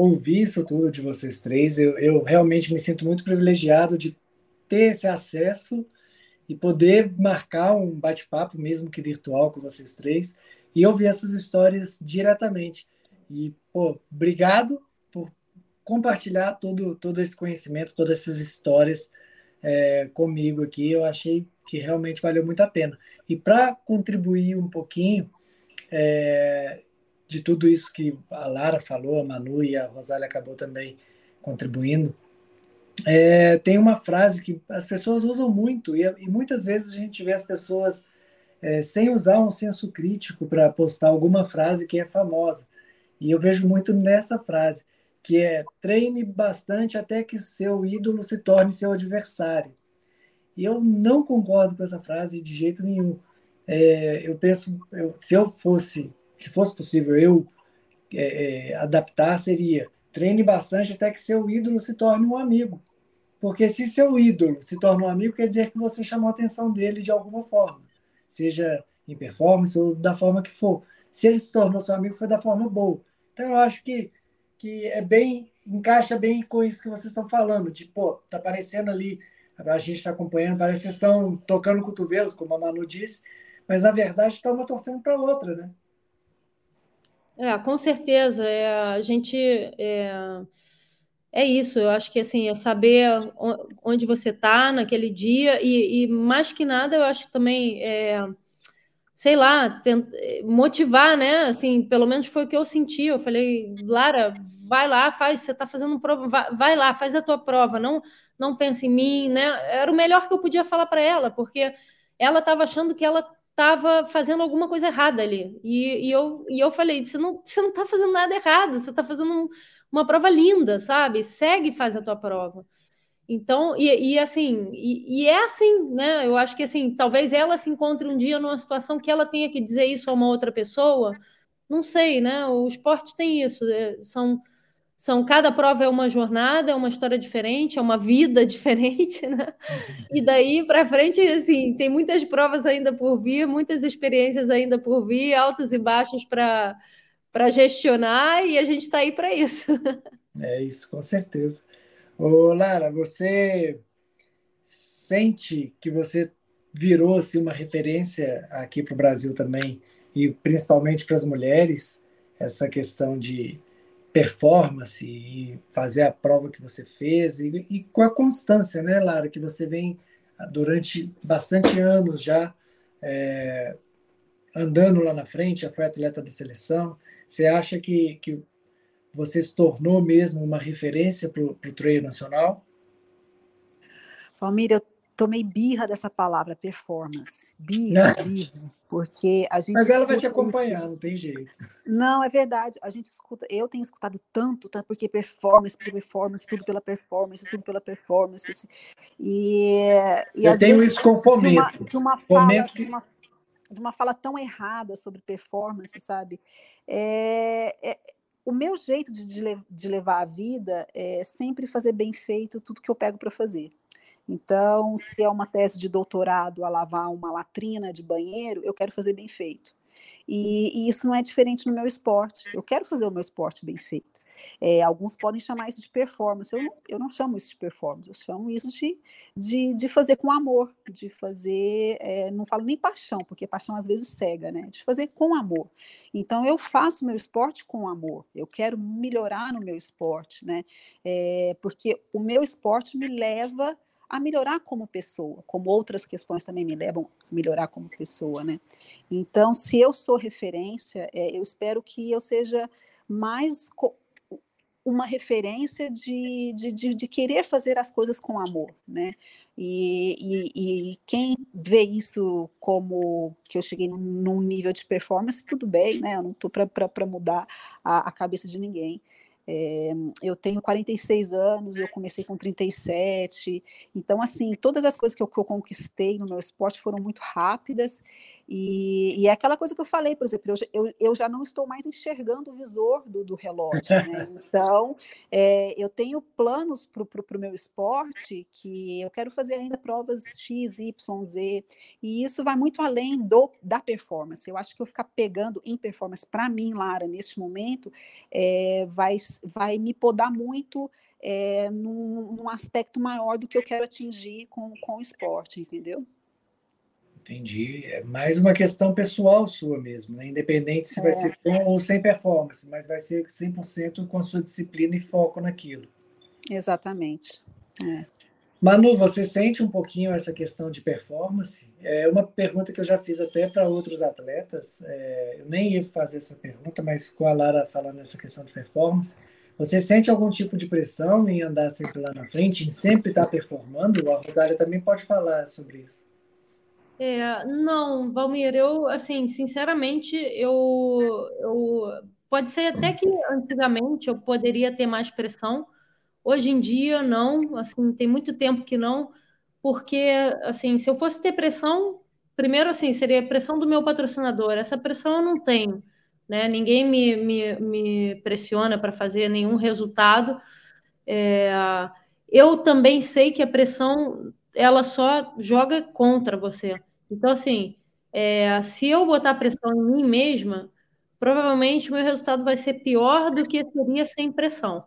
ouvir isso tudo de vocês três. Eu, eu realmente me sinto muito privilegiado de ter esse acesso e poder marcar um bate-papo, mesmo que virtual, com vocês três, e ouvir essas histórias diretamente. E, pô, obrigado por compartilhar todo, todo esse conhecimento, todas essas histórias é, comigo aqui. Eu achei que realmente valeu muito a pena. E para contribuir um pouquinho é, de tudo isso que a Lara falou, a Manu e a Rosália acabou também contribuindo, é, tem uma frase que as pessoas usam muito, e, e muitas vezes a gente vê as pessoas é, sem usar um senso crítico para postar alguma frase que é famosa. E eu vejo muito nessa frase, que é treine bastante até que seu ídolo se torne seu adversário. E eu não concordo com essa frase de jeito nenhum. É, eu penso, eu, se eu fosse, se fosse possível eu é, é, adaptar, seria treine bastante até que seu ídolo se torne um amigo. Porque se seu ídolo se torna um amigo, quer dizer que você chamou a atenção dele de alguma forma, seja em performance ou da forma que for. Se ele se tornou seu amigo, foi da forma boa. Então eu acho que, que é bem, encaixa bem com isso que vocês estão falando. Tipo, tá aparecendo ali, a gente está acompanhando, parece que vocês estão tocando cotovelos, como a Manu disse, mas na verdade está uma torcendo para outra, né? É, com certeza. É, a gente. É, é isso, eu acho que assim, é saber onde você está naquele dia, e, e, mais que nada, eu acho também. É, sei lá, motivar, né? Assim, pelo menos foi o que eu senti. Eu falei, Lara, vai lá, faz, você está fazendo prova, vai, vai, lá, faz a tua prova, não, não pense em mim, né? Era o melhor que eu podia falar para ela, porque ela estava achando que ela estava fazendo alguma coisa errada ali. E, e, eu, e eu falei, você não, você não está fazendo nada errado, você está fazendo um, uma prova linda, sabe? Segue e faz a tua prova. Então, e, e assim, e, e, é assim, né? Eu acho que assim, talvez ela se encontre um dia numa situação que ela tenha que dizer isso a uma outra pessoa. Não sei, né? O esporte tem isso. É, são, são cada prova é uma jornada, é uma história diferente, é uma vida diferente, né? E daí para frente, assim, tem muitas provas ainda por vir, muitas experiências ainda por vir, altos e baixos para para gestionar e a gente está aí para isso. É isso, com certeza. Ô, Lara, você sente que você virou-se uma referência aqui para o Brasil também, e principalmente para as mulheres, essa questão de performance e fazer a prova que você fez, e, e com a constância, né, Lara, que você vem durante bastante anos já é, andando lá na frente, já foi atleta da seleção. Você acha que, que você se tornou mesmo uma referência para o treino nacional? Valmir, eu tomei birra dessa palavra, performance. Birra, birra. Porque a gente. Mas ela vai te acompanhar, não tem jeito. Não, é verdade. A gente escuta, eu tenho escutado tanto, tanto porque performance, performance, tudo pela performance, tudo pela performance. E, e eu tenho vezes, isso com fomento. De uma, de uma fala, que... de uma, de uma fala tão errada sobre performance, sabe? É, é, o meu jeito de, de, levar a vida é sempre fazer bem feito tudo que eu pego para fazer. Então, se é uma tese de doutorado a lavar uma latrina de banheiro, eu quero fazer bem feito. E, e isso não é diferente no meu esporte. Eu quero fazer o meu esporte bem feito. É, alguns podem chamar isso de performance. Eu não, eu não chamo isso de performance, eu chamo isso de, de, de fazer com amor, de fazer, é, não falo nem paixão, porque paixão às vezes cega, né? De fazer com amor. Então eu faço meu esporte com amor, eu quero melhorar no meu esporte, né? É, porque o meu esporte me leva a melhorar como pessoa, como outras questões também me levam a melhorar como pessoa, né? Então, se eu sou referência, é, eu espero que eu seja mais uma referência de, de, de, de, querer fazer as coisas com amor, né? E, e, e, quem vê isso como que eu cheguei num nível de performance, tudo bem, né? Eu não estou para mudar a, a cabeça de ninguém. É, eu tenho 46 anos, eu comecei com 37, então, assim, todas as coisas que eu, que eu conquistei no meu esporte foram muito rápidas e, e, é aquela coisa que eu falei, por exemplo, eu, eu, eu já não estou mais enxergando o visor do, do relógio, né? Então, é, eu tenho planos para o meu esporte que eu quero fazer ainda provas X, Y, Z, e isso vai muito além do, da performance. Eu acho que eu ficar pegando em performance para mim, Lara, neste momento, é, vai, vai me podar muito é, num, num aspecto maior do que eu quero atingir com, com o esporte, entendeu? Entendi. É mais uma questão pessoal sua mesmo, né? Independente se vai ser com ou sem performance, mas vai ser 100% com a sua disciplina e foco naquilo. Exatamente. É. Manu, você sente um pouquinho essa questão de performance? É uma pergunta que eu já fiz até para outros atletas. É, eu nem ia fazer essa pergunta, mas com a Lara falando nessa questão de performance, você sente algum tipo de pressão em andar sempre lá na frente, em sempre estar performando? A Rosália também pode falar sobre isso. É, não, Valmir, eu, assim, sinceramente, eu, eu pode ser até que antigamente eu poderia ter mais pressão, hoje em dia não, assim, tem muito tempo que não, porque, assim, se eu fosse ter pressão, primeiro, assim, seria pressão do meu patrocinador, essa pressão eu não tenho, né, ninguém me, me, me pressiona para fazer nenhum resultado, é, eu também sei que a pressão, ela só joga contra você, então, assim, é, se eu botar pressão em mim mesma, provavelmente o meu resultado vai ser pior do que seria sem pressão.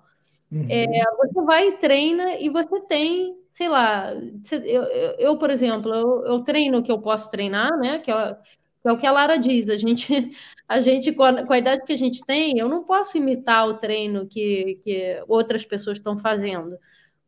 Uhum. É, você vai e treina e você tem, sei lá, eu, eu, por exemplo, eu, eu, treino o que eu posso treinar, né? Que é, que é, o que a Lara diz. A gente, a gente com a, com a, idade que a gente tem, eu não posso imitar o treino que, que outras pessoas estão fazendo,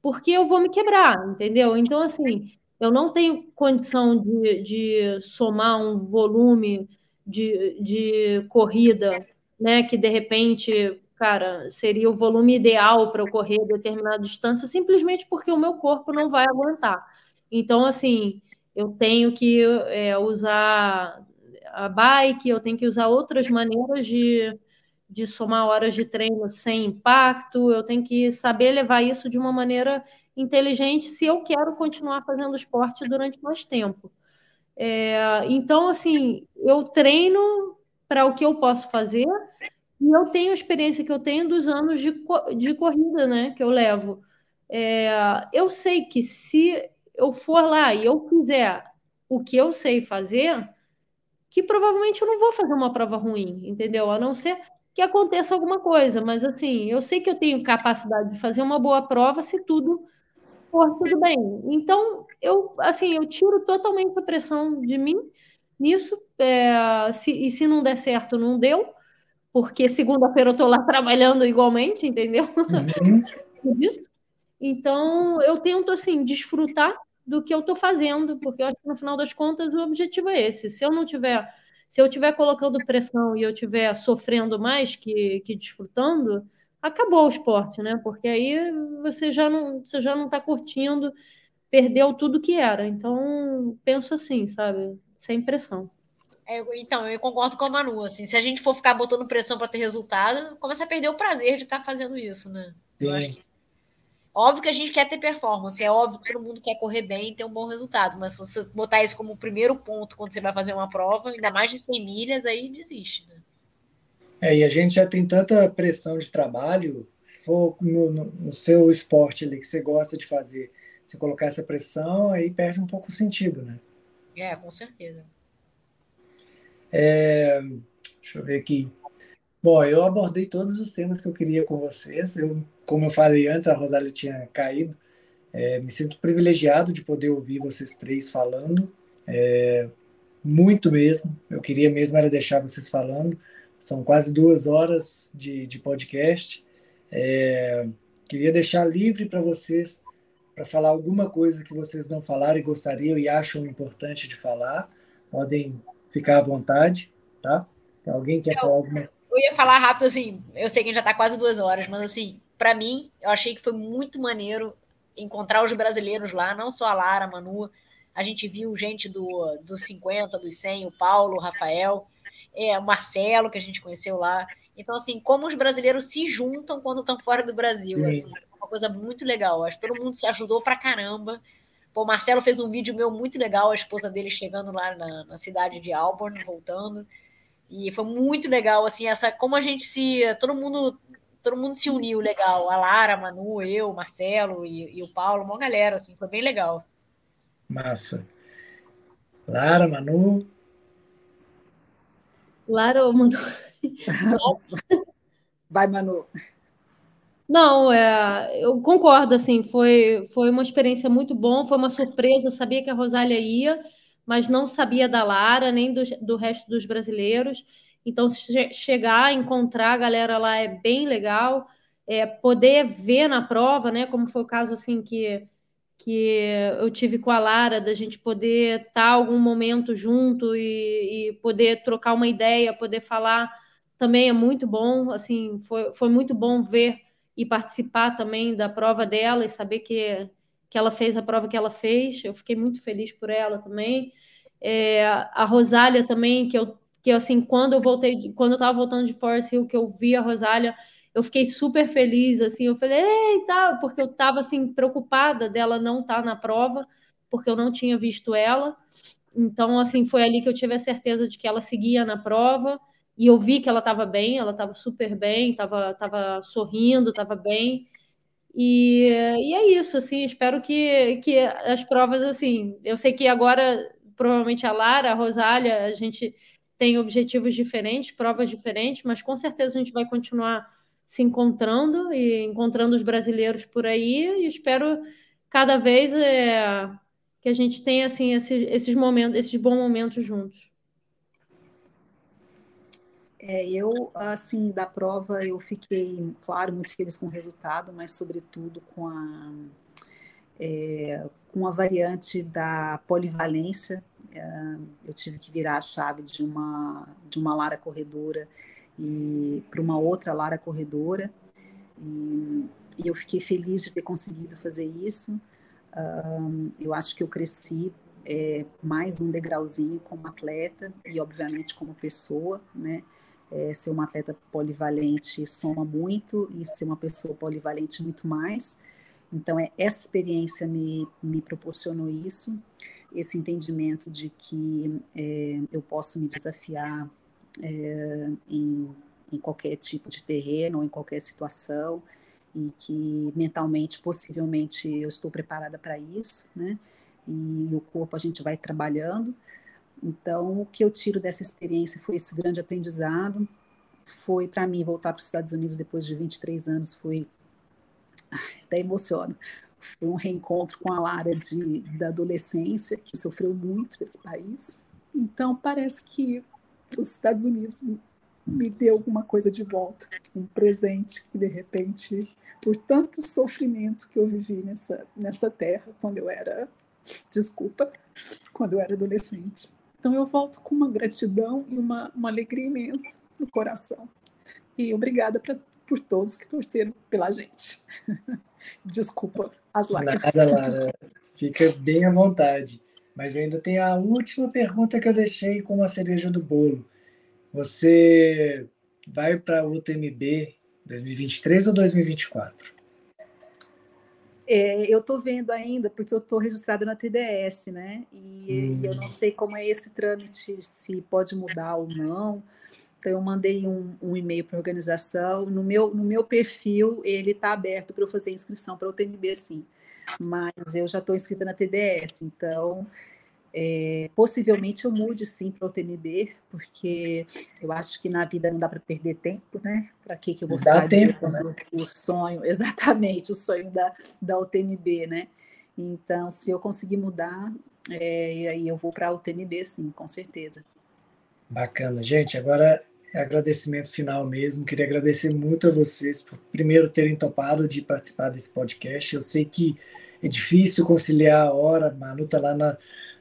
porque eu vou me quebrar, entendeu? Então, assim, eu não tenho condição de, de somar um volume de, de corrida, né? Que de repente, cara, seria o volume ideal para eu correr determinada distância, simplesmente porque o meu corpo não vai aguentar. Então, assim, eu tenho que é, usar a bike, eu tenho que usar outras maneiras de, de somar horas de treino sem impacto, eu tenho que saber levar isso de uma maneira inteligente se eu quero continuar fazendo esporte durante mais tempo. É, então, assim, eu treino para o que eu posso fazer e eu tenho a experiência que eu tenho dos anos de, de corrida, né, que eu levo. É, eu sei que se eu for lá e eu fizer o que eu sei fazer, que provavelmente eu não vou fazer uma prova ruim, entendeu? A não ser que aconteça alguma coisa, mas assim, eu sei que eu tenho capacidade de fazer uma boa prova se tudo for tudo bem. Então, eu, assim, eu tiro totalmente a pressão de mim nisso. É, se, e se não der certo, não deu, porque segunda-feira eu estou lá trabalhando igualmente, entendeu? Uhum. então, eu tento, assim, desfrutar do que eu estou fazendo, porque eu acho que no final das contas o objetivo é esse. Se eu não tiver, se eu estiver colocando pressão e eu estiver sofrendo mais que, que desfrutando, acabou o esporte, né? Porque aí você já não você já não está curtindo, perdeu tudo que era. Então penso assim, sabe? Sem pressão. É, então, eu concordo com a Manu. Assim, se a gente for ficar botando pressão para ter resultado, começa a perder o prazer de estar tá fazendo isso, né? Sim. Eu acho que Óbvio que a gente quer ter performance, é óbvio que todo mundo quer correr bem e ter um bom resultado, mas se você botar isso como primeiro ponto quando você vai fazer uma prova, ainda mais de 100 milhas, aí desiste, né? É, e a gente já tem tanta pressão de trabalho, se for no, no, no, seu esporte ali que você gosta de fazer, se colocar essa pressão, aí perde um pouco o sentido, né? É, com certeza. É, deixa eu ver aqui. Bom, eu abordei todos os temas que eu queria com vocês. Eu, como eu falei antes, a Rosália tinha caído. É, me sinto privilegiado de poder ouvir vocês três falando. É, muito mesmo. Eu queria mesmo era deixar vocês falando. São quase duas horas de, de podcast. É, queria deixar livre para vocês para falar alguma coisa que vocês não falaram e gostariam e acham importante de falar. Podem ficar à vontade, tá? Alguém quer eu, falar alguma Eu ia falar rápido, assim, eu sei que já está quase duas horas, mas assim, para mim, eu achei que foi muito maneiro encontrar os brasileiros lá, não só a Lara, a Manu, a gente viu gente do, dos 50, dos 100, o Paulo, o Rafael, é, o Marcelo, que a gente conheceu lá. Então, assim, como os brasileiros se juntam quando estão fora do Brasil, assim, é uma coisa muito legal. Acho que todo mundo se ajudou pra caramba. Pô, o Marcelo fez um vídeo meu muito legal, a esposa dele chegando lá na, na cidade de Auburn, voltando. E foi muito legal, assim, essa como a gente se. Todo mundo todo mundo se uniu legal. A Lara, a Manu, eu, o Marcelo e, e, o Paulo, uma galera, assim, foi bem legal. Massa. Lara, Manu, Lara ou Manu? Vai, Manu. Não, é, eu concordo, assim, foi, foi uma experiência muito bom, foi uma surpresa, eu sabia que a Rosália ia, mas não sabia da Lara, nem do, do resto dos brasileiros, então chegar, encontrar a galera lá é bem legal, é, poder ver na prova, né, como foi o caso, assim, que que eu tive com a Lara, da gente poder estar tá algum momento junto e, e, poder trocar uma ideia, poder falar, também é muito bom. Assim, foi, foi muito bom ver e participar também da prova dela e saber que, que ela fez a prova que ela fez. Eu fiquei muito feliz por ela também. É, a Rosália também, que eu, que assim, quando eu voltei, quando eu estava voltando de Forest Hill, que eu vi a Rosália, eu fiquei super feliz, assim, eu falei, eita, porque eu estava assim preocupada dela não estar tá na prova, porque eu não tinha visto ela. Então, assim, foi ali que eu tive a certeza de que ela seguia na prova. E eu vi que ela estava bem, ela estava super bem, estava tava sorrindo, estava bem. E, e é isso, assim, espero que, que as provas, assim, eu sei que agora, provavelmente a Lara, a Rosália, a gente tem objetivos diferentes, provas diferentes, mas com certeza a gente vai continuar se encontrando e encontrando os brasileiros por aí e espero cada vez é, que a gente tenha assim esses, esses momentos, esses bons momentos juntos. É, eu, assim, da prova, eu fiquei, claro, muito feliz com o resultado, mas, sobretudo, com a, é, com a variante da polivalência. Eu tive que virar a chave de uma, de uma Lara corredora e para uma outra Lara corredora. E, e, eu fiquei feliz de ter conseguido fazer isso. Um, eu acho que eu cresci é, mais um degrauzinho como atleta e, obviamente, como pessoa, né? É, ser uma atleta polivalente soma muito e ser uma pessoa polivalente muito mais. Então, é, essa experiência me, me proporcionou isso, esse entendimento de que é, eu posso me desafiar é, em, em qualquer tipo de terreno, em qualquer situação, e que mentalmente, possivelmente, eu estou preparada para isso, né? E o corpo a gente vai trabalhando. Então, o que eu tiro dessa experiência foi esse grande aprendizado. Foi para mim voltar para os Estados Unidos depois de 23 anos, foi até emociono. Foi um reencontro com a Lara de, da adolescência, que sofreu muito nesse país. Então, parece que os Estados Unidos me deu alguma coisa de volta, um presente que de repente, por tanto sofrimento que eu vivi nessa nessa terra quando eu era, desculpa, quando eu era adolescente. Então eu volto com uma gratidão e uma, uma alegria imensa no coração. E obrigada pra, por todos que torceram pela gente. Desculpa as lágrimas. Nada, Lara. Fica bem à vontade. Mas ainda tem a última pergunta que eu deixei como a cereja do bolo. Você vai para o UTMB 2023 ou 2024? É, eu estou vendo ainda, porque eu estou registrada na TDS, né? E, hum. e, eu não sei como é esse trâmite, se pode mudar ou não. Então, eu mandei um, um e-mail para a organização. No meu, no meu perfil, ele está aberto para eu fazer inscrição para o UTMB, sim. Mas eu já estou inscrita na TDS, então é, possivelmente eu mude sim para o TMB, porque eu acho que na vida não dá para perder tempo, né? Para que, que eu vou dá ficar tempo, né? o sonho, exatamente, o sonho da, da UTMB, né? Então, se eu conseguir mudar, é, aí eu vou para a UTMB, sim, com certeza. Bacana. Gente, agora agradecimento final mesmo. Queria agradecer muito a vocês por primeiro terem topado de participar desse podcast. Eu sei que é difícil conciliar a hora, Manu está lá na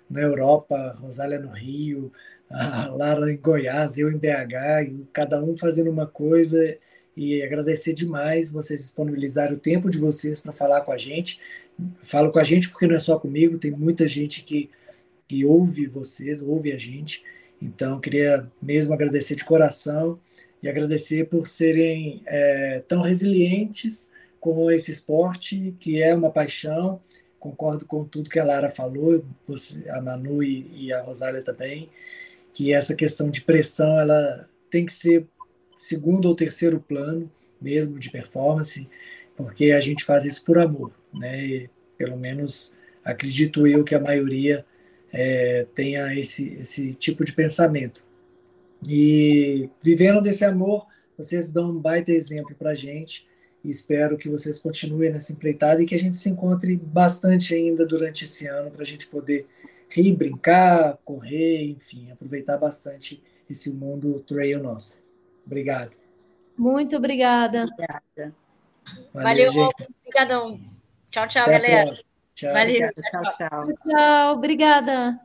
na Europa, Rosália no Rio, a Lara em Goiás, eu em BH, e cada um fazendo uma coisa. E agradecer demais vocês disponibilizarem o tempo de vocês para falar com a gente. Falo com a gente porque não é só comigo, tem muita gente que, que ouve vocês, ouve a gente. Então, queria mesmo agradecer de coração e agradecer por serem é, tão resilientes com esse esporte, que é uma paixão concordo com tudo que a Lara falou, você, a Manu e, e, a Rosália também, que essa questão de pressão ela tem que ser segundo ou terceiro plano mesmo de performance, porque a gente faz isso por amor, né? E, pelo menos acredito eu que a maioria é, tenha esse, esse tipo de pensamento. E vivendo desse amor, vocês dão um baita exemplo para a gente e espero que vocês continuem nessa empreitada e que a gente se encontre bastante ainda durante esse ano para a gente poder rir, brincar, correr, enfim, aproveitar bastante esse mundo trail nosso. Obrigado. Muito obrigada. Obrigada. Valeu, Valeu Obrigadão. Tchau, tchau, Até galera. Tchau. Valeu. Tchau, tchau. Tchau, obrigada.